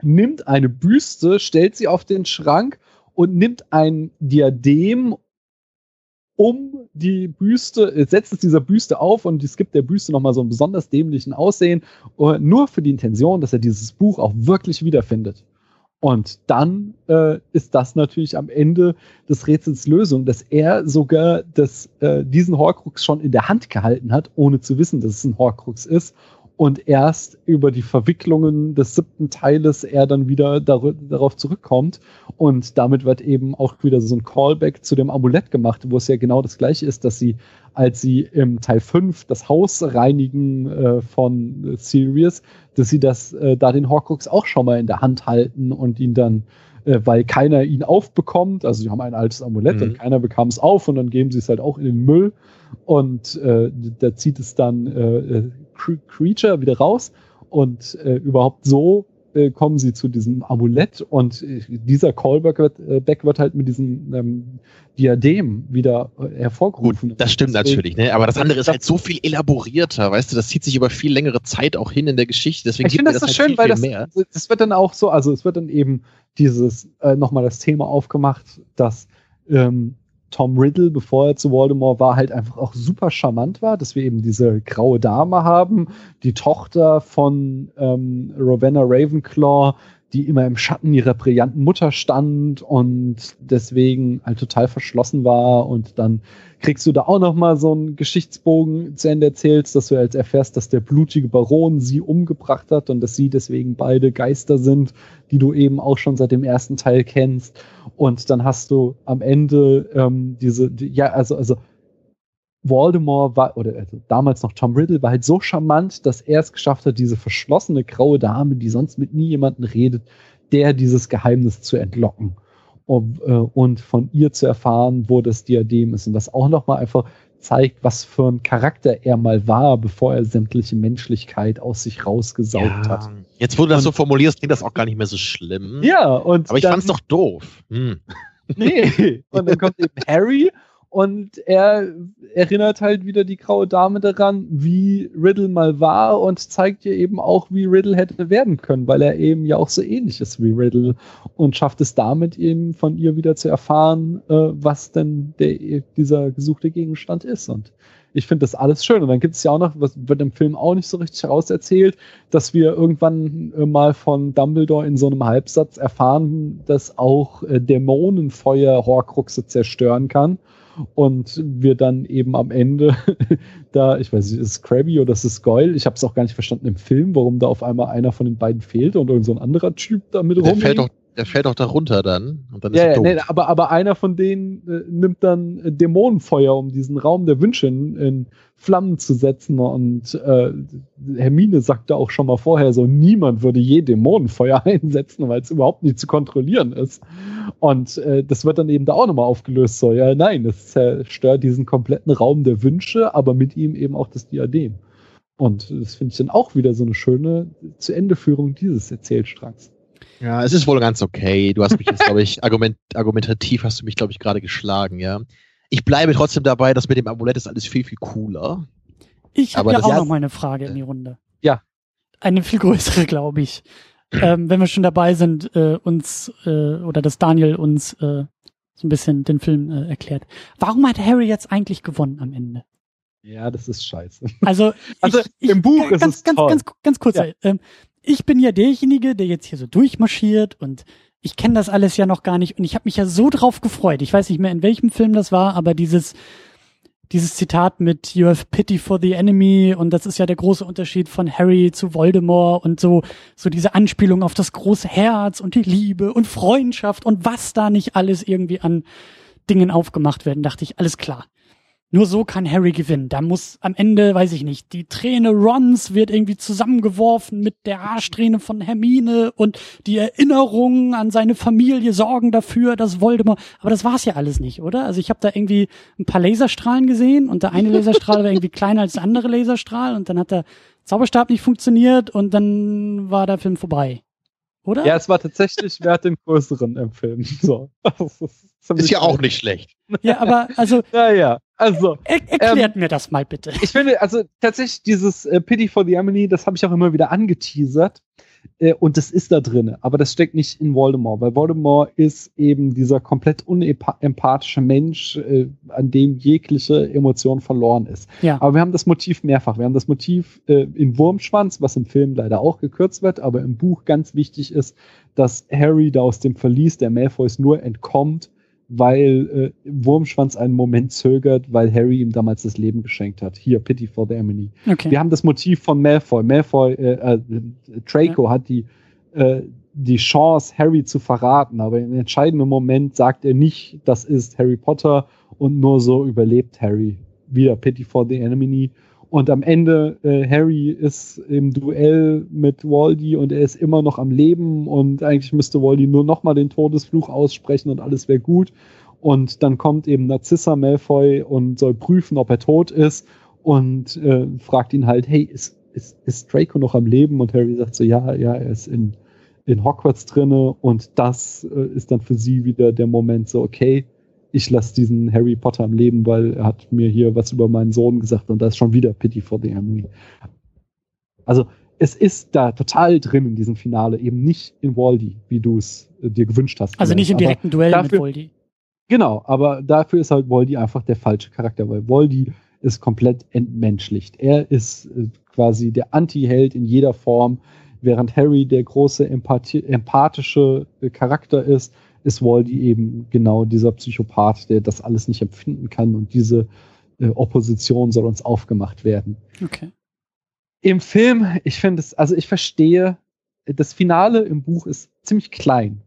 nimmt eine Büste, stellt sie auf den Schrank und nimmt ein Diadem um die Büste, äh, setzt es dieser Büste auf und es gibt der Büste nochmal so einen besonders dämlichen Aussehen, äh, nur für die Intention, dass er dieses Buch auch wirklich wiederfindet. Und dann äh, ist das natürlich am Ende des Rätsels Lösung, dass er sogar das, äh, diesen Horcrux schon in der Hand gehalten hat, ohne zu wissen, dass es ein Horcrux ist. Und erst über die Verwicklungen des siebten Teiles er dann wieder dar darauf zurückkommt. Und damit wird eben auch wieder so ein Callback zu dem Amulett gemacht, wo es ja genau das gleiche ist, dass sie, als sie im Teil 5 das Haus reinigen äh, von Sirius, dass sie das, äh, da den Horcrux auch schon mal in der Hand halten und ihn dann, äh, weil keiner ihn aufbekommt, also sie haben ein altes Amulett Mhm. und keiner bekam es auf und dann geben sie es halt auch in den Müll. Und äh, da zieht es dann äh, äh, Cre- Creature wieder raus. Und äh, überhaupt so äh, kommen sie zu diesem Amulett und äh, dieser Callback wird, äh, Back wird halt mit diesem ähm, Diadem wieder äh, Gut, hervorgerufen. das stimmt Deswegen- natürlich, ne? Aber das andere ist halt so viel elaborierter, weißt du, das zieht sich über viel längere Zeit auch hin in der Geschichte. Deswegen Ich finde das so das schön, halt weil viel, das, mehr. das wird dann auch so, also es wird dann eben dieses, äh, nochmal das Thema aufgemacht, dass ähm, Tom Riddle, bevor er zu Voldemort war, halt einfach auch super charmant war, dass wir eben diese graue Dame haben, die Tochter von ähm, Rowena Ravenclaw, die immer im Schatten ihrer brillanten Mutter stand und deswegen halt total verschlossen war und dann kriegst du da auch noch mal so einen Geschichtsbogen zu Ende erzählt, dass du jetzt erfährst, dass der blutige Baron sie umgebracht hat und dass sie deswegen beide Geister sind, die du eben auch schon seit dem ersten Teil kennst. Und dann hast du am Ende ähm, diese, die, ja, also, also Voldemort war, oder also damals noch Tom Riddle, war halt so charmant, dass er es geschafft hat, diese verschlossene graue Dame, die sonst mit nie jemanden redet, der dieses Geheimnis zu entlocken und, äh, und von ihr zu erfahren, wo das Diadem ist. Und was auch nochmal einfach zeigt, was für ein Charakter er mal war, bevor er sämtliche Menschlichkeit aus sich rausgesaugt hat. Jetzt, wo du das Und- so formulierst, klingt das auch gar nicht mehr so schlimm. Ja, und Aber ich dann- fand's doch doof. Hm. Nee. Und dann kommt eben Harry und er erinnert halt wieder die graue Dame daran, wie Riddle mal war und zeigt ihr eben auch, wie Riddle hätte werden können, weil er eben ja auch so ähnlich ist wie Riddle und schafft es damit eben von ihr wieder zu erfahren, äh, was denn der, dieser gesuchte Gegenstand ist. Und ich finde das alles schön. Und dann gibt es ja auch noch, was wird im Film auch nicht so richtig herauserzählt, dass wir irgendwann äh, mal von Dumbledore in so einem Halbsatz erfahren, dass auch äh, Dämonenfeuer Horcruxe zerstören kann. Und wir dann eben am Ende da, ich weiß nicht, ist es Krabby oder ist es Goyle? Ich habe es auch gar nicht verstanden im Film, warum da auf einmal einer von den beiden fehlt und irgend so ein anderer Typ da mit Der rumhängt. fällt doch, der fällt doch da runter dann. Und dann ist Ja, er ja nee, aber, aber einer von denen äh, nimmt dann Dämonenfeuer, um diesen Raum der Wünsche in, in Flammen zu setzen. Und äh, Hermine sagte auch schon mal vorher so, niemand würde je Dämonenfeuer einsetzen, weil es überhaupt nicht zu kontrollieren ist. Und äh, das wird dann eben da auch nochmal aufgelöst. So, ja, nein, es zerstört diesen kompletten Raum der Wünsche, aber mit ihm eben auch das Diadem. Und das finde ich dann auch wieder so eine schöne zu Endeführung dieses Erzählstrangs. Ja, es ist wohl ganz okay. Du hast mich jetzt, glaube ich, argument, argumentativ hast du mich, glaube ich, gerade geschlagen, ja. Ich bleibe trotzdem dabei, dass mit dem Amulett ist alles viel, viel cooler. Ich habe ja auch Ja, noch mal eine Frage in die Runde. Ja. Eine viel größere, glaube ich. ähm, wenn wir schon dabei sind, äh, uns äh, oder dass Daniel uns äh, so ein bisschen den Film äh, erklärt. Warum hat Harry jetzt eigentlich gewonnen am Ende? Ja, das ist scheiße. Also, Also, ich, im ich, Buch ist ganz, es ganz, toll. ganz, ganz kurz. Ja. Ähm, ich bin ja derjenige, der jetzt hier so durchmarschiert und ich kenne das alles ja noch gar nicht und ich habe mich ja so drauf gefreut. Ich weiß nicht mehr, in welchem Film das war, aber dieses dieses Zitat mit You have pity for the enemy und das ist ja der große Unterschied von Harry zu Voldemort und so so diese Anspielung auf das große Herz und die Liebe und Freundschaft und was da nicht alles irgendwie an Dingen aufgemacht werden, dachte ich, alles klar. Nur so kann Harry gewinnen. Da muss am Ende, weiß ich nicht, die Träne Rons wird irgendwie zusammengeworfen mit der Arschträne von Hermine und die Erinnerungen an seine Familie sorgen dafür, dass Voldemort. Aber das war's ja alles nicht, oder? Also ich habe da irgendwie ein paar Laserstrahlen gesehen und der eine Laserstrahl war irgendwie kleiner als der andere Laserstrahl und dann hat der Zauberstab nicht funktioniert und dann war der Film vorbei. Oder? Ja, es war tatsächlich, wer hat den größeren im Film? So. Ist, Ist ja auch nicht schlecht. ja aber also Naja, also, er erklärt mir das mal bitte. ich finde, also tatsächlich dieses äh, Pity for the Emily, das habe ich auch immer wieder angeteasert. Äh, und das ist da drin, aber das steckt nicht in Voldemort, weil Voldemort ist eben dieser komplett unempathische Mensch, äh, an dem jegliche Emotion verloren ist. Ja. Aber wir haben das Motiv mehrfach. Wir haben das Motiv äh, in Wurmschwanz, was im Film leider auch gekürzt wird, aber im Buch ganz wichtig ist, dass Harry da aus dem Verlies der Malfoys nur entkommt, weil äh, Wurmschwanz einen Moment zögert, weil Harry ihm damals das Leben geschenkt hat. Hier, Pity for the Emily. Okay. Wir haben das Motiv von Malfoy. Malfoy, äh, äh, Draco hat die, äh, die Chance, Harry zu verraten, aber im entscheidenden Moment sagt er nicht, das ist Harry Potter und nur so überlebt Harry. Wieder Pity for the Enemy. Und am Ende, äh, Harry ist im Duell mit Waldy und er ist immer noch am Leben und eigentlich müsste Waldy nur nochmal den Todesfluch aussprechen und alles wäre gut. Und dann kommt eben Narcissa Malfoy und soll prüfen, ob er tot ist und äh, fragt ihn halt, hey, ist, ist, ist Draco noch am Leben? Und Harry sagt so, ja, ja, er ist in, in Hogwarts drinne und das äh, ist dann für sie wieder der Moment so, okay, ich lasse diesen Harry Potter am Leben, weil er hat mir hier was über meinen Sohn gesagt und da ist schon wieder Pity for the Enemy. Also es ist da total drin in diesem Finale, eben nicht in Waldy, wie du es äh, dir gewünscht hast. Also nicht im direkten Duell mit dafür- Voldy. Genau, aber dafür ist halt Voldy einfach der falsche Charakter, weil Voldy ist komplett entmenschlicht. Er ist äh, quasi der Anti-Held in jeder Form, während Harry der große Empathie, empathische äh, Charakter ist, ist Voldy eben genau dieser Psychopath, der das alles nicht empfinden kann und diese äh, Opposition soll uns aufgemacht werden. Okay. Im Film, ich finde es, also ich verstehe, das Finale im Buch ist ziemlich klein.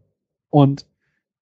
Und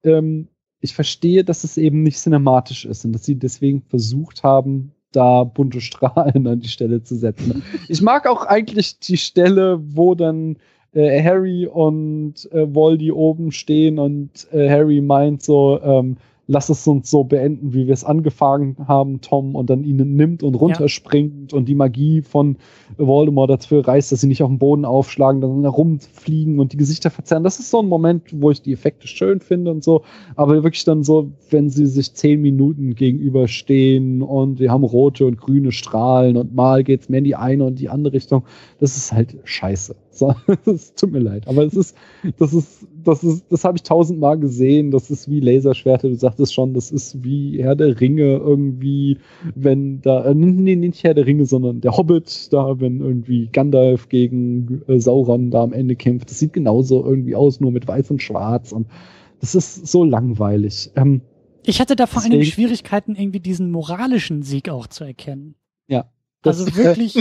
ähm, ich verstehe, dass es eben nicht cinematisch ist und dass sie deswegen versucht haben, da bunte Strahlen an die Stelle zu setzen. Ich mag auch eigentlich die Stelle, wo dann äh, Harry und äh, Voldy oben stehen und äh, Harry meint so, ähm, lass es uns so beenden, wie wir es angefangen haben, Tom, und dann ihn nimmt und runterspringt und die Magie von Voldemort dafür reißt, dass sie nicht auf den Boden aufschlagen, dann herumfliegen und die Gesichter verzerren. Das ist so ein Moment, wo ich die Effekte schön finde und so, aber wirklich dann so, wenn sie sich zehn Minuten gegenüberstehen und wir haben rote und grüne Strahlen und mal geht's mehr in die eine und die andere Richtung, das ist halt scheiße. Es tut mir leid, aber es ist, das ist, das ist, das habe ich tausendmal gesehen. Das ist wie Laserschwerter. Du sagtest schon, das ist wie Herr der Ringe irgendwie, wenn da, äh, nee, nicht Herr der Ringe, sondern der Hobbit, da, wenn irgendwie Gandalf gegen äh, Sauron da am Ende kämpft. Das sieht genauso irgendwie aus, nur mit weiß und schwarz und das ist so langweilig. Ähm, Ich hatte da vor Deswegen- Schwierigkeiten, irgendwie diesen moralischen Sieg auch zu erkennen. Das, Also wirklich,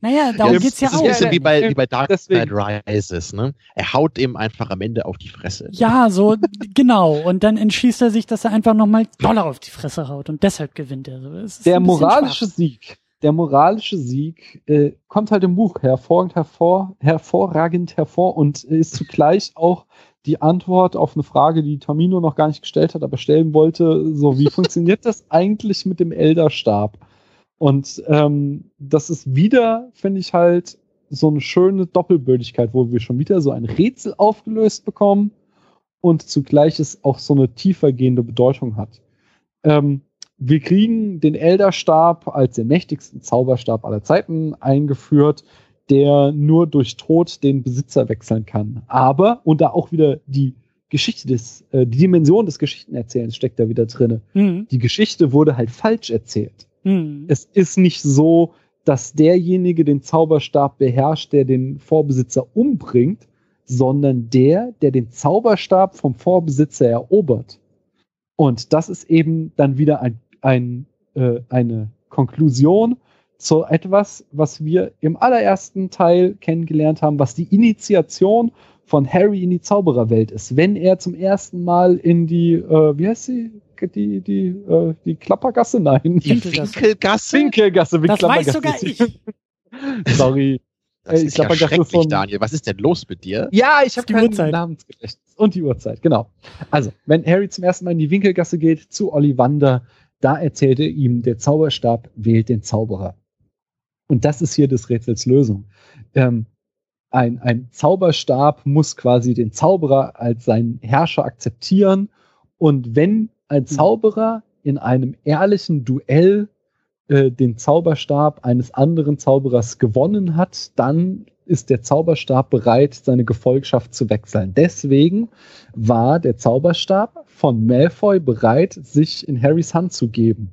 naja, darum das, geht's ja das ist auch. ein bisschen wie bei, Ja, wie bei Dark. Knight Rises, ne? Er haut ihm einfach am Ende auf die Fresse. Ja, so, genau. Und dann entschließt er sich, dass er einfach nochmal Dollar auf die Fresse haut und deshalb gewinnt er. Ist der moralische schwach. Sieg, der moralische Sieg äh, kommt halt im Buch hervorragend hervor, hervorragend hervor und ist zugleich auch die Antwort auf eine Frage, die Tamino noch gar nicht gestellt hat, aber stellen wollte. So, wie funktioniert das eigentlich mit dem Elderstab? Und ähm, das ist wieder, finde ich halt, so eine schöne Doppelbödigkeit, wo wir schon wieder so ein Rätsel aufgelöst bekommen und zugleich es auch so eine tiefergehende Bedeutung hat. Ähm, wir kriegen den Elderstab als den mächtigsten Zauberstab aller Zeiten eingeführt der nur durch Tod den Besitzer wechseln kann. Aber, und da auch wieder die Geschichte des, äh, die Dimension des Geschichtenerzählens steckt da wieder drinne. Mhm. Die Geschichte wurde halt falsch erzählt. Mhm. Es ist nicht so, dass derjenige den Zauberstab beherrscht, der den Vorbesitzer umbringt, sondern der, der den Zauberstab vom Vorbesitzer erobert. Und das ist eben dann wieder ein, ein, äh, eine Konklusion zu etwas, was wir im allerersten Teil kennengelernt haben, was die Initiation von Harry in die Zaubererwelt ist. Wenn er zum ersten Mal in die, äh, wie heißt sie? Die, die, äh, die Klappergasse? Nein. Die Winkelgasse. Winkelgasse? Das weiß sogar ich. Sorry. Das Äh, ist ja schrecklich, ein- Daniel. Was ist denn los mit dir? Ja, ich habe Die keinen Uhrzeit. Namensgedächtnis. Und die Uhrzeit, genau. Also, wenn Harry zum ersten Mal in die Winkelgasse geht, zu Ollivander, da erzählt er ihm, der Zauberstab wählt den Zauberer. Und das ist hier des Rätsels Lösung. Ähm, ein, ein Zauberstab muss quasi den Zauberer als seinen Herrscher akzeptieren. Und wenn ein Zauberer in einem ehrlichen Duell äh, den Zauberstab eines anderen Zauberers gewonnen hat, dann ist der Zauberstab bereit, seine Gefolgschaft zu wechseln. Deswegen war der Zauberstab von Malfoy bereit, sich in Harrys Hand zu geben.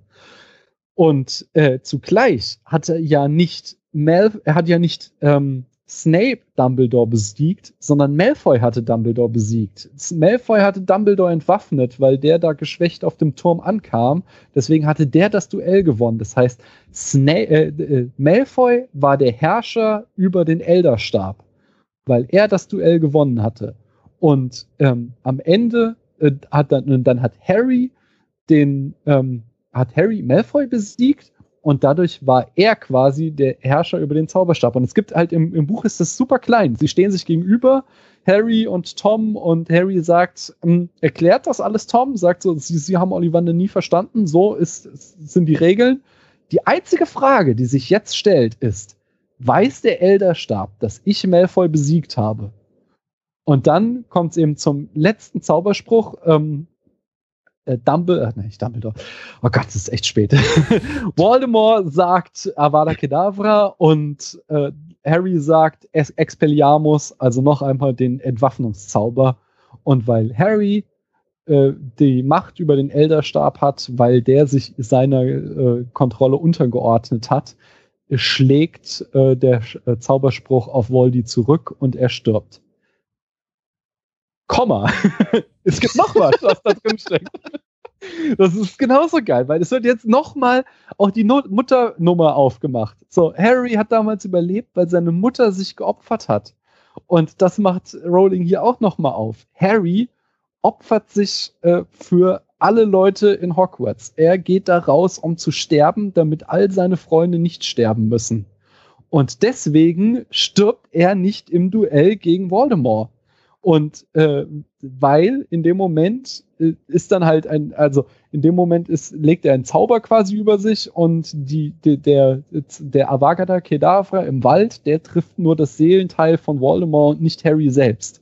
Und äh, zugleich hat er ja nicht Mal er hat ja nicht ähm, Snape Dumbledore besiegt, sondern Malfoy hatte Dumbledore besiegt. Malfoy hatte Dumbledore entwaffnet, weil der da geschwächt auf dem Turm ankam. Deswegen hatte der das Duell gewonnen. Das heißt, Sna äh, äh, Malfoy war der Herrscher über den Elderstab, weil er das Duell gewonnen hatte. Und ähm, am Ende äh, hat dann, dann hat Harry den ähm, hat Harry Malfoy besiegt und dadurch war er quasi der Herrscher über den Zauberstab. Und es gibt halt im, im Buch ist das super klein. Sie stehen sich gegenüber, Harry und Tom, und Harry sagt, ähm, erklärt das alles Tom, sagt so, sie, sie haben Ollivander nie verstanden, so ist, sind die Regeln. Die einzige Frage, die sich jetzt stellt, ist, weiß der Elderstab, dass ich Malfoy besiegt habe? Und dann kommt es eben zum letzten Zauberspruch. Ähm, äh, Dumbledore, äh, nein, nicht Dumbledore. Oh Gott, es ist echt spät. Voldemort sagt Avada Kedavra und äh, Harry sagt es Expelliarmus, also noch einmal den Entwaffnungszauber. Und weil Harry äh, die Macht über den Elderstab hat, weil der sich seiner äh, Kontrolle untergeordnet hat, schlägt äh, der äh, Zauberspruch auf Voldy zurück und er stirbt. Komma. es gibt noch was, was da drin steckt. Das ist genauso geil, weil es wird jetzt nochmal auch die no Mutternummer aufgemacht. So, Harry hat damals überlebt, weil seine Mutter sich geopfert hat. Und das macht Rowling hier auch nochmal auf. Harry opfert sich äh, für alle Leute in Hogwarts. Er geht da raus, um zu sterben, damit all seine Freunde nicht sterben müssen. Und deswegen stirbt er nicht im Duell gegen Voldemort. Und äh, weil in dem Moment äh, ist dann halt ein, also in dem Moment ist, legt er einen Zauber quasi über sich und die, die, der, der Avagada Kedavra im Wald, der trifft nur das Seelenteil von Voldemort und nicht Harry selbst.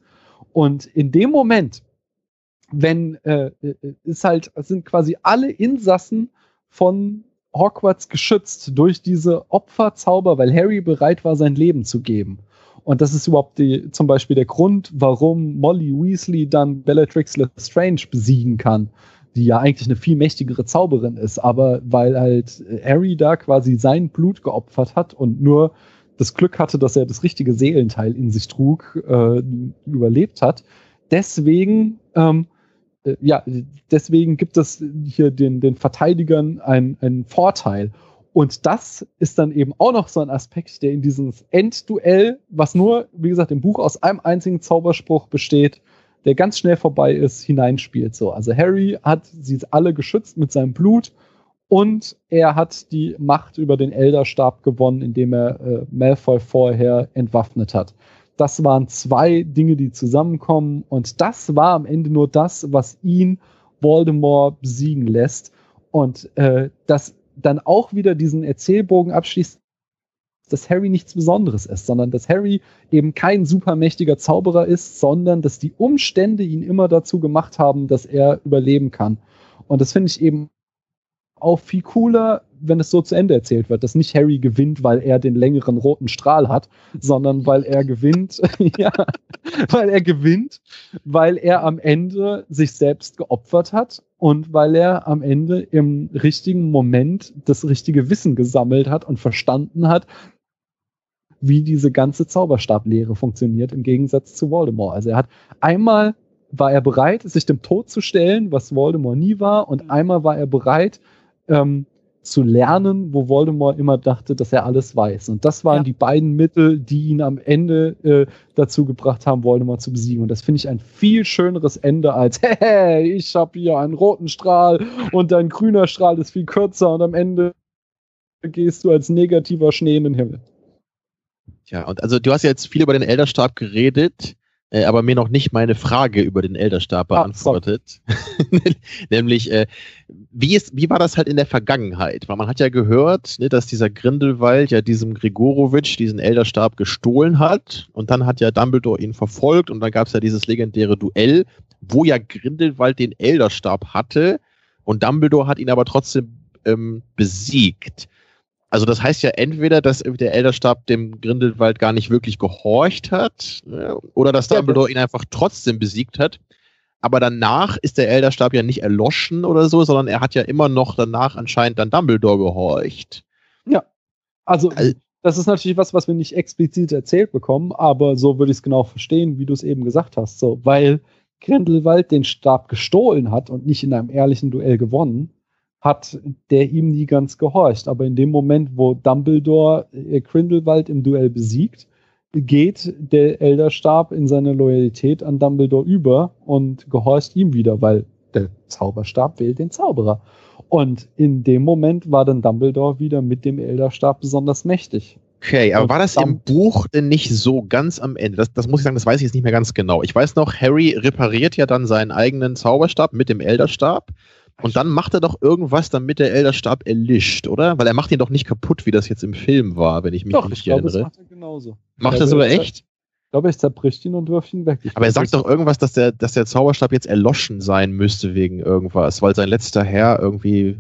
Und in dem Moment, wenn äh, ist halt, sind quasi alle Insassen von Hogwarts geschützt durch diese Opferzauber, weil Harry bereit war, sein Leben zu geben. Und das ist überhaupt die, zum Beispiel der Grund, warum Molly Weasley dann Bellatrix Lestrange besiegen kann, die ja eigentlich eine viel mächtigere Zauberin ist, aber weil halt Harry da quasi sein Blut geopfert hat und nur das Glück hatte, dass er das richtige Seelenteil in sich trug, äh, überlebt hat. Deswegen, ähm, äh, ja, deswegen gibt es hier den, den Verteidigern einen, einen Vorteil. Und das ist dann eben auch noch so ein Aspekt, der in diesem Endduell, was nur, wie gesagt, im Buch aus einem einzigen Zauberspruch besteht, der ganz schnell vorbei ist, hineinspielt. So, also Harry hat sie alle geschützt mit seinem Blut und er hat die Macht über den Elderstab gewonnen, indem er äh, Malfoy vorher entwaffnet hat. Das waren zwei Dinge, die zusammenkommen und das war am Ende nur das, was ihn Voldemort besiegen lässt. Und äh, das dann auch wieder diesen Erzählbogen abschließt, dass Harry nichts Besonderes ist, sondern dass Harry eben kein supermächtiger Zauberer ist, sondern dass die Umstände ihn immer dazu gemacht haben, dass er überleben kann. Und das finde ich eben auch viel cooler, wenn es so zu Ende erzählt wird, dass nicht Harry gewinnt, weil er den längeren roten Strahl hat, sondern weil er gewinnt, ja, weil er gewinnt, weil er am Ende sich selbst geopfert hat und weil er am Ende im richtigen Moment das richtige Wissen gesammelt hat und verstanden hat, wie diese ganze Zauberstablehre funktioniert im Gegensatz zu Voldemort. Also er hat einmal war er bereit, sich dem Tod zu stellen, was Voldemort nie war, und einmal war er bereit, ähm, zu lernen, wo Voldemort immer dachte, dass er alles weiß. Und das waren ja. die beiden Mittel, die ihn am Ende äh, dazu gebracht haben, Voldemort zu besiegen. Und das finde ich ein viel schöneres Ende als, hey, ich habe hier einen roten Strahl und dein grüner Strahl ist viel kürzer und am Ende gehst du als negativer Schnee in den Himmel. Ja, und also du hast ja jetzt viel über den Elderstab geredet äh, aber mir noch nicht meine Frage über den Elderstab ah, beantwortet. Ah, Nämlich, äh, wie, ist, wie war das halt in der Vergangenheit? Weil man hat ja gehört, ne, dass dieser Grindelwald ja diesem Grigorowitsch diesen Elderstab gestohlen hat und dann hat ja Dumbledore ihn verfolgt und dann gab es ja dieses legendäre Duell, wo ja Grindelwald den Elderstab hatte und Dumbledore hat ihn aber trotzdem ähm, besiegt. Also das heißt ja entweder, dass der Elderstab dem Grindelwald gar nicht wirklich gehorcht hat, ne, oder dass Dumbledore ihn einfach trotzdem besiegt hat. Aber danach ist der Elderstab ja nicht erloschen oder so, sondern er hat ja immer noch danach anscheinend dann Dumbledore gehorcht. Ja. Also, also das ist natürlich was, was wir nicht explizit erzählt bekommen, aber so würde ich es genau verstehen, wie du es eben gesagt hast. So, weil Grindelwald den Stab gestohlen hat und nicht in einem ehrlichen Duell gewonnen, hat der ihm nie ganz gehorcht. Aber in dem Moment, wo Dumbledore äh, Grindelwald im Duell besiegt, geht der Elderstab in seiner Loyalität an Dumbledore über und gehorcht ihm wieder, weil der Zauberstab wählt den Zauberer. Und in dem Moment war dann Dumbledore wieder mit dem Elderstab besonders mächtig. Okay, aber war das im Buch denn nicht so ganz am Ende? Das, das muss ich sagen, das weiß ich jetzt nicht mehr ganz genau. Ich weiß noch, Harry repariert ja dann seinen eigenen Zauberstab mit dem Elderstab und dann macht er doch irgendwas, damit der Elderstab erlischt, oder? Weil er macht ihn doch nicht kaputt, wie das jetzt im Film war, wenn ich mich doch, richtig ich glaube, erinnere. Das macht er genauso. Macht er sogar echt? Ich glaube, er zerbricht ihn und wirft ihn weg. Ich Aber er sagt doch irgendwas, dass der, dass der Zauberstab jetzt erloschen sein müsste wegen irgendwas, weil sein letzter Herr irgendwie.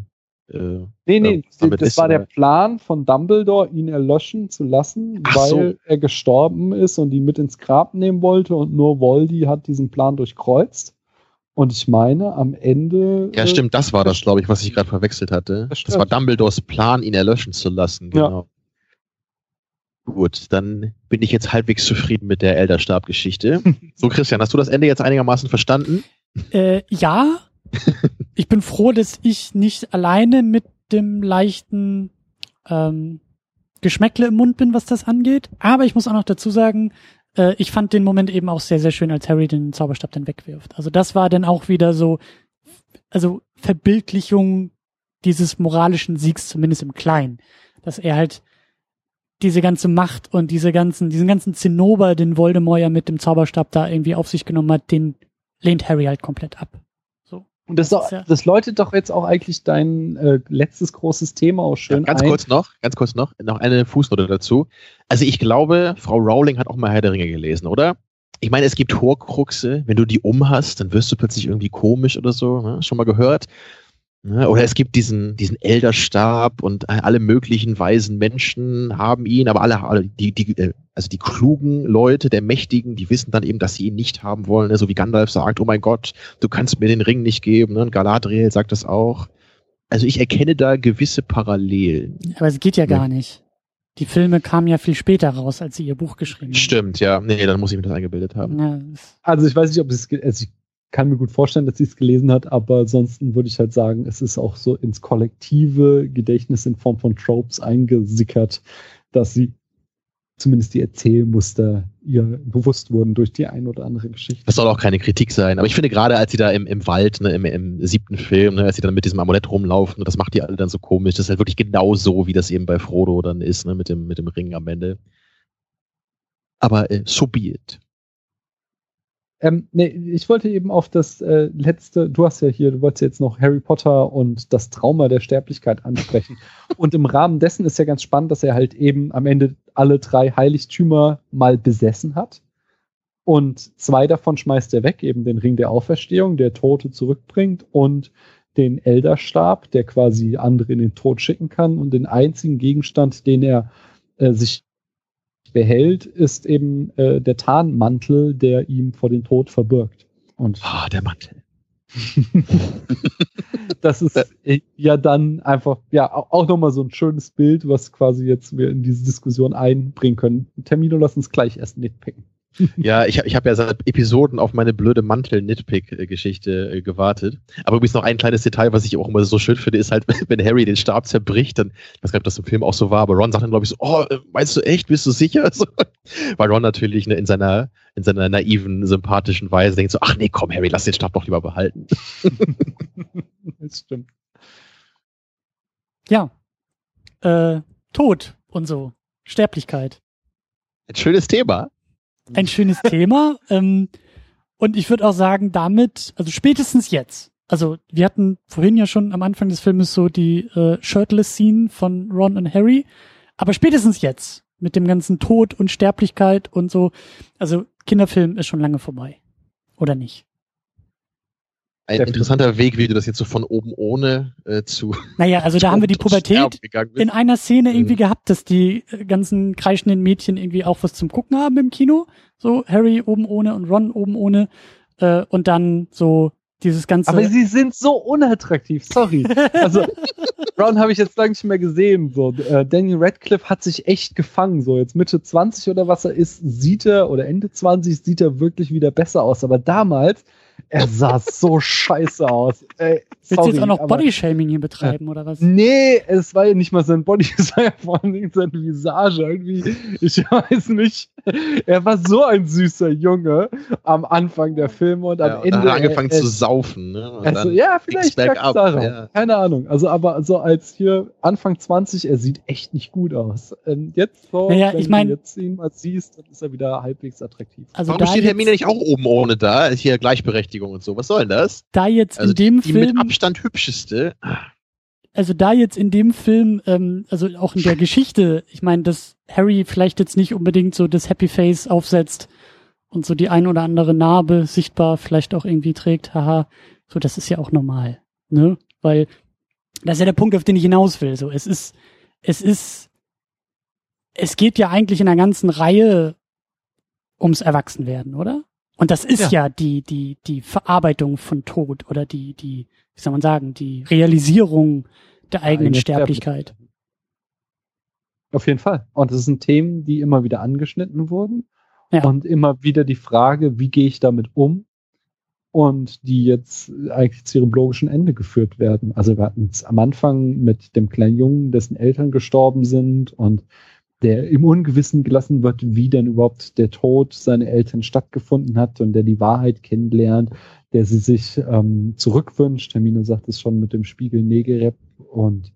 Äh, nee, nee, das ist, war der Plan von Dumbledore, ihn erloschen zu lassen, Ach weil so. er gestorben ist und ihn mit ins Grab nehmen wollte und nur Voldy hat diesen Plan durchkreuzt. Und ich meine, am Ende. Ja, stimmt, das war das, glaube ich, was ich gerade verwechselt hatte. Das, das, war Dumbledores Plan, ihn erlöschen zu lassen. Genau. Ja. Gut, dann bin ich jetzt halbwegs zufrieden mit der Elderstab-Geschichte. so, Christian, hast du das Ende jetzt einigermaßen verstanden? Äh, ja. ich bin froh, dass ich nicht alleine mit dem leichten ähm, Geschmäckle im Mund bin, was das angeht. Aber ich muss auch noch dazu sagen, äh, ich fand den Moment eben auch sehr, sehr schön, als Harry den Zauberstab dann wegwirft. Also das war dann auch wieder so, also Verbildlichung dieses moralischen Siegs, zumindest im Kleinen. Dass er halt diese ganze Macht und diese ganzen, diesen ganzen Zinnober, den Voldemort ja mit dem Zauberstab da irgendwie auf sich genommen hat, den lehnt Harry halt komplett ab. Und das, ja das, läutet doch jetzt auch eigentlich dein äh, letztes großes Thema auch schön. Ja, ganz ein. kurz noch, ganz kurz noch, noch eine Fußnote dazu. Also ich glaube, Frau Rowling hat auch mal Herr der Ringe gelesen, oder? Ich meine, es gibt Horcruxe, wenn du die umhast, dann wirst du plötzlich irgendwie komisch oder so. Ne? Schon mal gehört? Ne? Oder es gibt diesen, diesen Elderstab und alle möglichen weisen Menschen haben ihn, aber alle, die, die, äh, also die klugen Leute, der Mächtigen, die wissen dann eben, dass sie ihn nicht haben wollen. Ne? So wie Gandalf sagt, oh mein Gott, du kannst mir den Ring nicht geben. Ne? Und Galadriel sagt das auch. Also ich erkenne da gewisse Parallelen. Aber es geht ja gar nicht. Die Filme kamen ja viel später raus, als sie ihr Buch geschrieben haben. Stimmt, ja. Nee, dann muss ich mir das eingebildet haben. Ja. Also ich weiß nicht, ob es, also ich kann mir gut vorstellen, dass sie es gelesen hat, aber ansonsten würde ich halt sagen, es ist auch so ins kollektive Gedächtnis in Form von Tropes eingesickert, dass sie zumindest die Erzählmuster ihr bewusst wurden durch die ein oder andere Geschichte. Das soll auch keine Kritik sein, aber ich finde gerade, als sie da im, im Wald, ne, im, im siebten Film, ne, als sie dann mit diesem Amulett rumlaufen, das macht die alle dann so komisch, das ist halt wirklich genau so, wie das eben bei Frodo dann ist, ne, mit dem, mit dem Ring am Ende. Aber äh, so be it. Ähm, nee, ich wollte eben auf das äh, letzte, du hast ja hier, du wolltest jetzt noch Harry Potter und das Trauma der Sterblichkeit ansprechen. und im Rahmen dessen ist ja ganz spannend, dass er halt eben am Ende alle drei Heiligtümer mal besessen hat. Und zwei davon schmeißt er weg, eben den Ring der Auferstehung, der Tote zurückbringt, und den Elderstab, der quasi andere in den Tod schicken kann. Und den einzigen Gegenstand, den er äh, sich behält, ist eben äh, der Tarnmantel, der ihm vor den Tod verbirgt. Und Ah, der Mantel. das ist äh, ja dann einfach, ja, au- auch nochmal so ein schönes Bild, was quasi jetzt wir in diese Diskussion einbringen können. Termino, lass uns gleich erst nitpicken. Ja, ich, ich habe ja seit Episoden auf meine blöde Mantel-Nitpick-Geschichte äh, gewartet. Aber übrigens noch ein kleines Detail, was ich auch immer so schön finde, ist halt, wenn Harry den Stab zerbricht, dann, ich weiß gar nicht, ob das im Film auch so war, aber Ron sagt dann, glaube ich, so, oh, äh, meinst du echt, bist du sicher? So, weil Ron natürlich ne, in seiner in seiner naiven, sympathischen Weise denkt so, ach nee, komm, Harry, lass den Stab doch lieber behalten. das stimmt. Ja. Äh, Tod und so. Sterblichkeit. Ein schönes Thema. Ein schönes Thema. Ähm, und ich würde auch sagen, damit, also spätestens jetzt. Also wir hatten vorhin ja schon am Anfang des Filmes so die äh, Shirtless-Scene von Ron und Harry. Aber spätestens jetzt, mit dem ganzen Tod und Sterblichkeit und so, also Kinderfilm ist schon lange vorbei. Oder nicht? Ein Definitiv. interessanter Weg, wie du das jetzt so von oben ohne äh, zu Naja, also da haben wir die Pubertät in einer Szene irgendwie Mhm. gehabt, dass die äh, ganzen kreischenden Mädchen irgendwie auch was zum Gucken haben im Kino. So Harry oben ohne und Ron oben ohne. Äh, und dann so dieses ganze. Aber sie sind so unattraktiv, sorry. Also, Ron habe ich jetzt lange nicht mehr gesehen. So, äh, Daniel Radcliffe hat sich echt gefangen. So, jetzt Mitte 20 oder was er ist, sieht er, oder Ende 20 sieht er wirklich wieder besser aus. Aber damals, er sah so scheiße aus. Ey, Willst du sorry, jetzt auch noch Bodyshaming hier betreiben oder was? Nee, es war ja nicht mal sein Body, es war ja vor allen Dingen seine Visage irgendwie. Ich weiß nicht. Er war so ein süßer Junge am Anfang der Filme und Ja, am und Ende. dann hat er angefangen er, zu saufen. Ne? Und also, dann ja, vielleicht daran. ja. Keine Ahnung. Also, aber so als hier Anfang 20, er sieht echt nicht gut aus. Ähm, jetzt so, Naja, wenn ich mein- du jetzt ihn mal siehst, dann ist er wieder halbwegs attraktiv. Also Warum da steht Hermine nicht auch oben ohne da? Hier Gleichberechtigung und so. Was soll denn das? da jetzt Also in dem die mit Film, Abstand hübscheste. also da jetzt in dem Film, ähm, also auch in der Geschichte, ich meine, dass Harry vielleicht jetzt nicht unbedingt so das Happy Face aufsetzt und so die ein oder andere Narbe sichtbar vielleicht auch irgendwie trägt, haha, so das ist ja auch normal, ne? Weil das ist ja der Punkt, auf den ich hinaus will. So, es ist, es ist, es geht ja eigentlich in der ganzen Reihe ums Erwachsenwerden, oder? Und das ist ja, die, die, die Verarbeitung von Tod oder die, die, wie soll man sagen, die Realisierung der eigenen Eigene Sterblichkeit. Auf jeden Fall. Und das sind Themen, die immer wieder angeschnitten wurden. Ja. Und immer wieder die Frage, wie gehe ich damit um? Und die jetzt eigentlich zu ihrem logischen Ende geführt werden. Also wir hatten es am Anfang mit dem kleinen Jungen, dessen Eltern gestorben sind und der im Ungewissen gelassen wird, wie denn überhaupt der Tod seiner Eltern stattgefunden hat und der die Wahrheit kennenlernt, der sie sich ähm, zurückwünscht. Hermine sagt es schon mit dem Spiegel Negerep und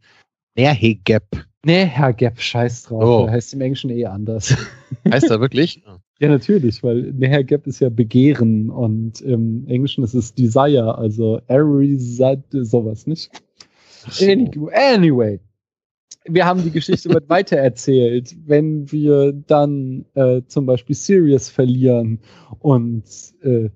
Nährhegap. Nee, Herr Gepp, scheiß drauf. Oh. Der heißt im Englischen eh anders. Heißt er wirklich? ja, natürlich, weil Herr Gepp ist ja Begehren und im Englischen ist es Desire, also Arizad, sowas, nicht? Anyway, anyway, wir haben die Geschichte wird weitererzählt, wenn wir dann äh, zum Beispiel Sirius verlieren und äh,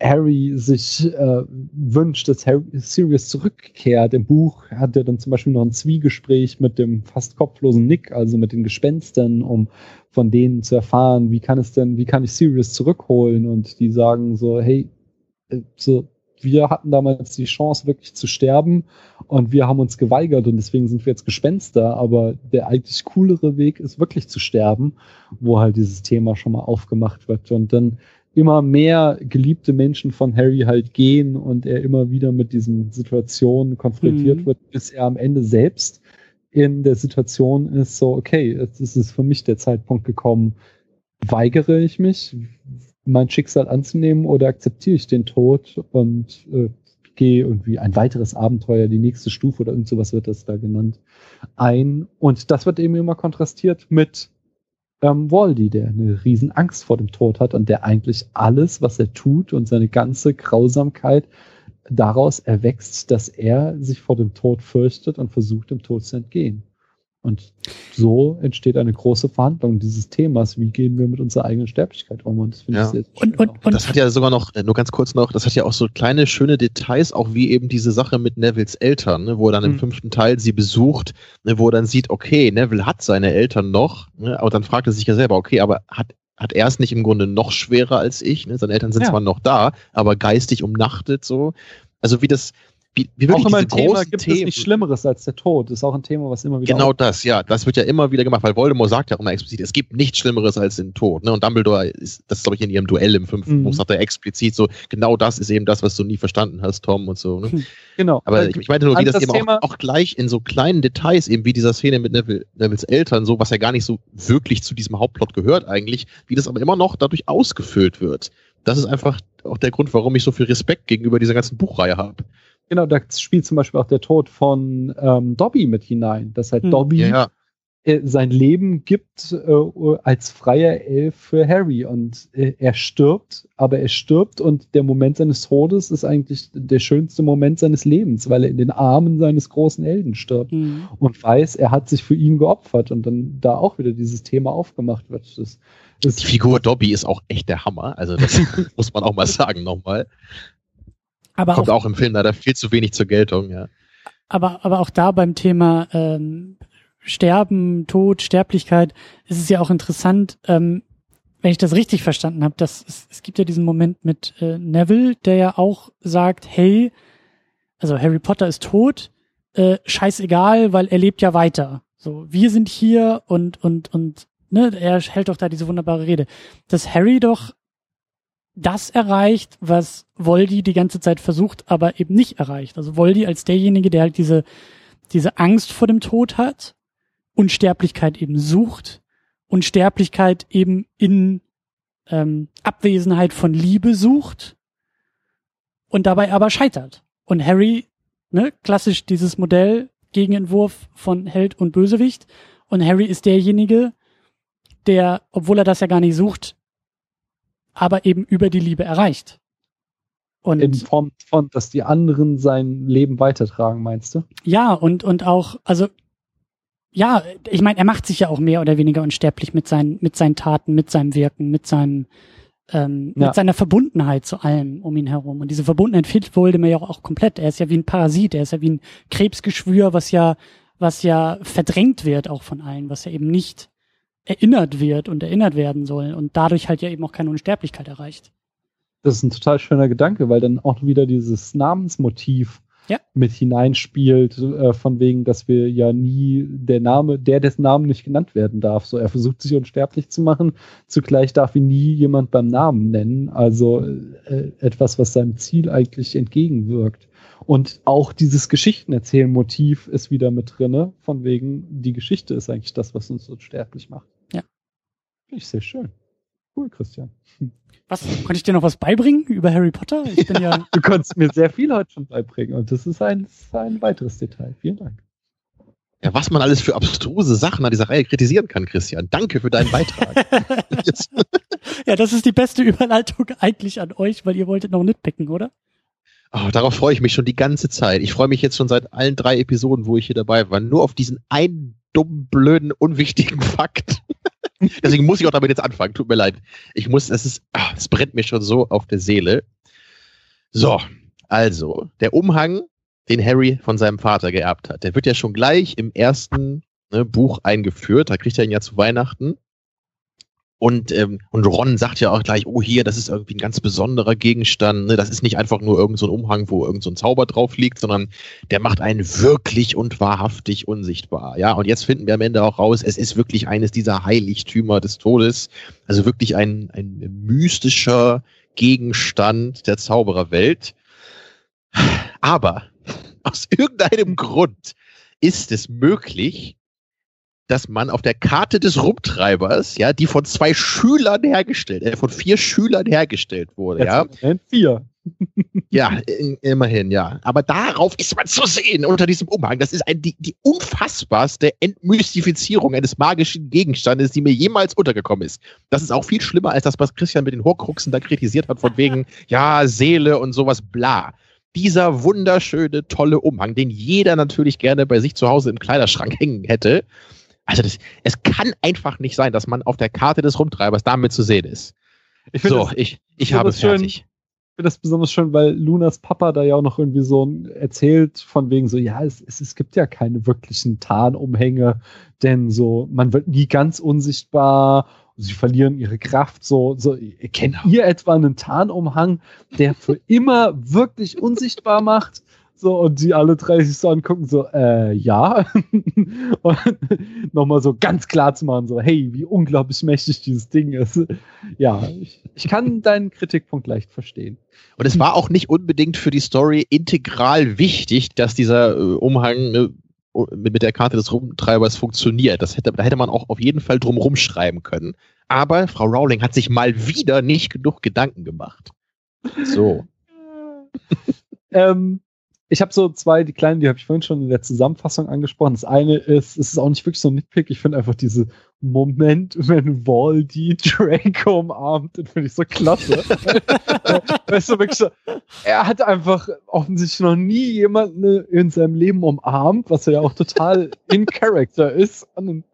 Harry sich äh, wünscht, dass Harry, Sirius zurückkehrt. Im Buch hat er dann zum Beispiel noch ein Zwiegespräch mit dem fast kopflosen Nick, also mit den Gespenstern, um von denen zu erfahren, wie kann es denn, wie kann ich Sirius zurückholen? Und die sagen so, hey, äh, so, wir hatten damals die Chance, wirklich zu sterben und wir haben uns geweigert und deswegen sind wir jetzt Gespenster, aber der eigentlich coolere Weg ist wirklich zu sterben, wo halt dieses Thema schon mal aufgemacht wird und dann immer mehr geliebte Menschen von Harry halt gehen und er immer wieder mit diesen Situationen konfrontiert Mhm. wird, bis er am Ende selbst in der Situation ist, so, okay, jetzt ist es für mich der Zeitpunkt gekommen, weigere ich mich, mein Schicksal anzunehmen oder akzeptiere ich den Tod und äh, gehe irgendwie ein weiteres Abenteuer, die nächste Stufe oder irgend sowas wird das da genannt, ein. Und das wird eben immer kontrastiert mit ähm, Waldy, der eine riesen Angst vor dem Tod hat und der eigentlich alles, was er tut und seine ganze Grausamkeit daraus erwächst, dass er sich vor dem Tod fürchtet und versucht, dem Tod zu entgehen. Und so entsteht eine große Verhandlung dieses Themas. Wie gehen wir mit unserer eigenen Sterblichkeit um? Und das finde Ja. ich sehr Und, und, und das hat ja sogar noch, äh, nur ganz kurz noch, das hat ja auch so kleine, schöne Details, auch wie eben diese Sache mit Nevilles Eltern, ne, wo er dann im Mhm. fünften Teil sie besucht, ne, wo er dann sieht, okay, Neville hat seine Eltern noch, ne, aber dann fragt er sich ja selber, okay, aber hat, hat er es nicht im Grunde noch schwerer als ich? Ne? Seine Eltern sind Ja. zwar noch da, aber geistig umnachtet so. Also wie das, wie, wie auch immer ein Thema, gibt es Themen, nichts Schlimmeres als der Tod. Das ist auch ein Thema, was immer wieder Genau das, ja. Das wird ja immer wieder gemacht, weil Voldemort sagt ja auch immer explizit, es gibt nichts Schlimmeres als den Tod. Ne? Und Dumbledore ist, das ist, glaube ich, in ihrem Duell im fünften Mhm. Buch, sagt er explizit so, genau das ist eben das, was du nie verstanden hast, Tom und so. Ne? Genau. Aber Weil- ich, ich meinte nur, wie also das, das eben auch, auch gleich in so kleinen Details, eben wie dieser Szene mit Neville, Nevilles Eltern, so, was ja gar nicht so wirklich zu diesem Hauptplot gehört eigentlich, wie das aber immer noch dadurch ausgefüllt wird. Das ist einfach auch der Grund, warum ich so viel Respekt gegenüber dieser ganzen Buchreihe habe. Genau, da spielt zum Beispiel auch der Tod von ähm, Dobby mit hinein, dass halt Hm. Dobby Ja, ja. äh, sein Leben gibt äh, als freier Elf für Harry und äh, er stirbt, aber er stirbt und der Moment seines Todes ist eigentlich der schönste Moment seines Lebens, weil er in den Armen seines großen Helden stirbt Mhm. und weiß, er hat sich für ihn geopfert und dann da auch wieder dieses Thema aufgemacht wird. Das, das Die Figur Dobby ist auch echt der Hammer. Also das muss man auch mal sagen nochmal. Aber, Kommt auch, auch im Film leider viel zu wenig zur Geltung, ja. aber, aber auch da beim Thema ähm, Sterben, Tod, Sterblichkeit ist es ja auch interessant, ähm, wenn ich das richtig verstanden habe, dass es, es gibt ja diesen Moment mit äh, Neville, der ja auch sagt, hey, also Harry Potter ist tot, äh, scheißegal, weil er lebt ja weiter. So, wir sind hier und und und ne, er hält doch da diese wunderbare Rede, dass Harry doch das erreicht, was Voldy die ganze Zeit versucht, aber eben nicht erreicht. Also Voldy als derjenige, der halt diese diese Angst vor dem Tod hat, Unsterblichkeit eben sucht, Unsterblichkeit eben in ähm, Abwesenheit von Liebe sucht und dabei aber scheitert. Und Harry, ne, klassisch dieses Modell, Gegenentwurf von Held und Bösewicht. Und Harry ist derjenige, der, obwohl er das ja gar nicht sucht, aber eben über die Liebe erreicht. Und in Form von, dass die anderen sein Leben weitertragen, meinst du? Ja, und, und auch, also, ja, ich meine, er macht sich ja auch mehr oder weniger unsterblich mit seinen, mit seinen Taten, mit seinem Wirken, mit seinem, ähm, Ja. mit seiner Verbundenheit zu allem um ihn herum. Und diese Verbundenheit fehlt Voldemort ja auch, auch komplett. Er ist ja wie ein Parasit, er ist ja wie ein Krebsgeschwür, was ja, was ja verdrängt wird auch von allen, was ja eben nicht erinnert wird und erinnert werden soll und dadurch halt ja eben auch keine Unsterblichkeit erreicht. Das ist ein total schöner Gedanke, weil dann auch wieder dieses Namensmotiv Ja. mit hineinspielt, äh, von wegen, dass wir ja nie der Name, der dessen Namen nicht genannt werden darf. So, er versucht sich unsterblich zu machen, zugleich darf ihn nie jemand beim Namen nennen. Also äh, etwas, was seinem Ziel eigentlich entgegenwirkt. Und auch dieses Geschichtenerzählen-Motiv ist wieder mit drinne, von wegen, die Geschichte ist eigentlich das, was uns unsterblich macht. Ja. Finde ich sehr schön. Cool, Christian. Was, konnte ich dir noch was beibringen über Harry Potter? Ich bin ja, Du konntest mir sehr viel heute schon beibringen und das ist ein, ein weiteres Detail. Vielen Dank. Ja, was man alles für abstruse Sachen an dieser Reihe kritisieren kann, Christian. Danke für deinen Beitrag. Ja, das ist die beste Überleitung eigentlich an euch, weil ihr wolltet noch nitpicken, oder? oh, darauf freue ich mich schon die ganze Zeit. Ich freue mich jetzt schon seit allen drei Episoden, wo ich hier dabei war, nur auf diesen einen dummen, blöden, unwichtigen Fakt. Deswegen muss ich auch damit jetzt anfangen. Tut mir leid. Ich muss, es ist, ah, es brennt mir schon so auf der Seele. So, also, der Umhang, den Harry von seinem Vater geerbt hat, der wird ja schon gleich im ersten ne, Buch eingeführt. Da kriegt er ihn ja zu Weihnachten. Und, ähm, und Ron sagt ja auch gleich, oh hier, das ist irgendwie ein ganz besonderer Gegenstand. Ne? Das ist nicht einfach nur irgendein so Umhang, wo irgendein so Zauber drauf liegt, sondern der macht einen wirklich und wahrhaftig unsichtbar. Ja, und jetzt finden wir am Ende auch raus, es ist wirklich eines dieser Heiligtümer des Todes. Also wirklich ein, ein mystischer Gegenstand der Zaubererwelt. Aber aus irgendeinem Grund ist es möglich, dass man auf der Karte des Rumtreibers, ja, die von zwei Schülern hergestellt, äh, von vier Schülern hergestellt wurde, ja, Jetzt Moment vier. ja, in, immerhin, ja. Aber darauf ist man zu sehen unter diesem Umhang. Das ist ein, die, die unfassbarste Entmystifizierung eines magischen Gegenstandes, die mir jemals untergekommen ist. Das ist auch viel schlimmer als das, was Christian mit den Horcruxen da kritisiert hat, von wegen, ja, Seele und sowas, bla. dieser wunderschöne, tolle Umhang, den jeder natürlich gerne bei sich zu Hause im Kleiderschrank hängen hätte. Also das, es kann einfach nicht sein, dass man auf der Karte des Rumtreibers damit zu sehen ist. Ich finde So, das, ich, ich finde habe es schön. fertig. ich find das besonders schön, weil Lunas Papa da ja auch noch irgendwie so erzählt von wegen so, ja, es, es, es gibt ja keine wirklichen Tarnumhänge, denn so, man wird nie ganz unsichtbar, sie verlieren ihre Kraft, so, so, kennt ihr etwa einen Tarnumhang, der für immer wirklich unsichtbar macht? So, und die alle drei sich so angucken, so, äh, ja. und nochmal so ganz klar zu machen, so, hey, wie unglaublich mächtig dieses Ding ist. Ja, ich, ich kann deinen Kritikpunkt leicht verstehen. Und es war auch nicht unbedingt für die Story integral wichtig, dass dieser äh, Umhang mit, mit der Karte des Rumtreibers funktioniert. Das hätte, da hätte man auch auf jeden Fall drum rumschreiben können. Aber Frau Rowling hat sich mal wieder nicht genug Gedanken gemacht. So. ähm, ich habe so zwei, die kleinen, die habe ich vorhin schon in der Zusammenfassung angesprochen. Das eine ist, es ist auch nicht wirklich so ein Nitpick. Ich finde einfach diese Moment, wenn Waldi Draco umarmt, den finde ich so klasse. weißt du, wirklich so, er hat einfach offensichtlich noch nie jemanden in seinem Leben umarmt, was ja auch total in Character ist. Und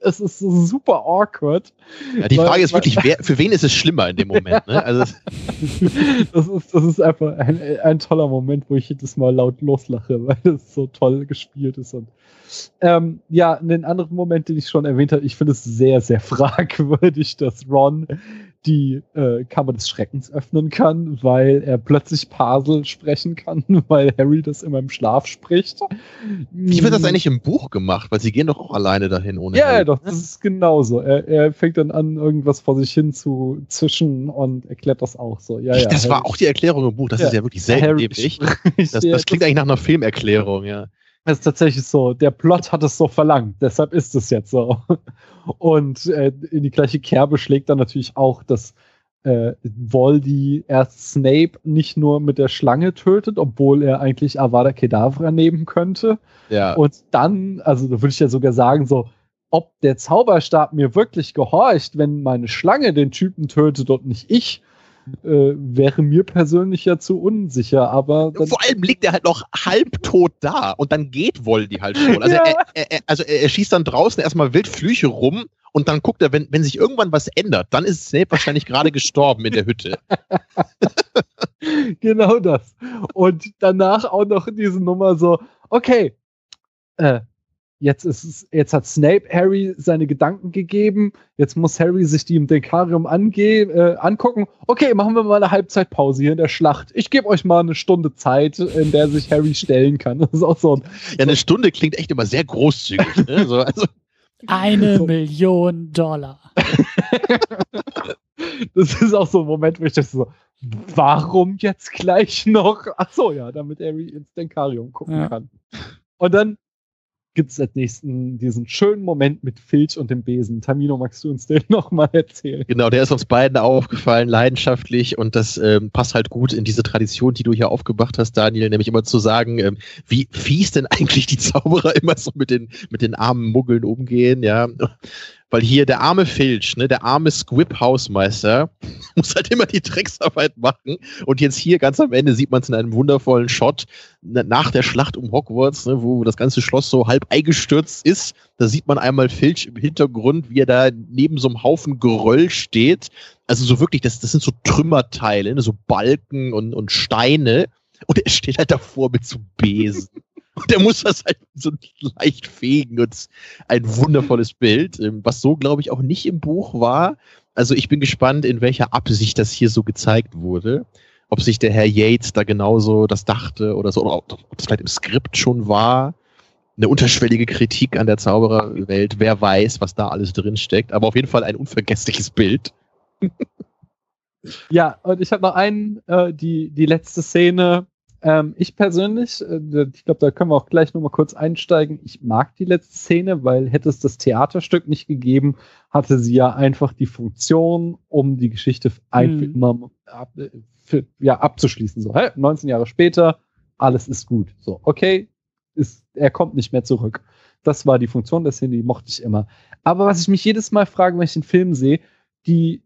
es ist so super awkward. Ja, die Weil- Frage ist weil- wirklich, wer, für wen ist es schlimmer in dem Moment? Ne? Also, Das ist, das ist einfach ein, ein toller Moment, wo ich jedes Mal laut loslache, weil es so toll gespielt ist. Und ähm, ja, einen anderen Moment, den ich schon erwähnt habe, ich finde es sehr, sehr fragwürdig, dass Ron die äh, Kammer des Schreckens öffnen kann, weil er plötzlich Parsel sprechen kann, weil Harry das immer im Schlaf spricht. wie wird das eigentlich im Buch gemacht? Weil sie gehen doch auch alleine dahin ohne Ja, ja, Harry. doch, das ist genauso. Er, er fängt dann an, irgendwas vor sich hin zu zischen und erklärt das auch so. Ja, Ich- ja, das war Harry- auch die Erklärung im Buch. Das Ja. ist ja wirklich selten Das, das klingt eigentlich nach einer Filmerklärung, ja. Ist tatsächlich so. Der Plot hat es so verlangt, deshalb ist es jetzt so. Und äh, in die gleiche Kerbe schlägt dann natürlich auch, dass äh, Voldy erst Snape nicht nur mit der Schlange tötet, obwohl er eigentlich Avada Kedavra nehmen könnte. Ja. Und dann, also da würde ich ja sogar sagen, so, ob der Zauberstab mir wirklich gehorcht, wenn meine Schlange den Typen tötet und nicht ich, äh, wäre mir persönlich ja zu unsicher. Aber Vor allem liegt er halt noch halbtot da und dann geht Voldy halt schon. Also, Ja. er, er, er, also er schießt dann draußen erstmal wild Flüche rum und dann guckt er, wenn, wenn sich irgendwann was ändert, dann ist Snape wahrscheinlich gerade gestorben in der Hütte. genau das. Und danach auch noch diese Nummer so, okay, äh, jetzt ist es, jetzt hat Snape Harry seine Gedanken gegeben, jetzt muss Harry sich die im Denkarium ange äh, angucken. Okay, machen wir mal eine Halbzeitpause hier in der Schlacht. Ich gebe euch mal eine Stunde Zeit, in der sich Harry stellen kann. Das ist auch so ein, Ja, eine Stunde klingt echt immer sehr großzügig. Ne? So, also, Eine Million Dollar. das ist auch so ein Moment, wo ich dachte so, warum jetzt gleich noch? Ach so, ja, damit Harry ins Denkarium gucken Ja. kann. Und dann gibt es als nächsten diesen schönen Moment mit Filch und dem Besen. Tamino, magst du uns den nochmal erzählen? Genau, der ist uns beiden aufgefallen, leidenschaftlich und das ähm, passt halt gut in diese Tradition, die du hier aufgebracht hast, Daniel, nämlich immer zu sagen, ähm, wie fies denn eigentlich die Zauberer immer so mit den, mit den armen Muggeln umgehen, ja. Weil hier der arme Filch, ne, der arme Squib-Hausmeister, muss halt immer die Drecksarbeit machen. Und jetzt hier ganz am Ende sieht man es in einem wundervollen Shot nach der Schlacht um Hogwarts, ne, wo das ganze Schloss so halb eingestürzt ist. Da sieht man einmal Filch im Hintergrund, wie er da neben so einem Haufen Geröll steht. Also so wirklich, das, das sind so Trümmerteile, ne, so Balken und, und Steine. Und er steht halt davor mit so Besen. Und er muss das halt so leicht fegen und ein wundervolles Bild, ähm, was so, glaube ich, auch nicht im Buch war. Also ich bin gespannt, in welcher Absicht das hier so gezeigt wurde. Ob sich der Herr Yates da genauso das dachte oder so, oder ob ob es vielleicht im Skript schon war. Eine unterschwellige Kritik an der Zaubererwelt. Wer weiß, was da alles drin steckt. Aber auf jeden Fall ein unvergessliches Bild. Ja, und ich habe noch einen, äh, die, die letzte Szene. Ähm, ich persönlich, äh, ich glaube, da können wir auch gleich nochmal kurz einsteigen. Ich mag die letzte Szene, weil hätte es das Theaterstück nicht gegeben, hatte sie ja einfach die Funktion, um die Geschichte ein für Mhm. immer ab, äh, für, ja, abzuschließen. So, hä, 19 Jahre später, alles ist gut. So, okay, ist, er kommt nicht mehr zurück. Das war die Funktion der Szene, die mochte ich immer. Aber was ich mich jedes Mal frage, wenn ich den Film sehe, die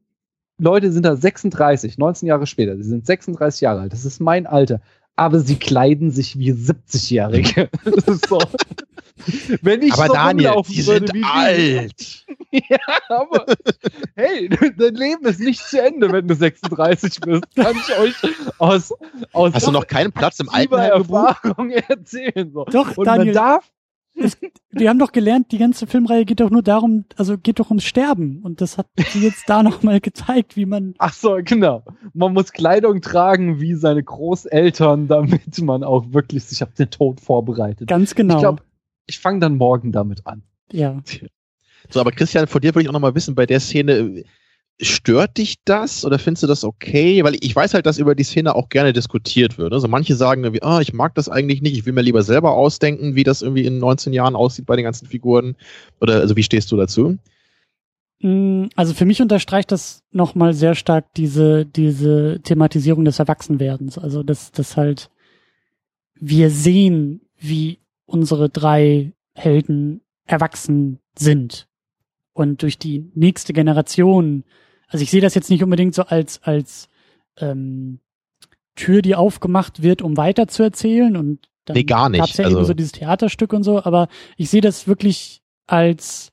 Leute sind da 36, 19 Jahre später, sie sind 36 Jahre alt, das ist mein Alter. Aber sie kleiden sich wie 70-Jährige. so. Wenn ich Aber so Daniel, rumlaufen die würde sind wie alt. ja, aber hey, dein Leben ist nicht zu Ende, wenn du 36 bist. Kann ich euch aus, aus Hast du noch keinen Platz im Altenheimgebuch? Erfahrung erzählen. So. Doch, Und Daniel. man darf, Wir haben doch gelernt, die ganze Filmreihe geht doch nur darum, also geht doch ums Sterben. Und das hat sie jetzt da nochmal gezeigt, wie man. ach so, genau. Man muss Kleidung tragen wie seine Großeltern, damit man auch wirklich sich auf den Tod vorbereitet. Ganz genau. Ich glaube, ich fange dann morgen damit an. ja. So, aber Christian, von dir würde ich auch noch mal wissen, bei der Szene, stört dich das oder findest du das okay? Weil ich weiß halt, dass über die Szene auch gerne diskutiert wird. Also manche sagen irgendwie, ah, ich mag das eigentlich nicht, ich will mir lieber selber ausdenken, wie das irgendwie in 19 Jahren aussieht bei den ganzen Figuren. Oder also wie stehst du dazu? Mm, Also für mich unterstreicht das nochmal sehr stark diese, diese Thematisierung des Erwachsenwerdens. Also dass, dass halt wir sehen, wie unsere drei Helden erwachsen sind. Und durch die nächste Generation, also ich sehe das jetzt nicht unbedingt so als, als ähm, Tür, die aufgemacht wird, um weiterzuerzählen. Und dann Nee, gar nicht. gab's ja Also- eben so dieses Theaterstück und so, aber ich sehe das wirklich als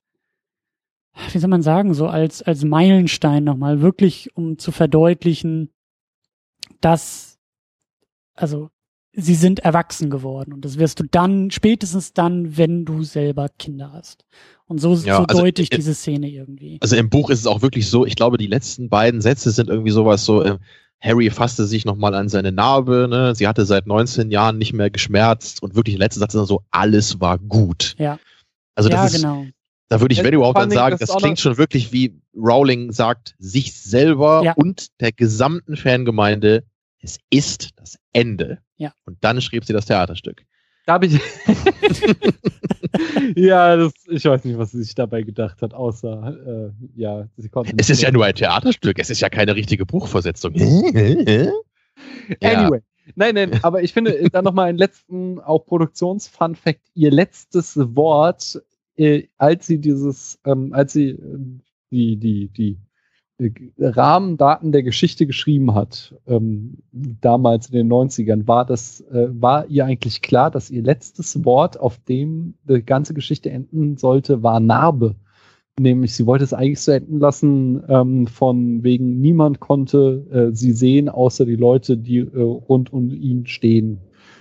wie soll man sagen, so als, als Meilenstein nochmal, wirklich um zu verdeutlichen, dass, also, sie sind erwachsen geworden und das wirst du dann, spätestens dann, wenn du selber Kinder hast. Und so, Ja, so also, deute ich äh, diese Szene irgendwie. Also im Buch ist es auch wirklich so, ich glaube, die letzten beiden Sätze sind irgendwie sowas so, äh, Harry fasste sich nochmal an seine Narbe, ne? sie hatte seit 19 Jahren nicht mehr geschmerzt und wirklich der letzte Satz ist dann so, alles war gut. Ja. Also ja, das ist, genau. da würde ich, Ja, wenn überhaupt, dann sagen, das das klingt schon wirklich wie Rowling sagt, sich selber Ja. und der gesamten Fangemeinde, es ist das Ende. Ja. Und dann schrieb sie das Theaterstück. Da habe ich. ja, das, ich weiß nicht, was sie sich dabei gedacht hat, außer, äh, ja, sie konnte. Es ist ja nur ein Theaterstück, es ist ja keine richtige Buchversetzung. ja. Anyway. Nein, nein, aber ich finde, dann nochmal einen letzten, auch Produktions-Fun-Fact. Ihr letztes Wort, äh, als sie dieses, ähm, als sie äh, die, die, die äh, Rahmendaten der Geschichte geschrieben hat, ähm, damals in den 90ern, war das, äh, war ihr eigentlich klar, dass ihr letztes Wort, auf dem die ganze Geschichte enden sollte, war Narbe. Nämlich, sie wollte es eigentlich so enden lassen, ähm, von wegen niemand konnte äh, sie sehen, außer die Leute, die äh, rund um ihn stehen.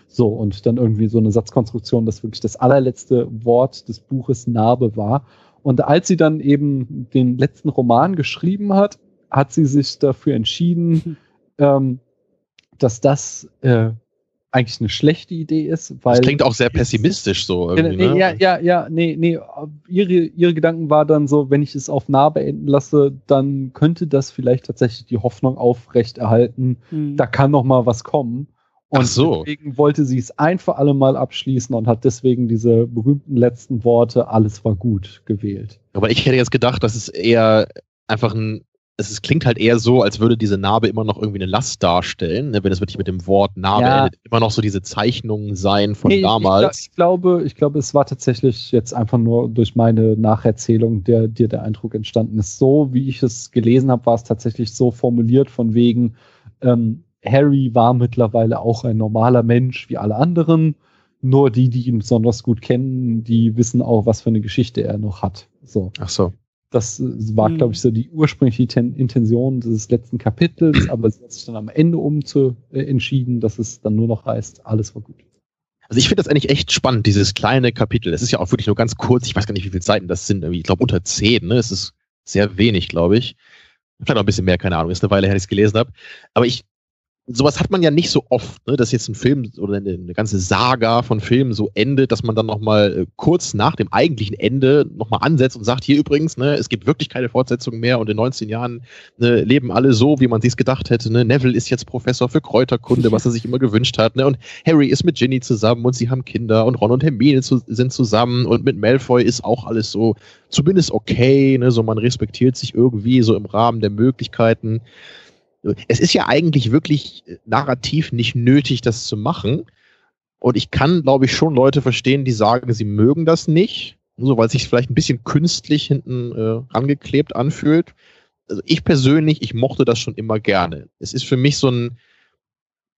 So, und dann irgendwie so eine Satzkonstruktion, dass wirklich das allerletzte Wort des Buches Narbe war. Und als sie dann eben den letzten Roman geschrieben hat, hat sie sich dafür entschieden, ähm, dass das äh, eigentlich eine schlechte Idee ist, weil Das klingt auch sehr pessimistisch so irgendwie, Nee, ne? Ja, ja, ja, nee, nee. Ihre, ihre Gedanken war dann so, wenn ich es auf nah beenden lasse, dann könnte das vielleicht tatsächlich die Hoffnung aufrechterhalten, Hm. da kann noch mal was kommen. Und so. deswegen wollte sie es ein für alle Mal abschließen und hat deswegen diese berühmten letzten Worte, alles war gut, gewählt. Aber ich hätte jetzt gedacht, dass es eher einfach ein, es klingt halt eher so, als würde diese Narbe immer noch irgendwie eine Last darstellen, ne, wenn es wirklich mit dem Wort Narbe Ja. endet, immer noch so diese Zeichnungen sein von Nee, damals. Ich, ich, glaube, ich glaube, es war tatsächlich jetzt einfach nur durch meine Nacherzählung, der dir der Eindruck entstanden ist. So wie ich es gelesen habe, war es tatsächlich so formuliert von wegen, ähm, Harry war mittlerweile auch ein normaler Mensch wie alle anderen. Nur die, die ihn besonders gut kennen, die wissen auch, was für eine Geschichte er noch hat. So. Ach so. Das war, glaube ich, so die ursprüngliche Ten Intention des letzten Kapitels, aber sie hat sich dann am Ende um zu äh, entschieden, dass es dann nur noch heißt, alles war gut. Also ich finde das eigentlich echt spannend, dieses kleine Kapitel. Es ist ja auch wirklich nur ganz kurz. Ich weiß gar nicht, wie viele Seiten das sind. Ich glaube unter zehn. Ne? Es ist sehr wenig, glaube ich. Vielleicht auch ein bisschen mehr, keine Ahnung. Ist eine Weile her, dass ich es gelesen habe. Aber ich, sowas hat man ja nicht so oft, ne? dass jetzt ein Film oder eine, eine ganze Saga von Filmen so endet, dass man dann nochmal äh, kurz nach dem eigentlichen Ende nochmal ansetzt und sagt, hier übrigens, ne, es gibt wirklich keine Fortsetzung mehr und in 19 Jahren ne, leben alle so, wie man sich's gedacht hätte. Ne? Neville ist jetzt Professor für Kräuterkunde, was er sich immer gewünscht hat. Ne? Und Harry ist mit Ginny zusammen und sie haben Kinder und Ron und Hermine zu, sind zusammen und mit Malfoy ist auch alles so zumindest okay, ne? so man respektiert sich irgendwie so im Rahmen der Möglichkeiten. Es ist ja eigentlich wirklich äh, narrativ nicht nötig, das zu machen. Und ich kann, glaube ich, schon Leute verstehen, die sagen, sie mögen das nicht, so weil es sich vielleicht ein bisschen künstlich hinten äh, rangeklebt anfühlt. Also ich persönlich, ich mochte das schon immer gerne. Es ist für mich so ein,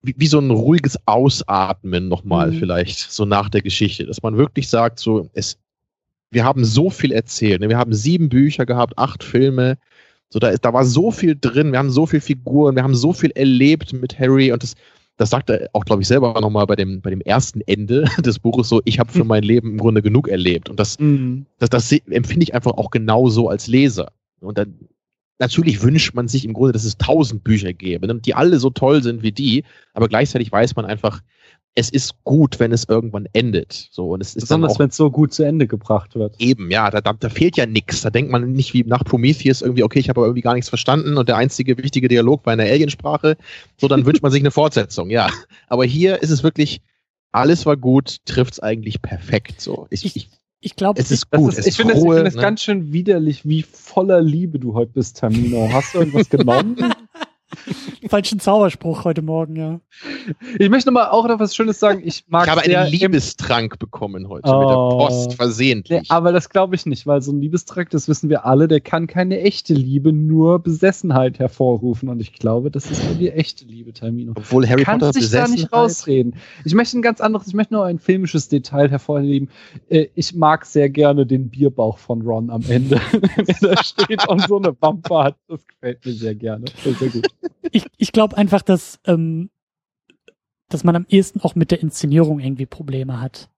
wie, wie so ein ruhiges Ausatmen nochmal Mhm. vielleicht, so nach der Geschichte, dass man wirklich sagt, so, es, wir haben so viel erzählt, ne? wir haben sieben Bücher gehabt, acht Filme, so, da, ist, da war so viel drin, wir haben so viele Figuren, wir haben so viel erlebt mit Harry und das, das sagt er auch, glaube ich, selber nochmal bei dem, bei dem ersten Ende des Buches so, ich habe für mein Leben im Grunde genug erlebt. Und das, Mhm. das, das empfinde ich einfach auch genauso als Leser. Und dann, natürlich wünscht man sich im Grunde, dass es tausend Bücher gäbe, ne, die alle so toll sind wie die, aber gleichzeitig weiß man einfach, es ist gut, wenn es irgendwann endet. So, und es ist Besonders wenn es so gut zu Ende gebracht wird. Eben, ja, da, da, da fehlt ja nichts. Da denkt man nicht wie nach Prometheus irgendwie, okay, ich habe aber irgendwie gar nichts verstanden und der einzige wichtige Dialog war in der Aliensprache. So, dann wünscht man sich eine Fortsetzung, ja. Aber hier ist es wirklich, alles war gut, trifft's eigentlich perfekt. So, ich, Ich- ich, Ich glaube, es ist Das gut, ist, es ich ist finde es, ich es ne? ganz schön widerlich, wie voller Liebe du heute bist, Tamino. Hast du irgendwas genommen? falschen Zauberspruch heute Morgen, ja. ich möchte mal auch noch was Schönes sagen. Ich mag ich habe einen Liebestrank bekommen heute mit der Oh. Post Nee, versehentlich. aber das glaube ich nicht, weil so ein Liebestrank, das wissen wir alle, der kann keine echte Liebe, nur Besessenheit hervorrufen. Und ich glaube, das ist nur die echte Liebe, Tamino. Obwohl Harry Kannst Potter dich da nicht rausreden. Ich möchte ein ganz anderes, ich möchte nur ein filmisches Detail hervorheben. Äh, Ich mag sehr gerne den Bierbauch von Ron am Ende, wenn er da steht und so eine Wampe hat. Das gefällt mir sehr gerne. Sehr, sehr gut. Ich, ich glaube einfach, dass, ähm, dass man am ehesten auch mit der Inszenierung irgendwie Probleme hat.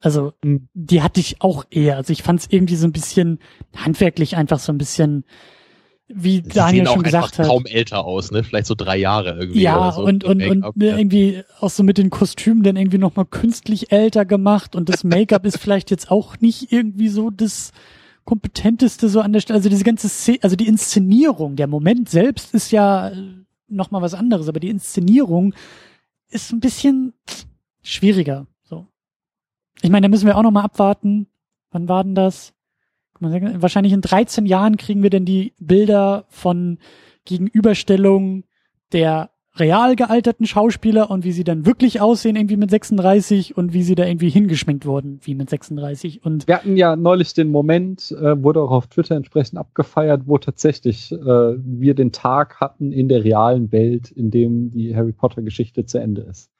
Also, Mhm. die hatte ich auch eher. Also ich fand es irgendwie so ein bisschen handwerklich einfach so ein bisschen, wie Sie Daniel schon gesagt hat. kaum älter aus, ne? Vielleicht so drei Jahre irgendwie. Ja, oder so. und, und, und ja. irgendwie auch so mit den Kostümen dann irgendwie nochmal künstlich älter gemacht und das Make-up ist vielleicht jetzt auch nicht irgendwie so das kompetenteste so an der Stelle. Also diese ganze Szene, also die Inszenierung, der Moment selbst ist ja nochmal was anderes, aber die Inszenierung ist ein bisschen schwieriger. So. Ich meine, da müssen wir auch nochmal abwarten. Wann war denn das? Mal, Wahrscheinlich in 13 Jahren kriegen wir denn die Bilder von Gegenüberstellung der real gealterten Schauspieler und wie sie dann wirklich aussehen, irgendwie mit 36 und wie sie da irgendwie hingeschminkt wurden, wie mit 36. Und Wir hatten ja neulich den Moment, äh, wurde auch auf Twitter entsprechend abgefeiert, wo tatsächlich äh, wir den Tag hatten in der realen Welt, in dem die Harry Potter Geschichte zu Ende ist.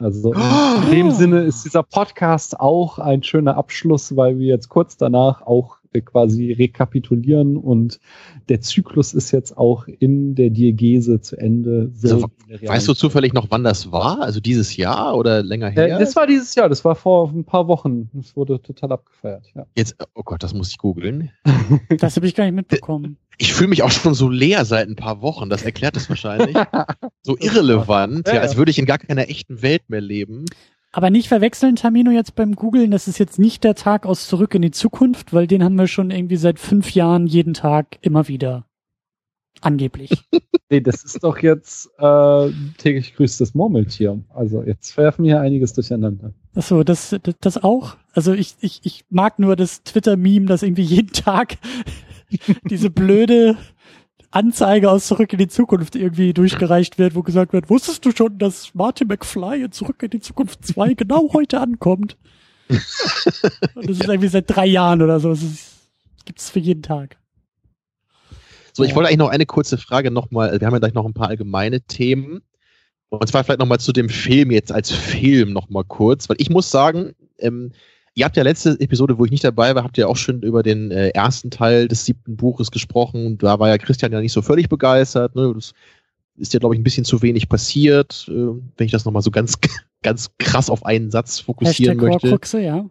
Also in dem Sinne ist dieser Podcast auch ein schöner Abschluss, weil wir jetzt kurz danach auch quasi rekapitulieren und der Zyklus ist jetzt auch in der Diegese zu Ende. so Also, Weißt du zufällig noch, wann das war? Also dieses Jahr oder länger her? Äh, das war dieses Jahr, das war vor ein paar Wochen. Das wurde total abgefeiert. Ja. Jetzt, oh Gott, das muss ich googeln. das habe ich gar nicht mitbekommen. Ich fühle mich auch schon so leer seit ein paar Wochen. Das erklärt es wahrscheinlich. so irrelevant, ja. als würde ich in gar keiner echten Welt mehr leben. Aber nicht verwechseln, Tamino, jetzt beim Googlen, das ist jetzt nicht der Tag aus Zurück in die Zukunft, weil den haben wir schon irgendwie seit fünf Jahren jeden Tag immer wieder. Angeblich. Nee, das ist doch jetzt äh, täglich grüßt das Murmeltier. Also jetzt werfen wir hier einiges durcheinander. Achso, das, das, das auch? Also ich, ich, ich mag nur das Twitter-Meme, dass irgendwie jeden Tag diese blöde Anzeige aus Zurück in die Zukunft irgendwie durchgereicht wird, wo gesagt wird, wusstest du schon, dass Martin McFly in Zurück in die Zukunft 2 genau heute ankommt? Und das ist irgendwie seit drei Jahren oder so. Das ist, gibt's für jeden Tag. So, ich wollte eigentlich noch eine kurze Frage nochmal. Wir haben ja gleich noch ein paar allgemeine Themen. Und zwar vielleicht nochmal zu dem Film jetzt als Film nochmal kurz, weil ich muss sagen, ähm, ihr habt ja letzte Episode, wo ich nicht dabei war, habt ihr auch schon über den äh, ersten Teil des siebten Buches gesprochen. Da war ja Christian ja nicht so völlig begeistert. Ne? Das ist ja, glaube ich, ein bisschen zu wenig passiert, äh, wenn ich das nochmal so ganz, ganz krass auf einen Satz fokussieren Hashtag möchte. Horcruxe, ja.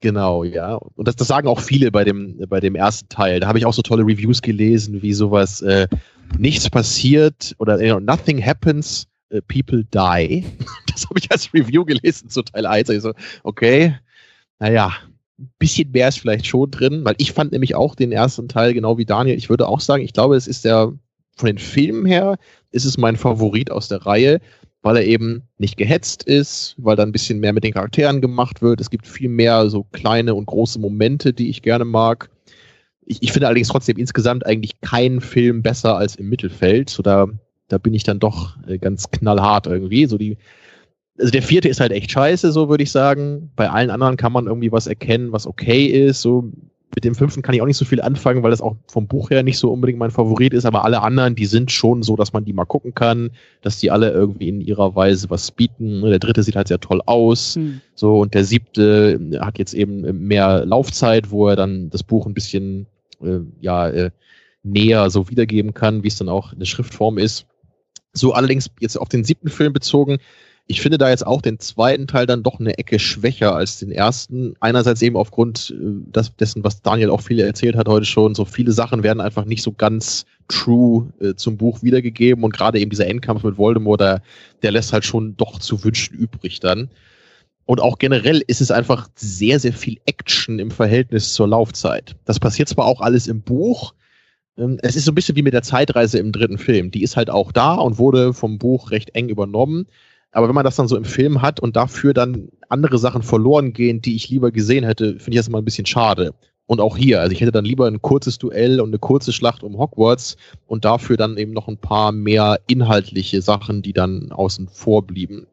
Genau, ja. Und das, das sagen auch viele bei dem, bei dem ersten Teil. Da habe ich auch so tolle Reviews gelesen, wie sowas, äh, nichts passiert oder you know, nothing happens, äh, people die. Das habe ich als Review gelesen zu Teil 1. Also, okay, naja, ein bisschen mehr ist vielleicht schon drin, weil ich fand nämlich auch den ersten Teil genau wie Daniel. Ich würde auch sagen, ich glaube, es ist der, von den Filmen her, ist es mein Favorit aus der Reihe, weil er eben nicht gehetzt ist, weil da ein bisschen mehr mit den Charakteren gemacht wird. Es gibt viel mehr so kleine und große Momente, die ich gerne mag. Ich, ich finde allerdings trotzdem insgesamt eigentlich keinen Film besser als im Mittelfeld. So da, da bin ich dann doch äh, ganz knallhart irgendwie. So die, also der vierte ist halt echt scheiße, so würde ich sagen. Bei allen anderen kann man irgendwie was erkennen, was okay ist. So mit dem fünften kann ich auch nicht so viel anfangen, weil das auch vom Buch her nicht so unbedingt mein Favorit ist, aber alle anderen, die sind schon so, dass man die mal gucken kann, dass die alle irgendwie in ihrer Weise was bieten. Der dritte sieht halt sehr toll aus. Hm. So, und der siebte hat jetzt eben mehr Laufzeit, wo er dann das Buch ein bisschen äh, ja, äh, näher so wiedergeben kann, wie es dann auch in der Schriftform ist. So allerdings jetzt auf den siebten Film bezogen, ich finde da jetzt auch den zweiten Teil dann doch eine Ecke schwächer als den ersten. Einerseits eben aufgrund äh, dessen, was Daniel auch viel erzählt hat heute schon. So viele Sachen werden einfach nicht so ganz true äh, zum Buch wiedergegeben und gerade eben dieser Endkampf mit Voldemort, der, der lässt halt schon doch zu wünschen übrig dann. Und auch generell ist es einfach sehr, sehr viel Action im Verhältnis zur Laufzeit. Das passiert zwar auch alles im Buch, es ist so ein bisschen wie mit der Zeitreise im dritten Film. Die ist halt auch da und wurde vom Buch recht eng übernommen. Aber wenn man das dann so im Film hat und dafür dann andere Sachen verloren gehen, die ich lieber gesehen hätte, finde ich das immer ein bisschen schade. Und auch hier, also ich hätte dann lieber ein kurzes Duell und eine kurze Schlacht um Hogwarts und dafür dann eben noch ein paar mehr inhaltliche Sachen, die dann außen vor blieben.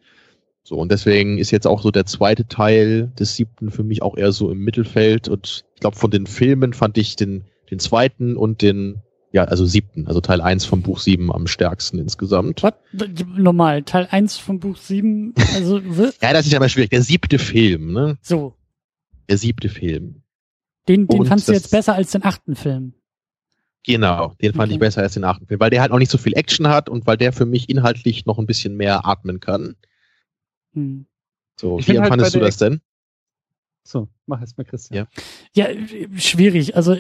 So, und deswegen ist jetzt auch so der zweite Teil des siebten für mich auch eher so im Mittelfeld. Und ich glaube, von den Filmen fand ich den, den zweiten und den ja, also siebten, also Teil 1 vom Buch 7 am stärksten insgesamt. Was? Normal, Teil 1 vom Buch 7, also Ja, das ist ja mal schwierig. Der siebte Film, ne? So. Der siebte Film. Den, den fandst du jetzt besser als den achten Film. Genau, den fand okay. ich besser als den achten Film, weil der halt auch nicht so viel Action hat und weil der für mich inhaltlich noch ein bisschen mehr atmen kann. Hm. So, ich wie halt empfandest halt du das denn? So, mach es mal, Christian. Ja. ja, schwierig. Also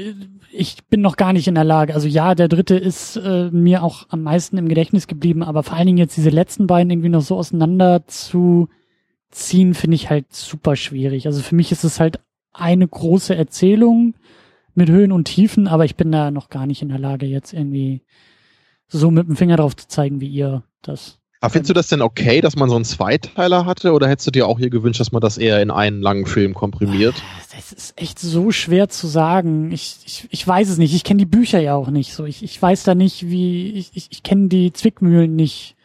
ich bin noch gar nicht in der Lage. Also ja, der dritte ist äh, mir auch am meisten im Gedächtnis geblieben, aber vor allen Dingen jetzt diese letzten beiden irgendwie noch so auseinander zu ziehen, finde ich halt super schwierig. Also für mich ist es halt eine große Erzählung mit Höhen und Tiefen, aber ich bin da noch gar nicht in der Lage, jetzt irgendwie so mit dem Finger drauf zu zeigen, wie ihr das aber findest du das denn okay, dass man so einen Zweiteiler hatte oder hättest du dir auch hier gewünscht, dass man das eher in einen langen Film komprimiert? Das ist echt so schwer zu sagen. Ich, ich, ich weiß es nicht. Ich kenne die Bücher ja auch nicht so. Ich, ich weiß da nicht, wie, ich, ich, ich kenne die Zwickmühlen nicht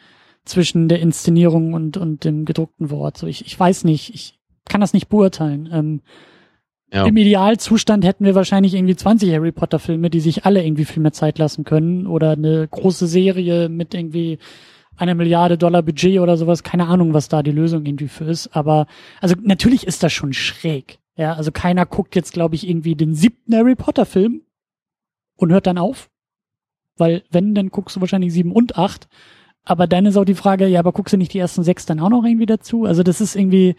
zwischen der Inszenierung und, und dem gedruckten Wort. So, ich, ich weiß nicht. Ich kann das nicht beurteilen. Ähm, ja. Im Idealzustand hätten wir wahrscheinlich irgendwie 20 Harry Potter Filme, die sich alle irgendwie viel mehr Zeit lassen können oder eine große Serie mit irgendwie eine Milliarde Dollar Budget oder sowas, keine Ahnung, was da die Lösung irgendwie für ist, aber also natürlich ist das schon schräg. Ja, also keiner guckt jetzt, glaube ich, irgendwie den siebten Harry Potter Film und hört dann auf. Weil wenn, dann guckst du wahrscheinlich sieben und acht. Aber dann ist auch die Frage, ja, aber guckst du nicht die ersten sechs dann auch noch irgendwie dazu? Also das ist irgendwie,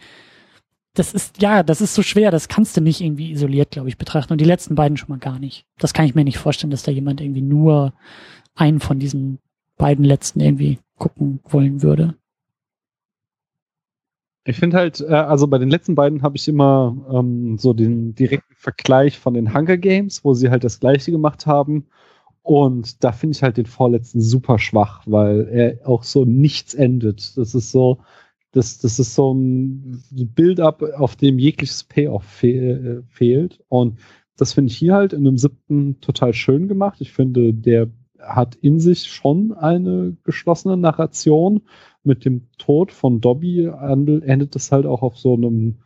das ist, ja, das ist so schwer, das kannst du nicht irgendwie isoliert, glaube ich, betrachten. Und die letzten beiden schon mal gar nicht. Das kann ich mir nicht vorstellen, dass da jemand irgendwie nur einen von diesen beiden letzten irgendwie gucken wollen würde. Ich finde halt, äh, also bei den letzten beiden habe ich immer ähm, so den direkten Vergleich von den Hunger Games, wo sie halt das gleiche gemacht haben. Und da finde ich halt den vorletzten super schwach, weil er auch so nichts endet. Das ist so, das, das ist so ein Build-up, auf dem jegliches Payoff fe äh, fehlt. Und das finde ich hier halt in dem siebten total schön gemacht. Ich finde, der hat in sich schon eine geschlossene Narration. Mit dem Tod von Dobby endet es halt auch auf so einem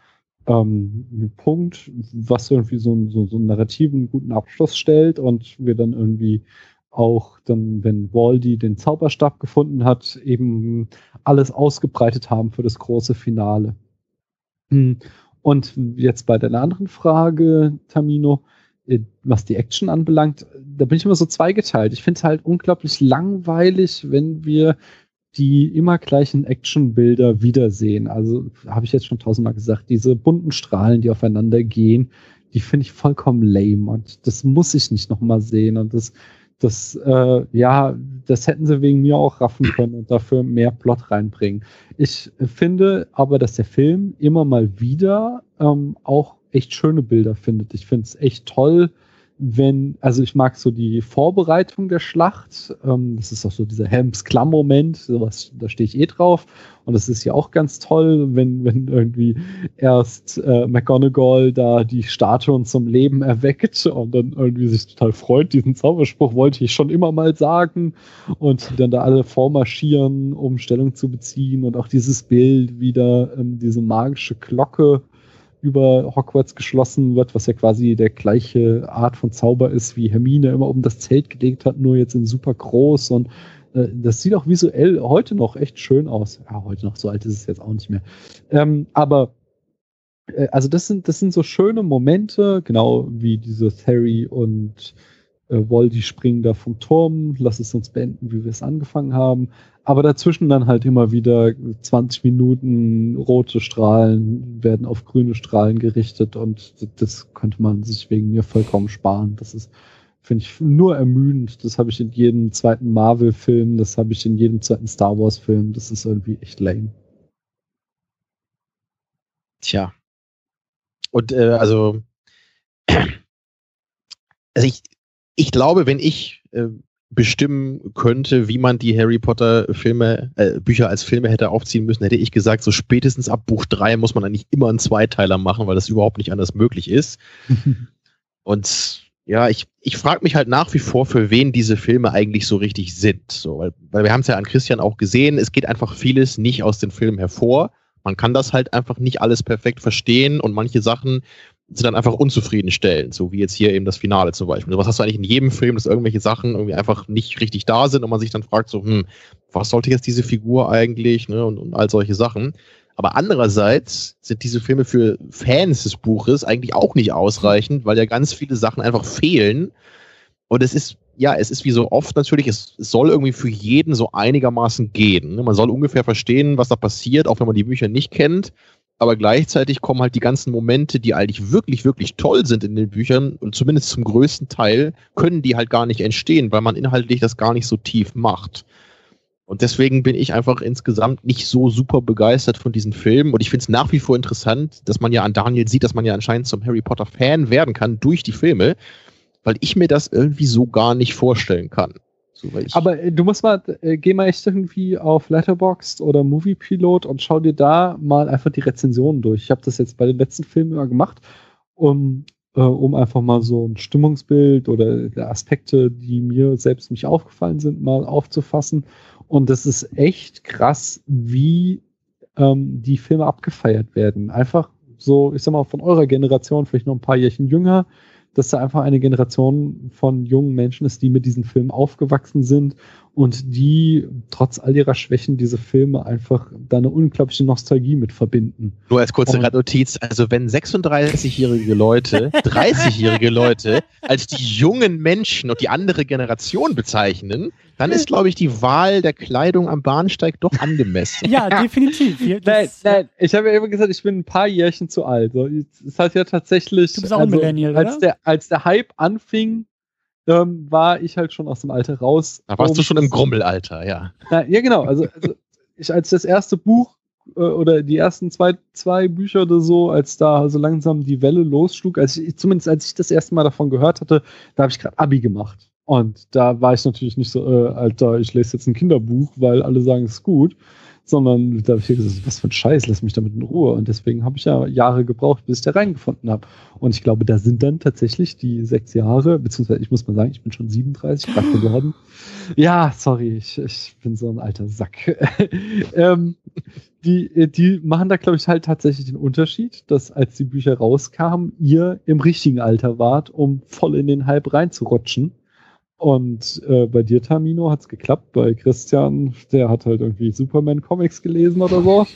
ähm, Punkt, was irgendwie so, so, so einen narrativen guten Abschluss stellt und wir dann irgendwie auch dann, wenn Waldi den Zauberstab gefunden hat, eben alles ausgebreitet haben für das große Finale. Hm. Und jetzt bei deiner anderen Frage, Tamino, was die Action anbelangt, da bin ich immer so zweigeteilt. Ich finde es halt unglaublich langweilig, wenn wir die immer gleichen Actionbilder wiedersehen. Also habe ich jetzt schon tausendmal gesagt, diese bunten Strahlen, die aufeinander gehen, die finde ich vollkommen lame und das muss ich nicht nochmal sehen und das, das, äh, ja, das hätten sie wegen mir auch raffen können und dafür mehr Plot reinbringen. Ich finde aber, dass der Film immer mal wieder ähm, auch echt schöne Bilder findet. Ich finde es echt toll, wenn, also ich mag so die Vorbereitung der Schlacht. Ähm, das ist auch so dieser Helms-Klamm-Moment, sowas, da stehe ich eh drauf. Und das ist ja auch ganz toll, wenn, wenn irgendwie erst äh, McGonagall da die Statuen zum Leben erweckt und dann irgendwie sich total freut. Diesen Zauberspruch wollte ich schon immer mal sagen. Und dann da alle vormarschieren, um Stellung zu beziehen. Und auch dieses Bild wieder, ähm, diese magische Glocke über Hogwarts geschlossen wird, was ja quasi der gleiche Art von Zauber ist, wie Hermine immer um das Zelt gelegt hat, nur jetzt in super groß und äh, das sieht auch visuell heute noch echt schön aus. Ja, heute noch so alt ist es jetzt auch nicht mehr. Ähm, aber äh, also das sind, das sind so schöne Momente, genau wie dieses Harry und äh, Voldy springen da vom Turm, lass es uns beenden, wie wir es angefangen haben. Aber dazwischen dann halt immer wieder 20 Minuten rote Strahlen werden auf grüne Strahlen gerichtet und das könnte man sich wegen mir vollkommen sparen. Das ist, finde ich, nur ermüdend. Das habe ich in jedem zweiten Marvel-Film, das habe ich in jedem zweiten Star Wars-Film. Das ist irgendwie echt lame. Tja. Und äh, also, also ich, ich glaube, wenn ich äh, bestimmen könnte, wie man die Harry Potter Filme, äh, Bücher als Filme hätte aufziehen müssen, hätte ich gesagt, so spätestens ab Buch 3 muss man eigentlich immer einen Zweiteiler machen, weil das überhaupt nicht anders möglich ist. Und ja, ich, ich frage mich halt nach wie vor, für wen diese Filme eigentlich so richtig sind. So, weil, weil wir haben es ja an Christian auch gesehen, es geht einfach vieles nicht aus den Filmen hervor. Man kann das halt einfach nicht alles perfekt verstehen und manche Sachen sind dann einfach unzufriedenstellend, so wie jetzt hier eben das Finale zum Beispiel. So was hast du eigentlich in jedem Film, dass irgendwelche Sachen irgendwie einfach nicht richtig da sind und man sich dann fragt so, hm, was sollte jetzt diese Figur eigentlich, ne, und, und all solche Sachen. Aber andererseits sind diese Filme für Fans des Buches eigentlich auch nicht ausreichend, weil ja ganz viele Sachen einfach fehlen. Und es ist, ja, es ist wie so oft natürlich, es, es soll irgendwie für jeden so einigermaßen gehen. Ne? Man soll ungefähr verstehen, was da passiert, auch wenn man die Bücher nicht kennt aber gleichzeitig kommen halt die ganzen Momente, die eigentlich wirklich, wirklich toll sind in den Büchern und zumindest zum größten Teil können die halt gar nicht entstehen, weil man inhaltlich das gar nicht so tief macht. Und deswegen bin ich einfach insgesamt nicht so super begeistert von diesen Filmen. Und ich finde es nach wie vor interessant, dass man ja an Daniel sieht, dass man ja anscheinend zum Harry Potter Fan werden kann durch die Filme, weil ich mir das irgendwie so gar nicht vorstellen kann. So, Aber äh, du musst mal, äh, geh mal echt irgendwie auf Letterboxd oder Movie Pilot und schau dir da mal einfach die Rezensionen durch. Ich habe das jetzt bei den letzten Filmen immer gemacht, um, äh, um einfach mal so ein Stimmungsbild oder Aspekte, die mir selbst nicht aufgefallen sind, mal aufzufassen. Und das ist echt krass, wie ähm, die Filme abgefeiert werden. Einfach so, ich sag mal, von eurer Generation, vielleicht noch ein paar Jährchen jünger, dass da einfach eine Generation von jungen Menschen ist, die mit diesen Filmen aufgewachsen sind und die trotz all ihrer Schwächen diese Filme einfach da eine unglaubliche Nostalgie mit verbinden. Nur als kurze Notiz, also wenn 36-jährige Leute, 30-jährige Leute als die jungen Menschen und die andere Generation bezeichnen, dann ist, glaube ich, die Wahl der Kleidung am Bahnsteig doch angemessen. Ja, definitiv. Nein, nein, ich habe ja immer gesagt, ich bin ein paar Jährchen zu alt. So, das heißt ja tatsächlich, du bist auch also, Millennial, als Der, als der Hype anfing, ähm, war ich halt schon aus dem Alter raus. Da warst um, du schon im Grummelalter, ja. Na, ja, genau. Also, also ich als das erste Buch äh, oder die ersten zwei, zwei Bücher oder so, als da so langsam die Welle losschlug, als ich, zumindest als ich das erste Mal davon gehört hatte, da habe ich gerade Abi gemacht. Und da war ich natürlich nicht so, äh, Alter, ich lese jetzt ein Kinderbuch, weil alle sagen, es ist gut, sondern da habe ich gesagt, was für ein Scheiß, lass mich damit in Ruhe. Und deswegen habe ich ja Jahre gebraucht, bis ich da reingefunden habe. Und ich glaube, da sind dann tatsächlich die sechs Jahre, beziehungsweise ich muss mal sagen, ich bin schon 37 Grad geworden. Ja, sorry, ich, ich bin so ein alter Sack. ähm, die, die machen da, glaube ich, halt tatsächlich den Unterschied, dass als die Bücher rauskamen, ihr im richtigen Alter wart, um voll in den Hype reinzurutschen. Und äh, bei dir, Tamino, hat's geklappt. Bei Christian, der hat halt irgendwie Superman-Comics gelesen oder so.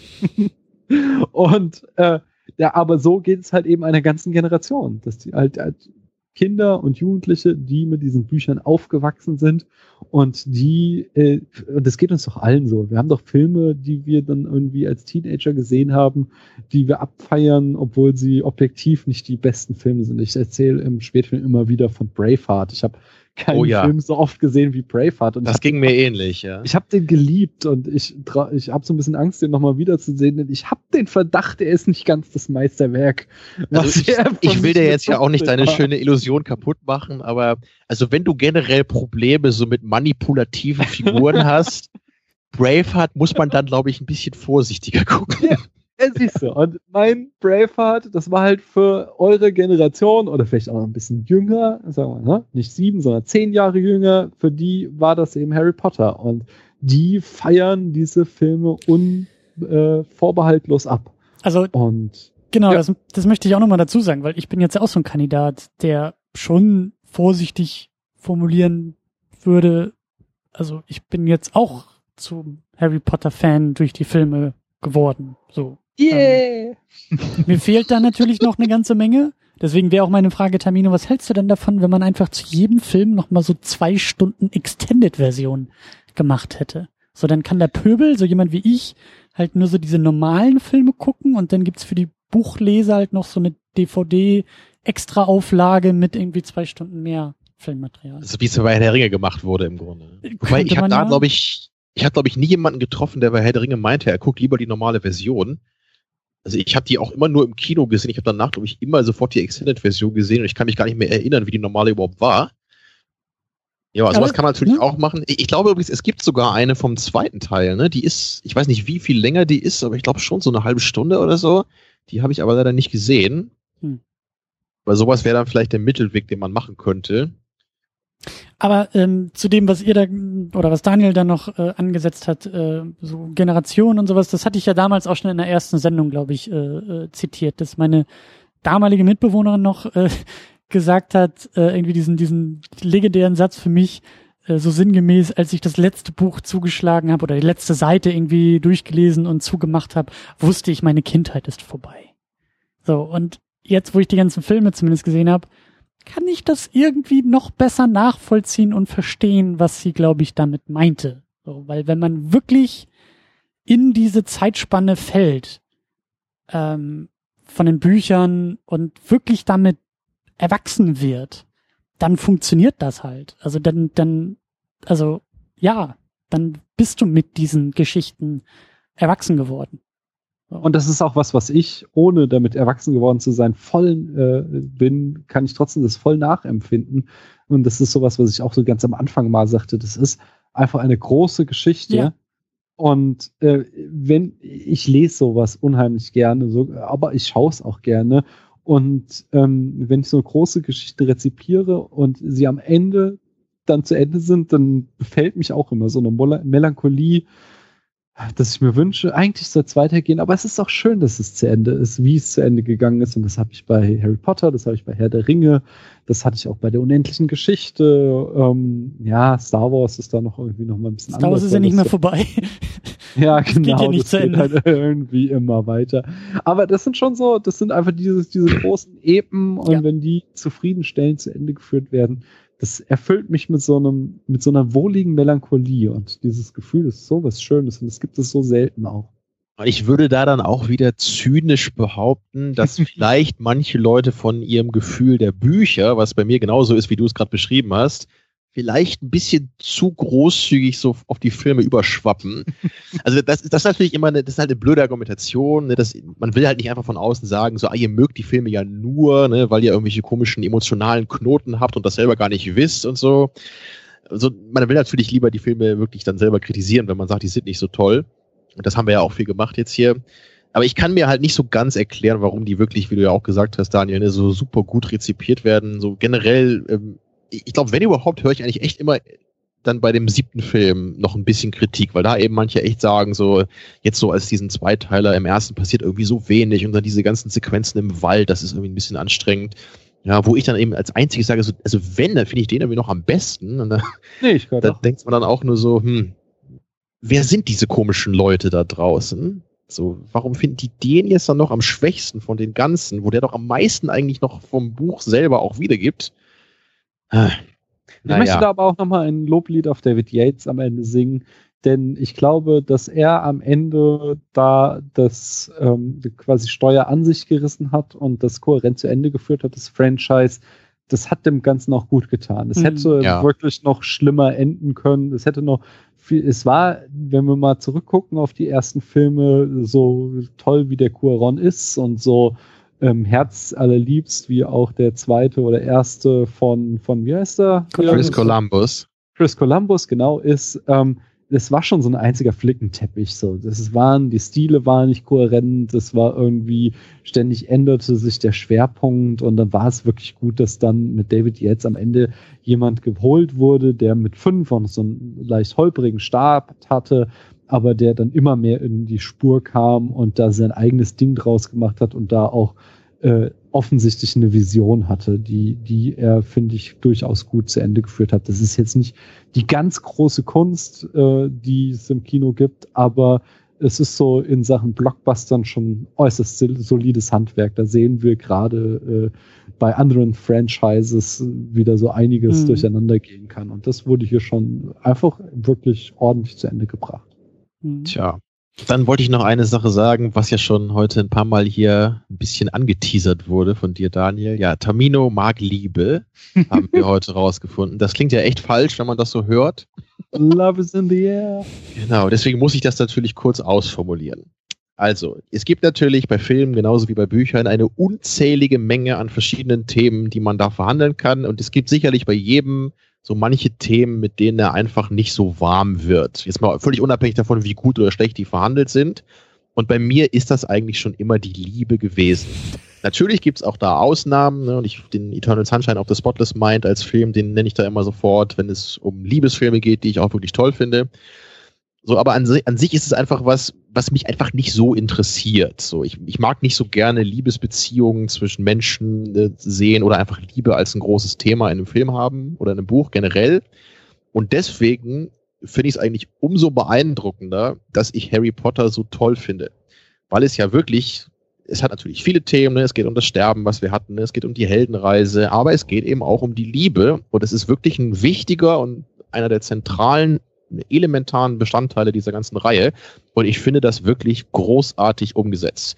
und äh, ja, aber so geht es halt eben einer ganzen Generation, dass die halt, halt Kinder und Jugendliche, die mit diesen Büchern aufgewachsen sind und die, äh, und das geht uns doch allen so. Wir haben doch Filme, die wir dann irgendwie als Teenager gesehen haben, die wir abfeiern, obwohl sie objektiv nicht die besten Filme sind. Ich erzähle im Spätfilm immer wieder von Braveheart. Ich habe keinen oh ja. Film so oft gesehen wie Braveheart. Und das ging mir ähnlich, ja. Ich habe den geliebt und ich, ich habe so ein bisschen Angst, den nochmal wiederzusehen, denn ich habe den Verdacht, er ist nicht ganz das Meisterwerk. Also ich, ich will dir jetzt ja auch nicht deine war. schöne Illusion kaputt machen, aber also wenn du generell Probleme so mit manipulativen Figuren hast, Braveheart muss man dann, glaube ich, ein bisschen vorsichtiger gucken. Ja. Ja, siehst du. Und mein Braveheart, das war halt für eure Generation oder vielleicht auch noch ein bisschen jünger, sagen wir, ne? nicht sieben, sondern zehn Jahre jünger, für die war das eben Harry Potter. Und die feiern diese Filme unvorbehaltlos äh, ab. Also, und Genau, ja. das, das möchte ich auch nochmal dazu sagen, weil ich bin jetzt auch so ein Kandidat, der schon vorsichtig formulieren würde, also ich bin jetzt auch zum Harry Potter Fan durch die Filme geworden. So. Yeah. Ähm, mir fehlt da natürlich noch eine ganze Menge. Deswegen wäre auch meine Frage, Tamino, was hältst du denn davon, wenn man einfach zu jedem Film nochmal so zwei Stunden Extended-Version gemacht hätte? So, dann kann der Pöbel, so jemand wie ich, halt nur so diese normalen Filme gucken und dann gibt's für die Buchleser halt noch so eine DVD-Extra-Auflage mit irgendwie zwei Stunden mehr Filmmaterial. Ist wie es bei Herr der Ringe gemacht wurde im Grunde. Wobei ich habe da, glaube ich, ich habe, glaube ich, nie jemanden getroffen, der bei Herr der Ringe meinte, er guckt lieber die normale Version. Also ich habe die auch immer nur im Kino gesehen. Ich habe danach, glaube ich, immer sofort die Extended-Version gesehen und ich kann mich gar nicht mehr erinnern, wie die normale überhaupt war. Ja, sowas kann man natürlich ne? auch machen. Ich, ich, glaube übrigens, es gibt sogar eine vom zweiten Teil, ne? Die ist, ich weiß nicht, wie viel länger die ist, aber ich glaube schon so eine halbe Stunde oder so. Die habe ich aber leider nicht gesehen. Hm. Weil sowas wäre dann vielleicht der Mittelweg, den man machen könnte. Aber ähm, zu dem, was ihr da oder was Daniel da noch äh, angesetzt hat, äh, so Generationen und sowas, das hatte ich ja damals auch schon in der ersten Sendung, glaube ich, äh, äh, zitiert, dass meine damalige Mitbewohnerin noch äh, gesagt hat, äh, irgendwie diesen, diesen legendären Satz für mich, äh, so sinngemäß, als ich das letzte Buch zugeschlagen habe oder die letzte Seite irgendwie durchgelesen und zugemacht habe, wusste ich, meine Kindheit ist vorbei. So, und jetzt, wo ich die ganzen Filme zumindest gesehen habe, kann ich das irgendwie noch besser nachvollziehen und verstehen, was sie, glaube ich, damit meinte. So, weil wenn man wirklich in diese Zeitspanne fällt, ähm, von den Büchern und wirklich damit erwachsen wird, dann funktioniert das halt. Also dann, dann, also ja, dann bist du mit diesen Geschichten erwachsen geworden. Und das ist auch was, was ich, ohne damit erwachsen geworden zu sein, voll äh, bin, kann ich trotzdem das voll nachempfinden. Und das ist sowas, was ich auch so ganz am Anfang mal sagte. Das ist einfach eine große Geschichte. Ja. Und äh, wenn ich lese sowas unheimlich gerne, so, aber ich schaue es auch gerne. Und ähm, wenn ich so eine große Geschichte rezipiere und sie am Ende dann zu Ende sind, dann befällt mich auch immer so eine Melancholie dass ich mir wünsche, eigentlich soll es weitergehen, aber es ist auch schön, dass es zu Ende ist, wie es zu Ende gegangen ist. Und das habe ich bei Harry Potter, das habe ich bei Herr der Ringe, das hatte ich auch bei der unendlichen Geschichte. Ähm, ja, Star Wars ist da noch irgendwie noch mal ein bisschen Star anders. Star Wars ist ja nicht mehr vorbei. ja, genau. Das geht ja nicht zu Ende. Halt irgendwie immer weiter. Aber das sind schon so, das sind einfach diese, diese großen Epen und ja. wenn die zufriedenstellend zu Ende geführt werden, das erfüllt mich mit so einem, mit so einer wohligen Melancholie und dieses Gefühl ist so was Schönes und das gibt es so selten auch. Ich würde da dann auch wieder zynisch behaupten, dass vielleicht manche Leute von ihrem Gefühl der Bücher, was bei mir genauso ist, wie du es gerade beschrieben hast, vielleicht ein bisschen zu großzügig so auf die Filme überschwappen. Also das, das ist natürlich immer eine, das ist halt eine blöde Argumentation. Ne? Das, man will halt nicht einfach von außen sagen, so, ah, ihr mögt die Filme ja nur, ne, weil ihr irgendwelche komischen emotionalen Knoten habt und das selber gar nicht wisst und so. Also man will natürlich lieber die Filme wirklich dann selber kritisieren, wenn man sagt, die sind nicht so toll. Und das haben wir ja auch viel gemacht jetzt hier. Aber ich kann mir halt nicht so ganz erklären, warum die wirklich, wie du ja auch gesagt hast, Daniel, ne, so super gut rezipiert werden. So generell ähm, ich glaube, wenn überhaupt, höre ich eigentlich echt immer dann bei dem siebten Film noch ein bisschen Kritik, weil da eben manche echt sagen, so, jetzt so als diesen Zweiteiler im ersten passiert irgendwie so wenig und dann diese ganzen Sequenzen im Wald, das ist irgendwie ein bisschen anstrengend. Ja, wo ich dann eben als einziges sage, so, also wenn, dann finde ich den irgendwie noch am besten. Und dann, nee, ich da denkt man dann auch nur so, hm, wer sind diese komischen Leute da draußen? So, warum finden die den jetzt dann noch am schwächsten von den ganzen, wo der doch am meisten eigentlich noch vom Buch selber auch wiedergibt? Ich möchte da aber auch nochmal ein Loblied auf David Yates am Ende singen, denn ich glaube, dass er am Ende da das ähm, quasi Steuer an sich gerissen hat und das kohärent zu Ende geführt hat, das Franchise. Das hat dem Ganzen auch gut getan. Es mhm, hätte ja. wirklich noch schlimmer enden können. Es hätte noch viel, es war, wenn wir mal zurückgucken auf die ersten Filme, so toll wie der Cuaron ist und so ähm, Herz allerliebst, wie auch der zweite oder erste von, von wie heißt der? Chris Columbus. Chris Columbus, genau, ist, ähm, das war schon so ein einziger Flickenteppich. So, das waren, die Stile waren nicht kohärent, das war irgendwie, ständig änderte sich der Schwerpunkt und dann war es wirklich gut, dass dann mit David Yates am Ende jemand geholt wurde, der mit fünf und so einen leicht holprigen Stab hatte, aber der dann immer mehr in die Spur kam und da sein eigenes Ding draus gemacht hat und da auch äh, offensichtlich eine Vision hatte, die, die er, finde ich, durchaus gut zu Ende geführt hat. Das ist jetzt nicht die ganz große Kunst, äh, die es im Kino gibt, aber es ist so in Sachen Blockbustern schon äußerst solides Handwerk. Da sehen wir gerade äh, bei anderen Franchises wieder so einiges mhm. durcheinander gehen kann. Und das wurde hier schon einfach wirklich ordentlich zu Ende gebracht. Mhm. Tja, dann wollte ich noch eine Sache sagen, was ja schon heute ein paar Mal hier ein bisschen angeteasert wurde von dir, Daniel. Ja, Tamino mag Liebe, haben wir heute rausgefunden. Das klingt ja echt falsch, wenn man das so hört. Love is in the air. Genau, deswegen muss ich das natürlich kurz ausformulieren. Also, es gibt natürlich bei Filmen genauso wie bei Büchern eine unzählige Menge an verschiedenen Themen, die man da verhandeln kann. Und es gibt sicherlich bei jedem so manche Themen, mit denen er einfach nicht so warm wird. Jetzt mal völlig unabhängig davon, wie gut oder schlecht die verhandelt sind. Und bei mir ist das eigentlich schon immer die Liebe gewesen. Natürlich gibt's auch da Ausnahmen, ne, und ich den Eternal Sunshine of the Spotless Mind als Film, den nenne ich da immer sofort, wenn es um Liebesfilme geht, die ich auch wirklich toll finde. So, aber an, an sich ist es einfach was, was mich einfach nicht so interessiert. So, ich, ich mag nicht so gerne Liebesbeziehungen zwischen Menschen äh, sehen oder einfach Liebe als ein großes Thema in einem Film haben oder in einem Buch generell. Und deswegen finde ich es eigentlich umso beeindruckender, dass ich Harry Potter so toll finde. Weil es ja wirklich, es hat natürlich viele Themen, ne? es geht um das Sterben, was wir hatten, ne? es geht um die Heldenreise, aber es geht eben auch um die Liebe. Und es ist wirklich ein wichtiger und einer der zentralen elementaren Bestandteile dieser ganzen Reihe. Und ich finde das wirklich großartig umgesetzt.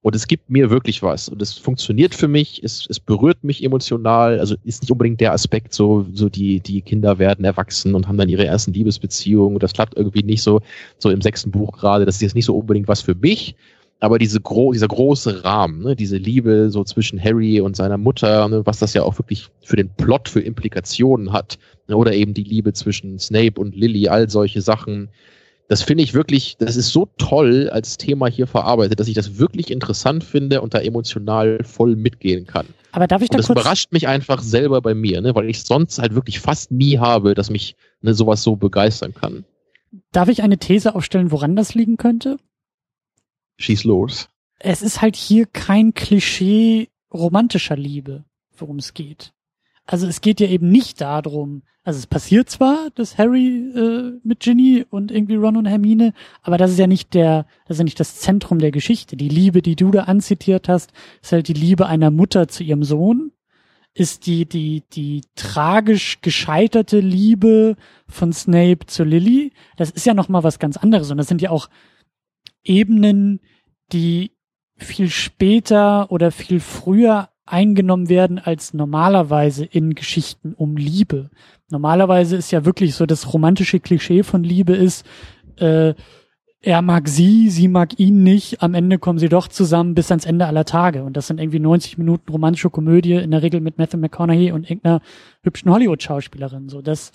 Und es gibt mir wirklich was. Und es funktioniert für mich, es, es berührt mich emotional. Also ist nicht unbedingt der Aspekt, so, so die, die Kinder werden erwachsen und haben dann ihre ersten Liebesbeziehungen. Das klappt irgendwie nicht so, so im sechsten Buch gerade. Das ist jetzt nicht so unbedingt was für mich aber diese gro dieser große Rahmen, ne, diese Liebe so zwischen Harry und seiner Mutter, ne, was das ja auch wirklich für den Plot für Implikationen hat, ne, oder eben die Liebe zwischen Snape und Lily, all solche Sachen. Das finde ich wirklich, das ist so toll als Thema hier verarbeitet, dass ich das wirklich interessant finde und da emotional voll mitgehen kann. Aber darf ich da und das überrascht mich einfach selber bei mir, ne, weil ich sonst halt wirklich fast nie habe, dass mich ne, sowas so begeistern kann. Darf ich eine These aufstellen, woran das liegen könnte? Schieß los. Es ist halt hier kein Klischee romantischer Liebe, worum es geht. Also es geht ja eben nicht darum, also es passiert zwar, dass Harry äh, mit Ginny und irgendwie Ron und Hermine, aber das ist ja nicht der, das ist ja nicht das Zentrum der Geschichte. Die Liebe, die du da anzitiert hast, ist halt die Liebe einer Mutter zu ihrem Sohn, ist die, die, die tragisch gescheiterte Liebe von Snape zu Lily. Das ist ja nochmal was ganz anderes und das sind ja auch Ebenen, die viel später oder viel früher eingenommen werden als normalerweise in Geschichten um Liebe. Normalerweise ist ja wirklich so das romantische Klischee von Liebe ist, äh, er mag sie, sie mag ihn nicht, am Ende kommen sie doch zusammen bis ans Ende aller Tage. Und das sind irgendwie 90 Minuten romantische Komödie, in der Regel mit Matthew McConaughey und irgendeiner hübschen Hollywood-Schauspielerin. So, das,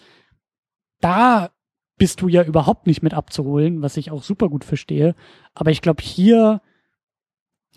da bist du ja überhaupt nicht mit abzuholen, was ich auch super gut verstehe. Aber ich glaube, hier,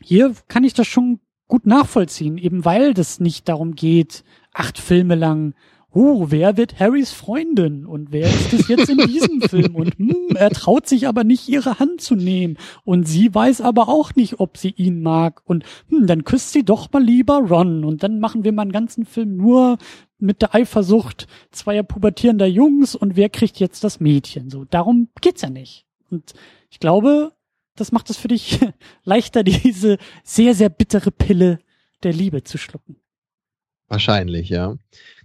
hier kann ich das schon gut nachvollziehen, eben weil das nicht darum geht, acht Filme lang oh, wer wird Harrys Freundin und wer ist es jetzt in diesem Film? Und hm, er traut sich aber nicht ihre Hand zu nehmen. Und sie weiß aber auch nicht, ob sie ihn mag. Und hm, dann küsst sie doch mal lieber Ron. Und dann machen wir mal einen ganzen Film nur mit der Eifersucht zweier pubertierender Jungs. Und wer kriegt jetzt das Mädchen? So darum geht's ja nicht. Und ich glaube das macht es für dich leichter diese sehr sehr bittere Pille der Liebe zu schlucken Wahrscheinlich, ja.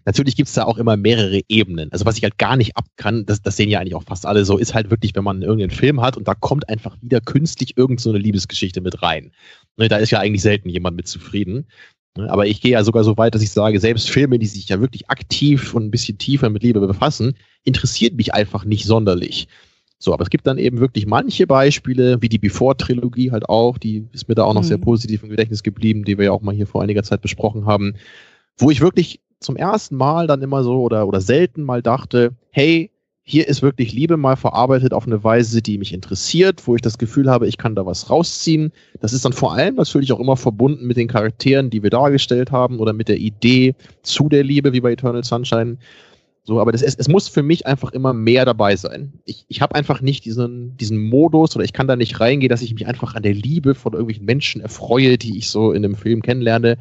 Natürlich gibt's da auch immer mehrere Ebenen. Also was ich halt gar nicht ab kann, das, das sehen ja eigentlich auch fast alle so, ist halt wirklich, wenn man irgendeinen Film hat und da kommt einfach wieder künstlich irgendeine so Liebesgeschichte mit rein. Ne, da ist ja eigentlich selten jemand mit zufrieden. Ne, aber ich gehe ja sogar so weit, dass ich sage, selbst Filme, die sich ja wirklich aktiv und ein bisschen tiefer mit Liebe befassen, interessiert mich einfach nicht sonderlich. So, aber es gibt dann eben wirklich manche Beispiele, wie die Before-Trilogie halt auch, die ist mir da auch noch mhm. sehr positiv im Gedächtnis geblieben, die wir ja auch mal hier vor einiger Zeit besprochen haben, wo ich wirklich zum ersten Mal dann immer so oder, oder selten mal dachte, hey, hier ist wirklich Liebe mal verarbeitet auf eine Weise, die mich interessiert, wo ich das Gefühl habe, ich kann da was rausziehen. Das ist dann vor allem natürlich auch immer verbunden mit den Charakteren, die wir dargestellt haben oder mit der Idee zu der Liebe, wie bei Eternal Sunshine. So, aber das, es, es muss für mich einfach immer mehr dabei sein. Ich, ich habe einfach nicht diesen, diesen Modus oder ich kann da nicht reingehen, dass ich mich einfach an der Liebe von irgendwelchen Menschen erfreue, die ich so in einem Film kennenlerne.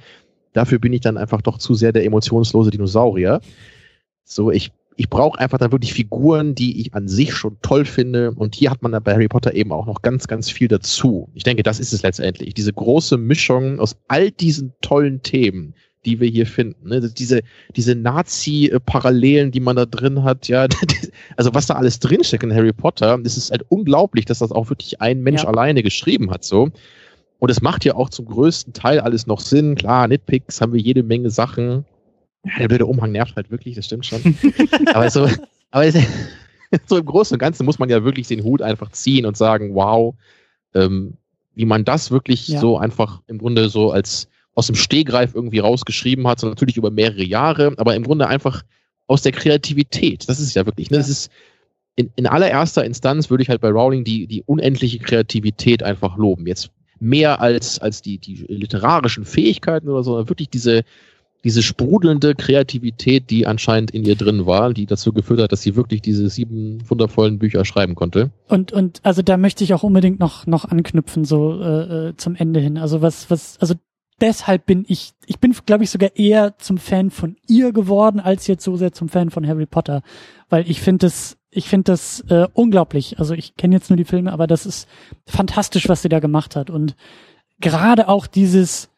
Dafür bin ich dann einfach doch zu sehr der emotionslose Dinosaurier. So, ich, ich brauche einfach dann wirklich Figuren, die ich an sich schon toll finde. Und hier hat man bei Harry Potter eben auch noch ganz, ganz viel dazu. Ich denke, das ist es letztendlich. Diese große Mischung aus all diesen tollen Themen, die wir hier finden. Ne? Diese, diese Nazi-Parallelen, die man da drin hat, ja, also was da alles drinsteckt in Harry Potter, das ist halt unglaublich, dass das auch wirklich ein Mensch ja. alleine geschrieben hat, so. Und es macht ja auch zum größten Teil alles noch Sinn. Klar, Nitpicks haben wir jede Menge Sachen. Ja, der blöde Umhang nervt halt wirklich, das stimmt schon. aber so, aber so im Großen und Ganzen muss man ja wirklich den Hut einfach ziehen und sagen, wow, ähm, wie man das wirklich ja. so einfach im Grunde so als aus dem Stehgreif irgendwie rausgeschrieben hat, sondern natürlich über mehrere Jahre, aber im Grunde einfach aus der Kreativität. Das ist ja wirklich, ne? Das ist in, in allererster Instanz würde ich halt bei Rowling die, die unendliche Kreativität einfach loben. Jetzt mehr als, als die, die literarischen Fähigkeiten oder so, sondern wirklich diese, diese sprudelnde Kreativität, die anscheinend in ihr drin war, die dazu geführt hat, dass sie wirklich diese sieben wundervollen Bücher schreiben konnte. Und und also da möchte ich auch unbedingt noch noch anknüpfen so äh, äh zum Ende hin. Also was was also deshalb bin ich, ich bin, glaube ich, sogar eher zum Fan von ihr geworden, als jetzt so sehr zum Fan von Harry Potter. Weil ich finde das, ich finde das äh, unglaublich. Also ich kenne jetzt nur die Filme, aber das ist fantastisch, was sie da gemacht hat. Und gerade auch dieses,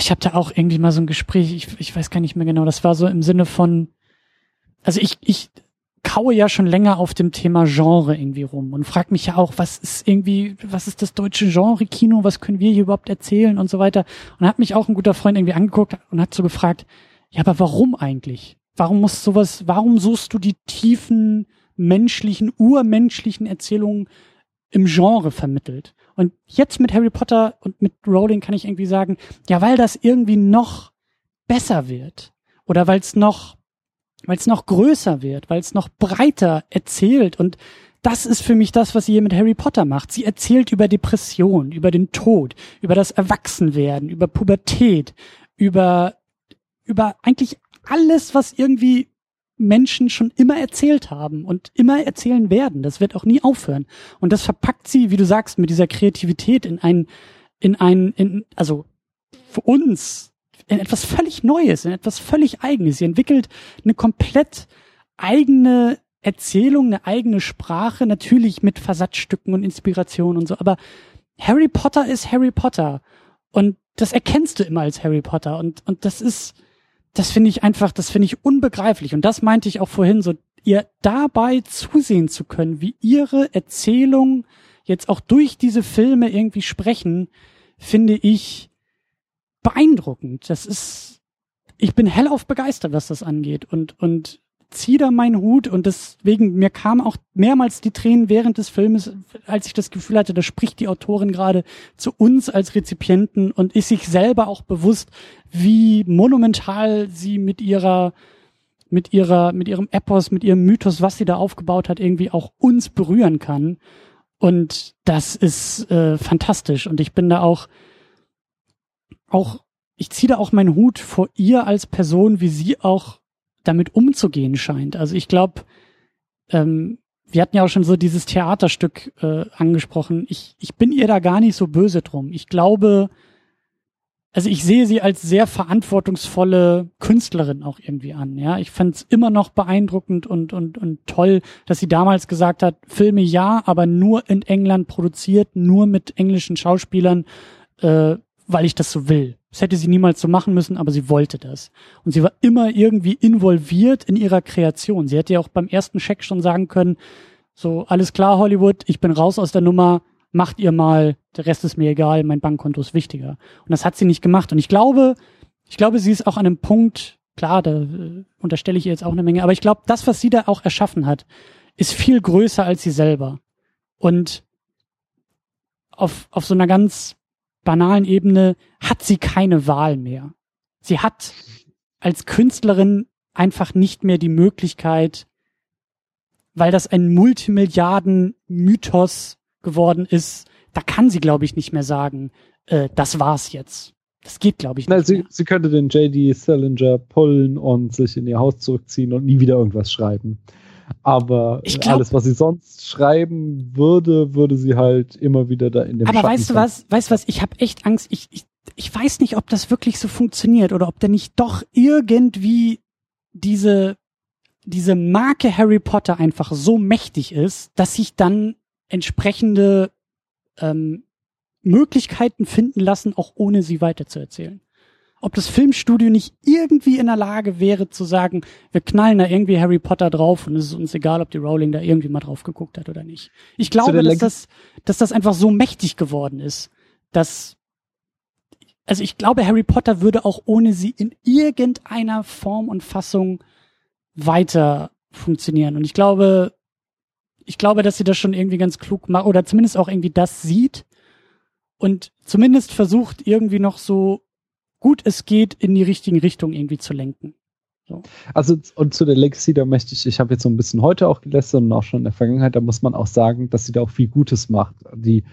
ich habe da auch irgendwie mal so ein Gespräch, ich, ich weiß gar nicht mehr genau, das war so im Sinne von, also ich, ich kaue ja schon länger auf dem Thema Genre irgendwie rum und frag mich ja auch, was ist irgendwie, was ist das deutsche Genre-Kino, was können wir hier überhaupt erzählen und so weiter. Und hat mich auch ein guter Freund irgendwie angeguckt und hat so gefragt, ja, aber warum eigentlich? Warum muss sowas, warum suchst du die tiefen menschlichen, urmenschlichen Erzählungen im Genre vermittelt? Und jetzt mit Harry Potter und mit Rowling kann ich irgendwie sagen, ja, weil das irgendwie noch besser wird. Oder weil es noch weil es noch größer wird, weil es noch breiter erzählt und das ist für mich das, was sie hier mit Harry Potter macht. Sie erzählt über Depression, über den Tod, über das Erwachsenwerden, über Pubertät, über, über eigentlich alles, was irgendwie Menschen schon immer erzählt haben und immer erzählen werden. Das wird auch nie aufhören. Und das verpackt sie, wie du sagst, mit dieser Kreativität in ein, in ein, in, also für uns in etwas völlig Neues, in etwas völlig Eigenes. Sie entwickelt eine komplett eigene Erzählung, eine eigene Sprache, natürlich mit Versatzstücken und Inspiration und so, aber Harry Potter ist Harry Potter. Und das erkennst du immer als Harry Potter. Und, und das ist, das finde ich einfach, das finde ich unbegreiflich. Und das meinte ich auch vorhin, so ihr dabei zusehen zu können, wie ihre Erzählung jetzt auch durch diese Filme irgendwie sprechen, finde ich beeindruckend. Das ist, ich bin hellauf begeistert, was das angeht und, und zieh da meinen Hut und deswegen, mir kam auch mehrmals die Tränen während des Filmes, als ich das Gefühl hatte, da spricht die Autorin gerade zu uns als Rezipienten und ist sich selber auch bewusst, wie monumental sie mit ihrer mit ihrer, mit ihrem Epos, mit ihrem Mythos, was sie da aufgebaut hat, irgendwie auch uns berühren kann. Und das ist äh, fantastisch. Und ich bin da auch auch, ich ziehe da auch meinen Hut vor ihr als Person, wie sie auch damit umzugehen scheint. Also ich glaube, ähm, wir hatten ja auch schon so dieses Theaterstück äh, angesprochen. Ich, ich bin ihr da gar nicht so böse drum. Ich glaube, also ich sehe sie als sehr verantwortungsvolle Künstlerin auch irgendwie an. Ja, ich fand es immer noch beeindruckend und und und toll, dass sie damals gesagt hat: Filme ja, aber nur in England produziert, nur mit englischen Schauspielern. Äh, weil ich das so will. Das hätte sie niemals so machen müssen, aber sie wollte das. Und sie war immer irgendwie involviert in ihrer Kreation. Sie hätte ja auch beim ersten Check schon sagen können, so, alles klar, Hollywood, ich bin raus aus der Nummer, macht ihr mal, der Rest ist mir egal, mein Bankkonto ist wichtiger. Und das hat sie nicht gemacht. Und ich glaube, ich glaube, sie ist auch an einem Punkt, klar, da äh, unterstelle ich ihr jetzt auch eine Menge, aber ich glaube, das, was sie da auch erschaffen hat, ist viel größer als sie selber. Und auf, auf so einer ganz banalen Ebene hat sie keine Wahl mehr. Sie hat als Künstlerin einfach nicht mehr die Möglichkeit, weil das ein Multimilliarden-Mythos geworden ist, da kann sie, glaube ich, nicht mehr sagen, äh, das war's jetzt. Das geht, glaube ich, Na, nicht. sie, mehr. sie könnte den JD Salinger pullen und sich in ihr Haus zurückziehen und nie wieder irgendwas schreiben. Aber glaub- alles, was sie sonst schreiben würde, würde sie halt immer wieder da in dem Aber Schatten weißt du was? Weißt du was? Ich habe echt Angst. Ich, ich, ich weiß nicht, ob das wirklich so funktioniert oder ob der nicht doch irgendwie diese, diese Marke Harry Potter einfach so mächtig ist, dass sich dann entsprechende ähm, Möglichkeiten finden lassen, auch ohne sie weiterzuerzählen. Ob das Filmstudio nicht irgendwie in der Lage wäre zu sagen, wir knallen da irgendwie Harry Potter drauf und es ist uns egal, ob die Rowling da irgendwie mal drauf geguckt hat oder nicht. Ich glaube, dass das, dass das einfach so mächtig geworden ist, dass also ich glaube, Harry Potter würde auch ohne sie in irgendeiner Form und Fassung weiter funktionieren. Und ich glaube, ich glaube, dass sie das schon irgendwie ganz klug macht oder zumindest auch irgendwie das sieht und zumindest versucht irgendwie noch so gut es geht in die richtigen Richtung irgendwie zu lenken. Also und zu der Legacy, da möchte ich, ich habe jetzt so ein bisschen heute auch gelästert und auch schon in der Vergangenheit, da muss man auch sagen, dass sie da auch viel Gutes macht. Die,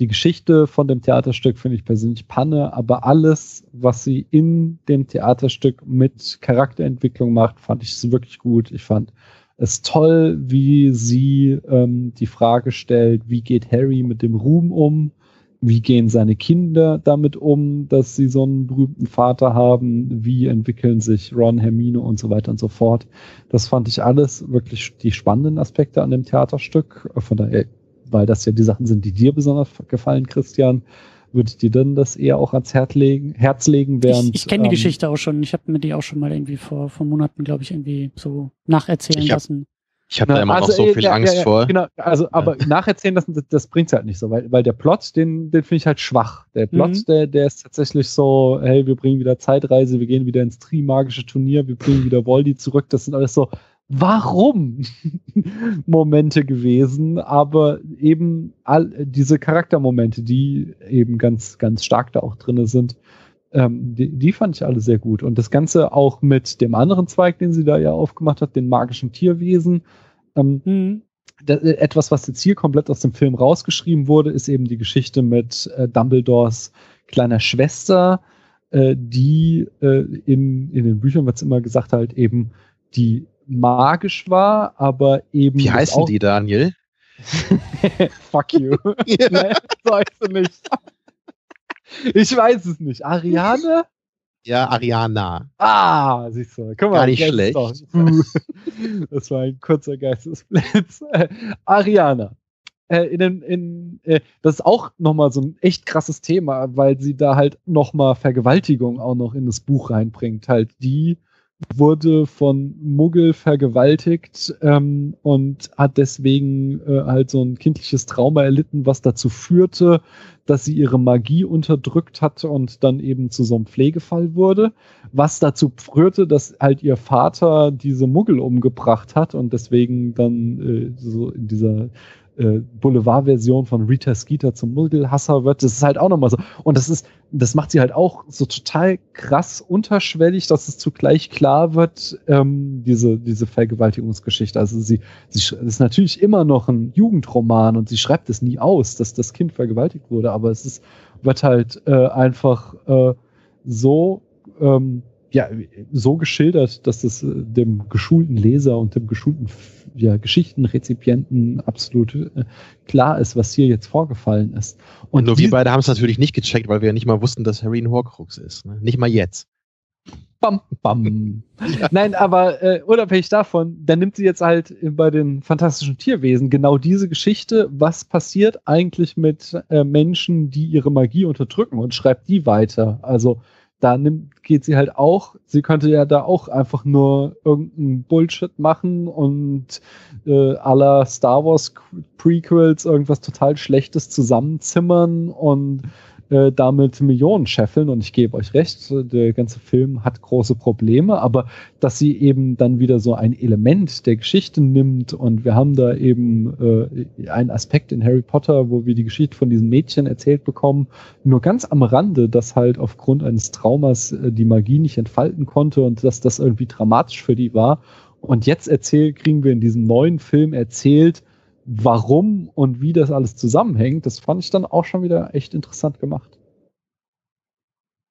die Geschichte von dem Theaterstück finde ich persönlich Panne, aber alles, was sie in dem Theaterstück mit Charakterentwicklung macht, fand ich wirklich gut. Ich fand es toll, wie sie ähm, die Frage stellt, wie geht Harry mit dem Ruhm um? Wie gehen seine Kinder damit um, dass sie so einen berühmten Vater haben? Wie entwickeln sich Ron, Hermine und so weiter und so fort? Das fand ich alles wirklich die spannenden Aspekte an dem Theaterstück. Von daher, weil das ja die Sachen sind, die dir besonders gefallen, Christian, würde ich dir dann das eher auch ans Herz legen, Herz legen, während ich ich kenne die ähm, Geschichte auch schon. Ich habe mir die auch schon mal irgendwie vor, vor Monaten, glaube ich, irgendwie so nacherzählen Ich hab- lassen. Ich habe da immer noch Also, so äh, viel ja, Angst ja, ja, vor. Genau, also, aber nacherzählen lassen, das, das bringt's halt nicht so, weil, weil der Plot, den, den finde ich halt schwach. Der Plot, Mhm. der, der ist tatsächlich so, hey, wir bringen wieder Zeitreise, wir gehen wieder ins Trimagische Turnier, wir bringen wieder Voldy zurück. Das sind alles so, warum Momente gewesen, aber eben all diese Charaktermomente, die eben ganz, ganz stark da auch drinne sind, ähm, die, die fand ich alle sehr gut. Und das Ganze auch mit dem anderen Zweig, den sie da ja aufgemacht hat, den magischen Tierwesen. Ähm, Mhm. da, äh, etwas, was jetzt hier komplett aus dem Film rausgeschrieben wurde, ist eben die Geschichte mit äh, Dumbledores kleiner Schwester, äh, die äh, in, in den Büchern wird es immer gesagt halt eben, die magisch war, aber eben Wie das heißen die, Daniel? Fuck you. nee, so heißt sie nicht. Ich weiß es nicht. Ariane? Ja, Ariana. Ah, siehst du. Guck mal, Gar nicht schlecht. doch. Das war ein kurzer Geistesblitz. Äh, Ariana. Äh, in, in, äh, das ist auch nochmal so ein echt krasses Thema, weil sie da halt nochmal Vergewaltigung auch noch in das Buch reinbringt. Halt, die wurde von Muggel vergewaltigt ähm, und hat deswegen äh, halt so ein kindliches Trauma erlitten, was dazu führte, dass sie ihre Magie unterdrückt hatte und dann eben zu so einem Pflegefall wurde, was dazu führte, dass halt ihr Vater diese Muggel umgebracht hat und deswegen dann äh, so in dieser äh, Boulevard-Version von Rita Skeeter zum Muggelhasser wird. Das ist halt auch nochmal so. Und das ist, das macht sie halt auch so total krass unterschwellig, dass es zugleich klar wird, ähm, diese, diese Vergewaltigungsgeschichte. Also sie, sie ist natürlich immer noch ein Jugendroman und sie schreibt es nie aus, dass das Kind vergewaltigt wurde, aber es ist, wird halt äh, einfach äh, so ähm, ja, so geschildert, dass es äh, dem geschulten Leser und dem geschulten Ja, Geschichtenrezipienten absolut äh, klar ist, was hier jetzt vorgefallen ist. Und nur wir beide haben es natürlich nicht gecheckt, weil wir ja nicht mal wussten, dass Harry ein Horcrux ist. Ne? Nicht mal jetzt. Bam, bam. Nein, aber äh, unabhängig davon, dann nimmt sie jetzt halt bei den fantastischen Tierwesen genau diese Geschichte, was passiert eigentlich mit äh, Menschen, die ihre Magie unterdrücken und schreibt die weiter. Also da nimmt, geht sie halt auch, sie könnte ja da auch einfach nur irgendeinen Bullshit machen und äh, aller Star Wars Prequels irgendwas total Schlechtes zusammenzimmern und äh, damit Millionen scheffeln und ich gebe euch recht, der ganze Film hat große Probleme, aber dass sie eben dann wieder so ein Element der Geschichte nimmt und wir haben da eben äh, einen Aspekt in Harry Potter, wo wir die Geschichte von diesem Mädchen erzählt bekommen, nur ganz am Rande, dass halt aufgrund eines Traumas äh, die Magie nicht entfalten konnte und dass das irgendwie dramatisch für die war. Und jetzt erzählt, kriegen wir in diesem neuen Film erzählt, warum und wie das alles zusammenhängt, das fand ich dann auch schon wieder echt interessant gemacht.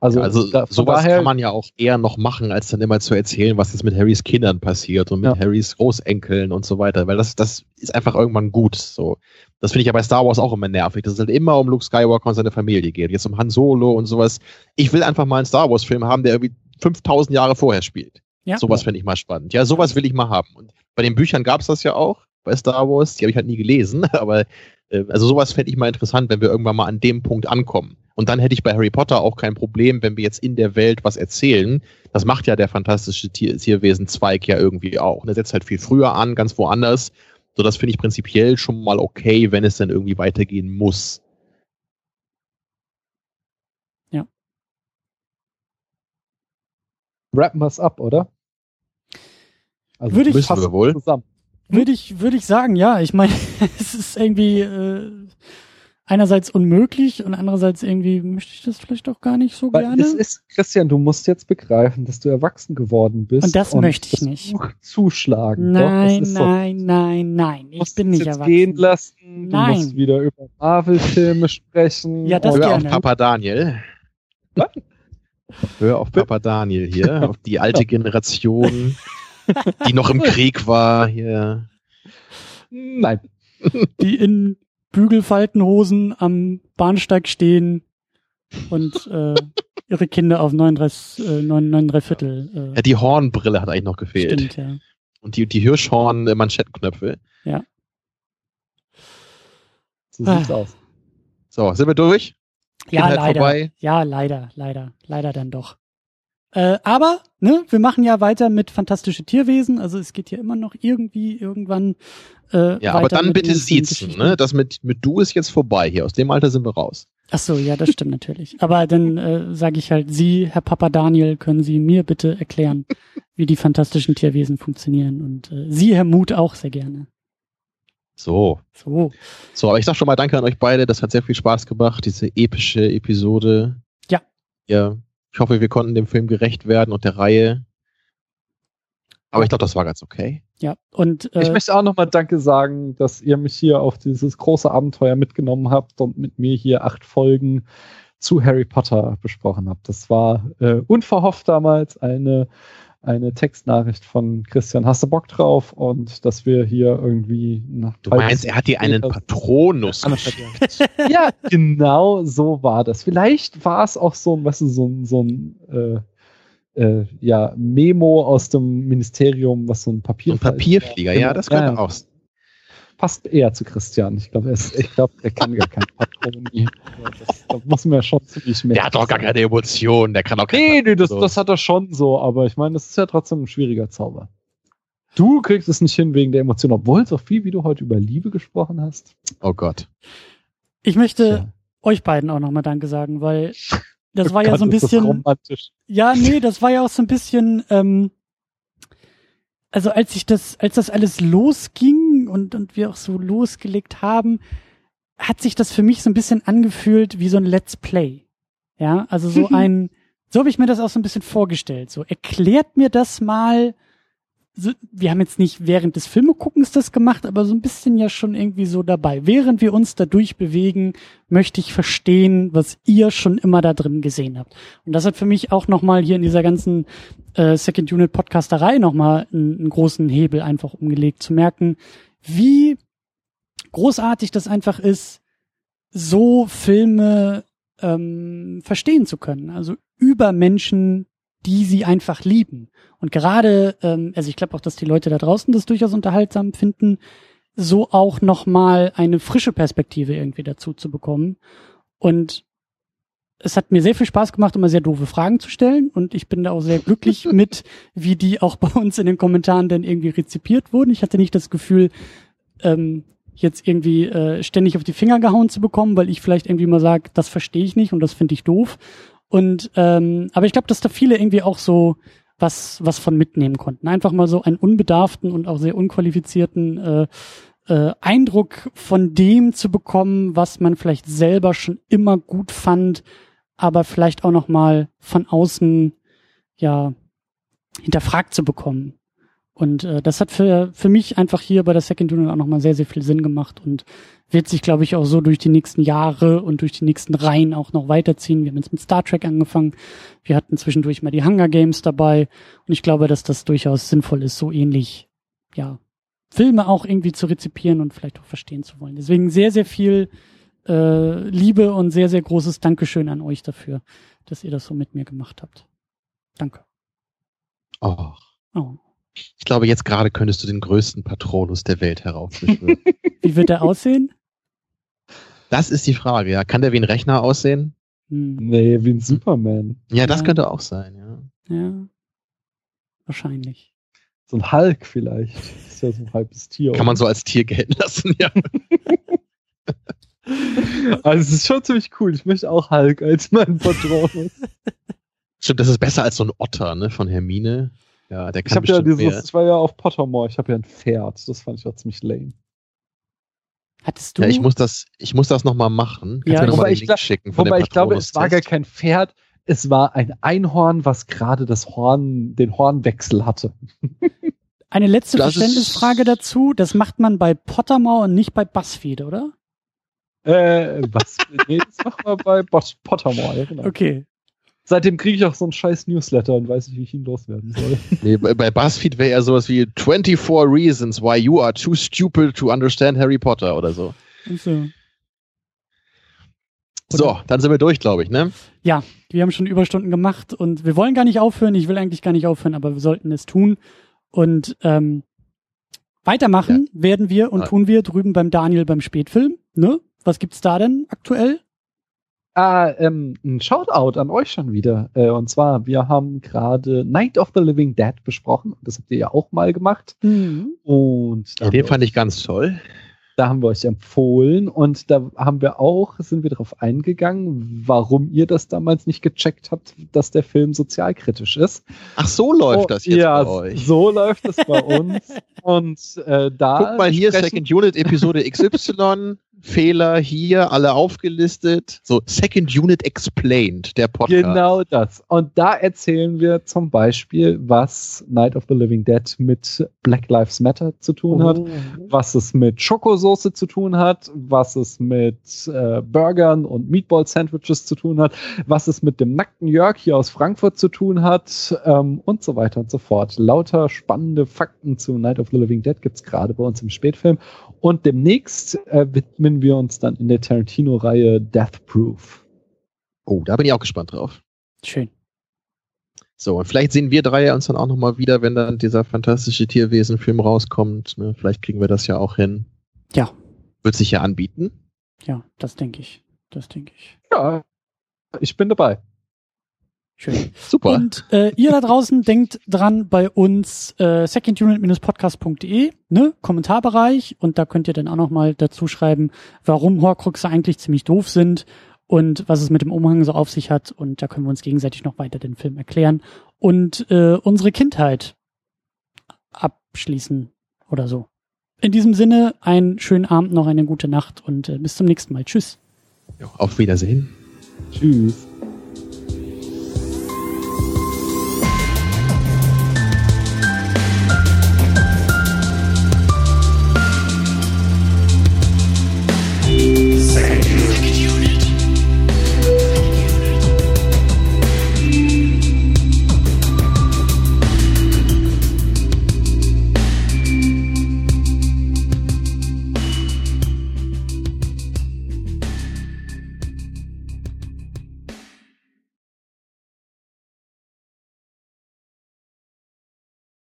Also, also da, sowas daher, kann man ja auch eher noch machen, als dann immer zu erzählen, was jetzt mit Harrys Kindern passiert und mit ja. Harrys Großenkeln und so weiter, weil das, das ist einfach irgendwann gut. So. Das finde ich ja bei Star Wars auch immer nervig, dass es halt immer um Luke Skywalker und seine Familie geht. Jetzt um Han Solo und sowas. Ich will einfach mal einen Star Wars-Film haben, der irgendwie 5000 Jahre vorher spielt. Ja. Sowas finde ich mal spannend. Ja, sowas will ich mal haben. Und bei den Büchern gab es das ja auch bei Star Wars. Die habe ich halt nie gelesen, aber äh, also sowas fände ich mal interessant, wenn wir irgendwann mal an dem Punkt ankommen. Und dann hätte ich bei Harry Potter auch kein Problem, wenn wir jetzt in der Welt was erzählen. Das macht ja der fantastische Tier Tierwesen-Zweig ja irgendwie auch. Und er setzt halt viel früher an, ganz woanders. So, das finde ich prinzipiell schon mal okay, wenn es dann irgendwie weitergehen muss. Ja. Rappen wir es ab, oder? Also würde ich, wir wohl. Zusammen. Würde ich, würde ich sagen, ja. Ich meine, es ist irgendwie äh, einerseits unmöglich und andererseits irgendwie möchte ich das vielleicht auch gar nicht so Weil gerne. Es ist, Christian, du musst jetzt begreifen, dass du erwachsen geworden bist. Und das und möchte ich das nicht. Buch zuschlagen. Nein, Doch, nein, so. nein, nein. Ich bin nicht erwachsen. gehen lassen. Nein. Du musst wieder über Marvel-Filme sprechen. Ja, das Hör gerne. auf Papa Daniel. Was? Hör auf Papa Daniel hier, auf die alte Generation, die noch im Krieg war hier. Nein. Die in Bügelfaltenhosen am Bahnsteig stehen und äh, ihre Kinder auf 39, äh, 9, Viertel. Äh, ja, die Hornbrille hat eigentlich noch gefehlt. Stimmt, ja. Und die, die Hirschhorn-Manschettenknöpfe. Ja. So sieht's ah. aus. So, sind wir durch? Ja, Kindheit leider. Vorbei. Ja, leider, leider, leider dann doch. Äh, aber, ne, wir machen ja weiter mit fantastische Tierwesen, also es geht ja immer noch irgendwie irgendwann. Äh, ja, aber dann bitte siezen, ne? Das mit, mit du ist jetzt vorbei hier. Aus dem Alter sind wir raus. Ach so, ja, das stimmt natürlich. Aber dann äh, sage ich halt, Sie, Herr Papa Daniel, können Sie mir bitte erklären, wie die fantastischen Tierwesen funktionieren. Und äh, Sie, Herr Mut, auch sehr gerne. So. So. So, aber ich sag schon mal Danke an euch beide. Das hat sehr viel Spaß gemacht, diese epische Episode. Ja. Ja, ich hoffe, wir konnten dem Film gerecht werden und der Reihe. Aber ich glaube, das war ganz okay. Ja, und äh, ich möchte auch nochmal Danke sagen, dass ihr mich hier auf dieses große Abenteuer mitgenommen habt und mit mir hier acht Folgen zu Harry Potter besprochen habt. Das war äh, unverhofft damals eine eine Textnachricht von Christian, hast du Bock drauf? Und dass wir hier irgendwie nach Du meinst, er hat dir einen Patronus geschickt. ja, genau so war das. Vielleicht war es auch so, weißt du, so, ein, so ein äh, äh, ja, Memo aus dem Ministerium, was so ein Papier. Ein Papierflieger, ja, das könnte ja, auch passt eher zu Christian. Ich glaube, ich glaube, er kann gar kein Patroni. Das, das muss man ja schon ziemlich merken. Der hat doch gar keine Emotionen, der kann auch keine Nee, nee, das, das hat er schon so, aber ich meine, das ist ja trotzdem ein schwieriger Zauber. Du kriegst es nicht hin wegen der Emotionen, obwohl so viel, wie du heute über Liebe gesprochen hast. Oh Gott. Ich möchte ja. euch beiden auch nochmal Danke sagen, weil das oh war Gott, ja so ein bisschen. Ja, nee, das war ja auch so ein bisschen, ähm, also als ich das, als das alles losging und, und wir auch so losgelegt haben, hat sich das für mich so ein bisschen angefühlt wie so ein Let's Play. Ja, also so ein, so habe ich mir das auch so ein bisschen vorgestellt. So, erklärt mir das mal, so, wir haben jetzt nicht während des Filmeguckens das gemacht, aber so ein bisschen ja schon irgendwie so dabei. Während wir uns da durchbewegen, möchte ich verstehen, was ihr schon immer da drin gesehen habt. Und das hat für mich auch nochmal hier in dieser ganzen äh, Second Unit Podcasterei nochmal einen, einen großen Hebel einfach umgelegt, zu merken, wie großartig das einfach ist, so Filme ähm, verstehen zu können. Also über Menschen, die sie einfach lieben. Und gerade, ähm, also ich glaube auch, dass die Leute da draußen das durchaus unterhaltsam finden, so auch nochmal eine frische Perspektive irgendwie dazu zu bekommen. Und es hat mir sehr viel Spaß gemacht, immer sehr doofe Fragen zu stellen. Und ich bin da auch sehr glücklich mit, wie die auch bei uns in den Kommentaren dann irgendwie rezipiert wurden. Ich hatte nicht das Gefühl, ähm, jetzt irgendwie äh, ständig auf die Finger gehauen zu bekommen, weil ich vielleicht irgendwie mal sage, das verstehe ich nicht und das finde ich doof. Und ähm, aber ich glaube, dass da viele irgendwie auch so was was von mitnehmen konnten. Einfach mal so einen unbedarften und auch sehr unqualifizierten äh, äh, Eindruck von dem zu bekommen, was man vielleicht selber schon immer gut fand, aber vielleicht auch noch mal von außen ja hinterfragt zu bekommen. Und äh, das hat für, für mich einfach hier bei der Second Unit auch nochmal sehr, sehr viel Sinn gemacht und wird sich, glaube ich, auch so durch die nächsten Jahre und durch die nächsten Reihen auch noch weiterziehen. Wir haben jetzt mit Star Trek angefangen. Wir hatten zwischendurch mal die Hunger Games dabei. Und ich glaube, dass das durchaus sinnvoll ist, so ähnlich, ja, Filme auch irgendwie zu rezipieren und vielleicht auch verstehen zu wollen. Deswegen sehr, sehr viel äh, Liebe und sehr, sehr großes Dankeschön an euch dafür, dass ihr das so mit mir gemacht habt. Danke. Oh. Oh. Ich glaube, jetzt gerade könntest du den größten Patronus der Welt heraufbeschwören. Wie wird der aussehen? Das ist die Frage, ja. Kann der wie ein Rechner aussehen? Hm. Nee, wie ein Superman. Ja, das Ja. könnte auch sein, ja. Ja. Wahrscheinlich. So ein Hulk vielleicht. Das ist ja so ein halbes Tier. Kann man so als Tier gelten lassen, ja. Also es ist schon ziemlich cool. Ich möchte auch Hulk als mein Patronus. Stimmt, das ist besser als so ein Otter, ne, von Hermine. Ja, der Ich kann habe ja bestimmt dieses, mehr. ich war ja auf Pottermore, ich habe ja ein Pferd. Das fand ich auch ziemlich lame. Hattest du? Ja, ich muss das, ich muss das nochmal machen. Kannst Ja, mir noch wobei mal den ich Link glaub- schicken von Wobei dem ich glaube, es war gar kein Pferd, es war ein Einhorn, was gerade das Horn, den Hornwechsel hatte. Eine letzte Das ist- Verständnisfrage dazu. Das macht man bei Pottermore und nicht bei BuzzFeed, oder? Äh, was? nee, das machen wir bei Pottermore, ja, genau. Okay. Seitdem kriege ich auch so einen scheiß Newsletter und weiß nicht, wie ich ihn loswerden soll. Nee, bei BuzzFeed wäre eher sowas wie 24 Reasons Why You Are Too Stupid to Understand Harry Potter oder so. Und so. So, dann sind wir durch, glaube ich, ne? Ja, wir haben schon Überstunden gemacht und wir wollen gar nicht aufhören. Ich will eigentlich gar nicht aufhören, aber wir sollten es tun. Und ähm, weitermachen werden wir und Ja. tun wir drüben beim Daniel beim Spätfilm. Ne? Was gibt's da denn aktuell? Ah, ähm, ein Shoutout an euch schon wieder. Äh, und zwar, wir haben gerade Night of the Living Dead besprochen. Das habt ihr ja auch mal gemacht. Mhm. Und Ja, den fand ich ganz toll. da haben wir euch empfohlen. Und da haben wir auch, sind wir darauf eingegangen, warum ihr das damals nicht gecheckt habt, dass der Film sozialkritisch ist. Ach, so läuft Oh, das jetzt ja, bei euch. so läuft es bei uns. Und äh, da Guck mal hier, Second Unit Episode XY, Fehler hier, alle aufgelistet. So, Second Unit Explained, der Podcast. Genau das. Und da erzählen wir zum Beispiel, was Night of the Living Dead mit Black Lives Matter zu tun hat, Oh. was es mit Schokosoße zu tun hat, was es mit äh, Burgern und Meatball-Sandwiches zu tun hat, was es mit dem nackten Jörg hier aus Frankfurt zu tun hat ähm, und so weiter und so fort. Lauter spannende Fakten zu Night of the Living Dead gibt's gerade bei uns im Spätfilm. Und demnächst äh, widmen wir uns dann in der Tarantino-Reihe Death Proof. Oh, da bin ich auch gespannt drauf. Schön. So, und vielleicht sehen wir drei uns dann auch nochmal wieder, wenn dann dieser fantastische Tierwesen-Film rauskommt. Ne? Vielleicht kriegen wir das ja auch hin. Ja. Wird sich ja anbieten. Ja, das denke ich. Das denke ich. Ja, ich bin dabei. Schön. Super. Und äh, ihr da draußen denkt dran bei uns äh, secondunit-podcast.de, ne, Kommentarbereich und da könnt ihr dann auch noch mal dazu schreiben, warum Horcruxe eigentlich ziemlich doof sind und was es mit dem Umhang so auf sich hat und da können wir uns gegenseitig noch weiter den Film erklären und äh, unsere Kindheit abschließen oder so. In diesem Sinne, einen schönen Abend noch, eine gute Nacht und äh, bis zum nächsten Mal. Tschüss. Jo, auf Wiedersehen. Tschüss.